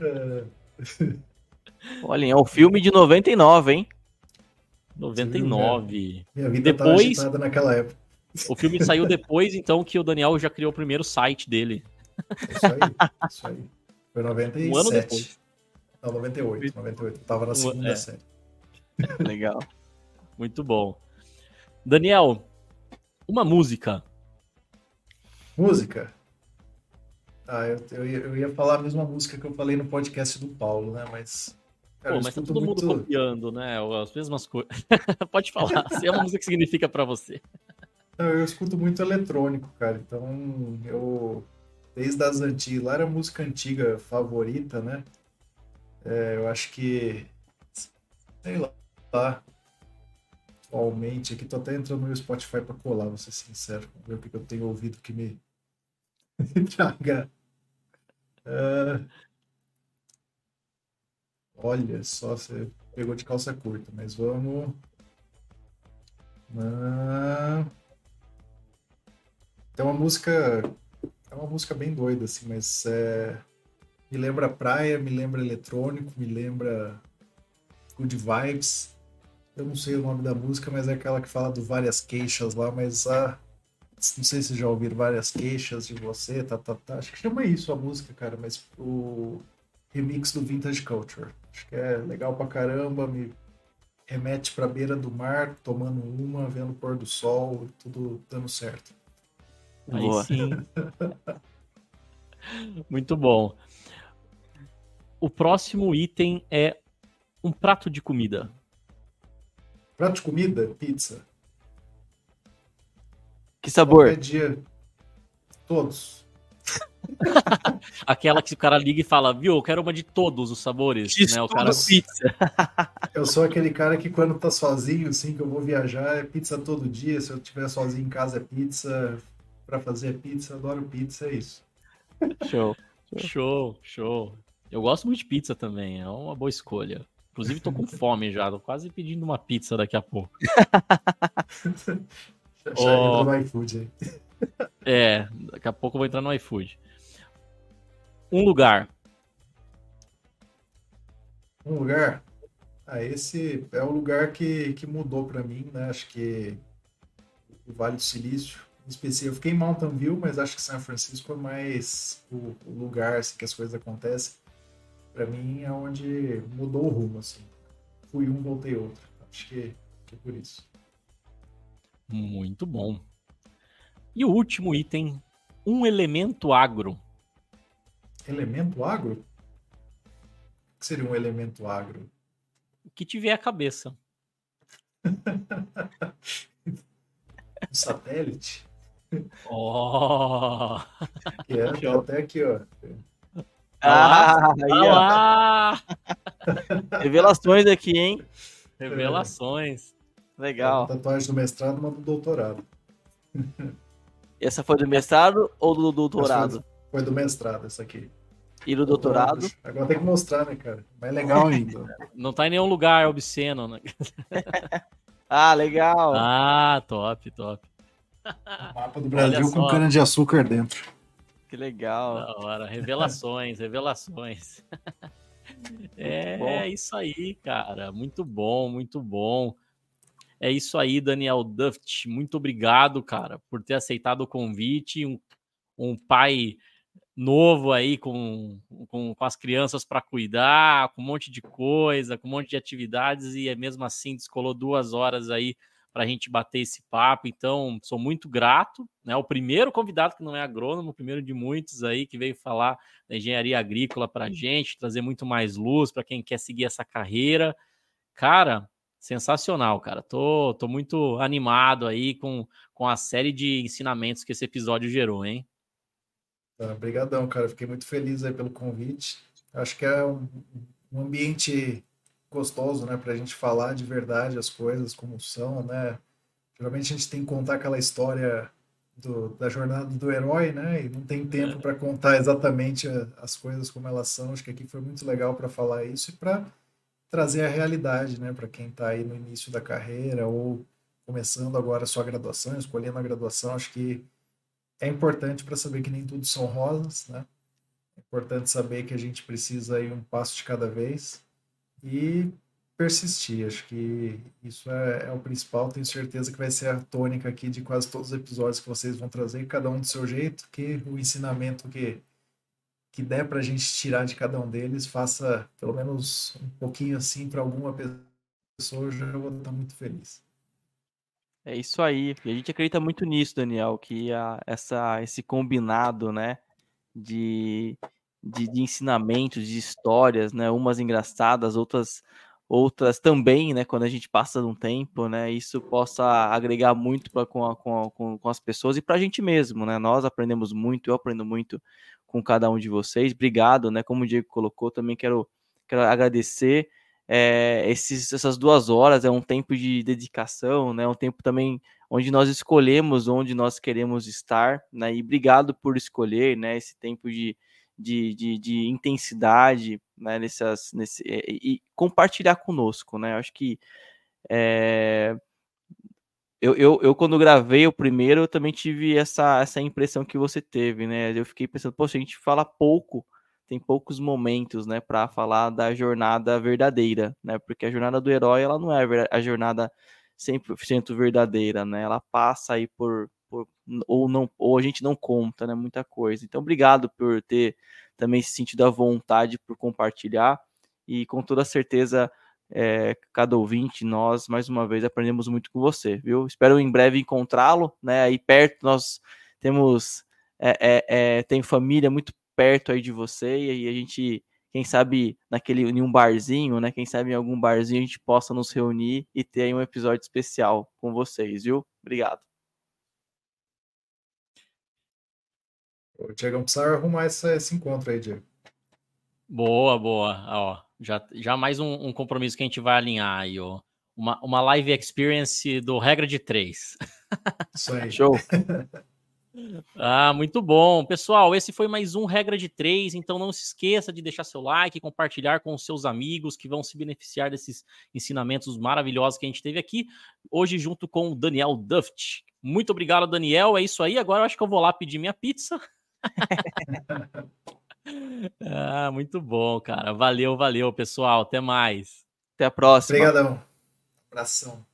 C: É,
B: Olha, é um filme de 99, hein?
A: 99.
C: Minha vida
A: Depois-
C: naquela época.
A: O filme saiu depois, então, que o Daniel já criou o primeiro site dele.
C: Isso aí, isso aí. Foi 97.
A: Um ano depois.
C: Não, 98, 98. Eu tava na segunda
A: é.
C: série.
B: Legal.
A: Muito bom. Daniel, uma música.
C: Música. Ah, eu, eu, ia, eu ia falar a mesma música que eu falei no podcast do Paulo, né? Mas. Cara,
A: Pô, mas tá todo mundo
C: muito-
A: copiando, né? As mesmas coisas. Pode falar. Se é uma música que significa pra você.
C: Não, eu escuto muito eletrônico, cara. Então, eu. Desde as antigas. Lá era a música antiga favorita, né? É, eu acho que. Sei lá. Atualmente, aqui tô até entrando no Spotify pra colar, vou ser sincero. Ver o que eu tenho ouvido que me. traga. É, Olha só, você pegou de calça curta, mas vamos. Ah, Tem uma música. É uma música bem doida, assim, mas é, me lembra praia, me lembra eletrônico, me lembra good vibes. Eu não sei o nome da música, mas é aquela que fala do várias queixas lá, mas ah, não sei se já ouviram várias queixas de você, tá, tá, tá. Acho que chama isso a música, cara, mas o remix do Vintage Culture. Acho que é legal pra caramba, me remete pra beira do mar, tomando uma, vendo o pôr do sol, tudo dando certo.
A: Aí
B: Boa.
A: sim. Muito bom. O próximo item é um prato de comida.
C: Prato de comida, pizza.
B: Que sabor?
C: Qualquer dia. Todos.
A: Aquela que o cara liga e fala, viu, eu quero uma de todos os sabores. né? O cara
B: pizza.
C: Eu sou aquele cara que quando tá sozinho, assim, que eu vou viajar, é pizza todo dia. Se eu estiver sozinho em casa, é pizza. Pra fazer pizza, adoro pizza, é isso.
B: Show.
A: Show, show. Eu gosto muito de pizza também, é uma boa escolha. Inclusive, tô com fome já, tô quase pedindo uma pizza daqui a pouco.
C: Já,
A: Oh.
C: entra no iFood aí.
A: É, daqui a pouco eu vou entrar no iFood. Um lugar.
C: Um lugar. Ah, esse é o lugar que, que mudou pra mim, né? Acho que o Vale do Silício, especial. Eu fiquei em Mountain View, mas acho que São Francisco é mais o, o lugar assim, que as coisas acontecem. Pra mim é onde mudou o rumo, assim. Fui um, voltei outro. Acho que, que é por isso.
A: Muito bom. E o último item, um elemento agro.
C: Elemento agro? O que seria um elemento agro?
A: O que tiver a cabeça.
C: Um satélite?
A: Oh!
C: Que é, tá até aqui, ó.
B: Ah, aí,
A: Ah
B: ó.
A: lá!
B: Revelações aqui, hein?
A: Revelações.
B: Legal.
C: Uma tatuagem do mestrado, uma do doutorado.
B: Essa foi do mestrado ou do doutorado?
C: Foi do mestrado, essa aqui.
B: E no doutorado?
C: Agora tem que mostrar, né, cara? Mais legal ainda.
A: Não tá em nenhum lugar obsceno, né?
B: ah, legal.
A: Ah, top, top.
C: O mapa do Brasil com cana de açúcar dentro.
B: Que legal.
A: Da hora. Revelações, revelações. é, isso aí, cara. Muito bom, muito bom. É isso aí, Daniel Duft. Muito obrigado, cara, por ter aceitado o convite. Um, um pai novo aí com, com, com as crianças para cuidar, com um monte de coisa, com um monte de atividades, e é mesmo assim descolou duas horas aí para a gente bater esse papo. Então, sou muito grato. Né? O primeiro convidado que não é agrônomo, o primeiro de muitos aí que veio falar da engenharia agrícola para a gente, trazer muito mais luz para quem quer seguir essa carreira. Cara, sensacional, cara. Tô, tô muito animado aí com, com a série de ensinamentos que esse episódio gerou, hein?
C: Obrigadão, cara. Fiquei muito feliz aí pelo convite. Acho que é um, um ambiente gostoso, né, para a gente falar de verdade as coisas como são, né? Geralmente a gente tem que contar aquela história do, da jornada do herói, né? E não tem tempo para contar exatamente as coisas como elas são. Acho que aqui foi muito legal para falar isso e para trazer a realidade, né, para quem está aí no início da carreira ou começando agora a sua graduação, escolhendo a graduação. Acho que é importante para saber que nem tudo são rosas, né? É importante saber que a gente precisa ir um passo de cada vez e persistir. Acho que isso é, é, o principal. Tenho certeza que vai ser a tônica aqui de quase todos os episódios que vocês vão trazer, cada um do seu jeito, que o ensinamento que, que der para a gente tirar de cada um deles faça pelo menos um pouquinho assim para alguma pessoa, eu já vou estar muito feliz.
B: É isso aí. E a gente acredita muito nisso, Daniel, que a, essa, esse combinado, né, de, de, de, ensinamentos, de histórias, né, umas engraçadas, outras outras também, né, quando a gente passa um tempo, né, isso possa agregar muito pra, com, a, com, a, com, as pessoas e para a gente mesmo, né, nós aprendemos muito, eu aprendo muito com cada um de vocês, obrigado, né, como o Diego colocou, também quero, quero agradecer é, esses, essas duas horas é um tempo de dedicação, né? Um tempo também onde nós escolhemos onde nós queremos estar, né? E obrigado por escolher, né? Esse tempo de, de, de, de intensidade, né? Nessas, nesse, é, e compartilhar conosco, né? Acho que é, eu, eu, eu, quando gravei o primeiro, eu também tive essa, essa impressão que você teve, né? Eu fiquei pensando, poxa, a gente fala pouco tem poucos momentos, né, para falar da jornada verdadeira, né? Porque a jornada do herói, ela não é a jornada 100% verdadeira, né? Ela passa aí por, por, ou não ou a gente não conta, né, muita coisa. Então, obrigado por ter também se sentido à vontade por compartilhar e com toda certeza é, cada ouvinte, nós mais uma vez aprendemos muito com você, viu? Espero em breve encontrá-lo, né? Aí perto nós temos é, é, é, tem família muito perto aí de você e a gente, quem sabe, naquele em um barzinho, né? Quem sabe em algum barzinho a gente possa nos reunir e ter um episódio especial com vocês, viu? Obrigado.
C: O Diego precisa arrumar esse, esse encontro aí, Diego.
A: Boa, boa. Ó, já, já mais um, um, compromisso que a gente vai alinhar aí, ó. Uma, uma live experience do regra de três.
C: Isso aí.
B: Show.
A: Ah, muito bom. Pessoal, esse foi mais um Regra de Três, então não se esqueça de deixar seu like, compartilhar com os seus amigos que vão se beneficiar desses ensinamentos maravilhosos que a gente teve aqui, hoje junto com o Daniel Duft. Muito obrigado, Daniel. É isso aí. Agora eu acho que eu vou lá pedir minha pizza. ah, muito bom, cara. Valeu, valeu, pessoal. Até mais.
B: Até a próxima.
C: Obrigadão. Abração.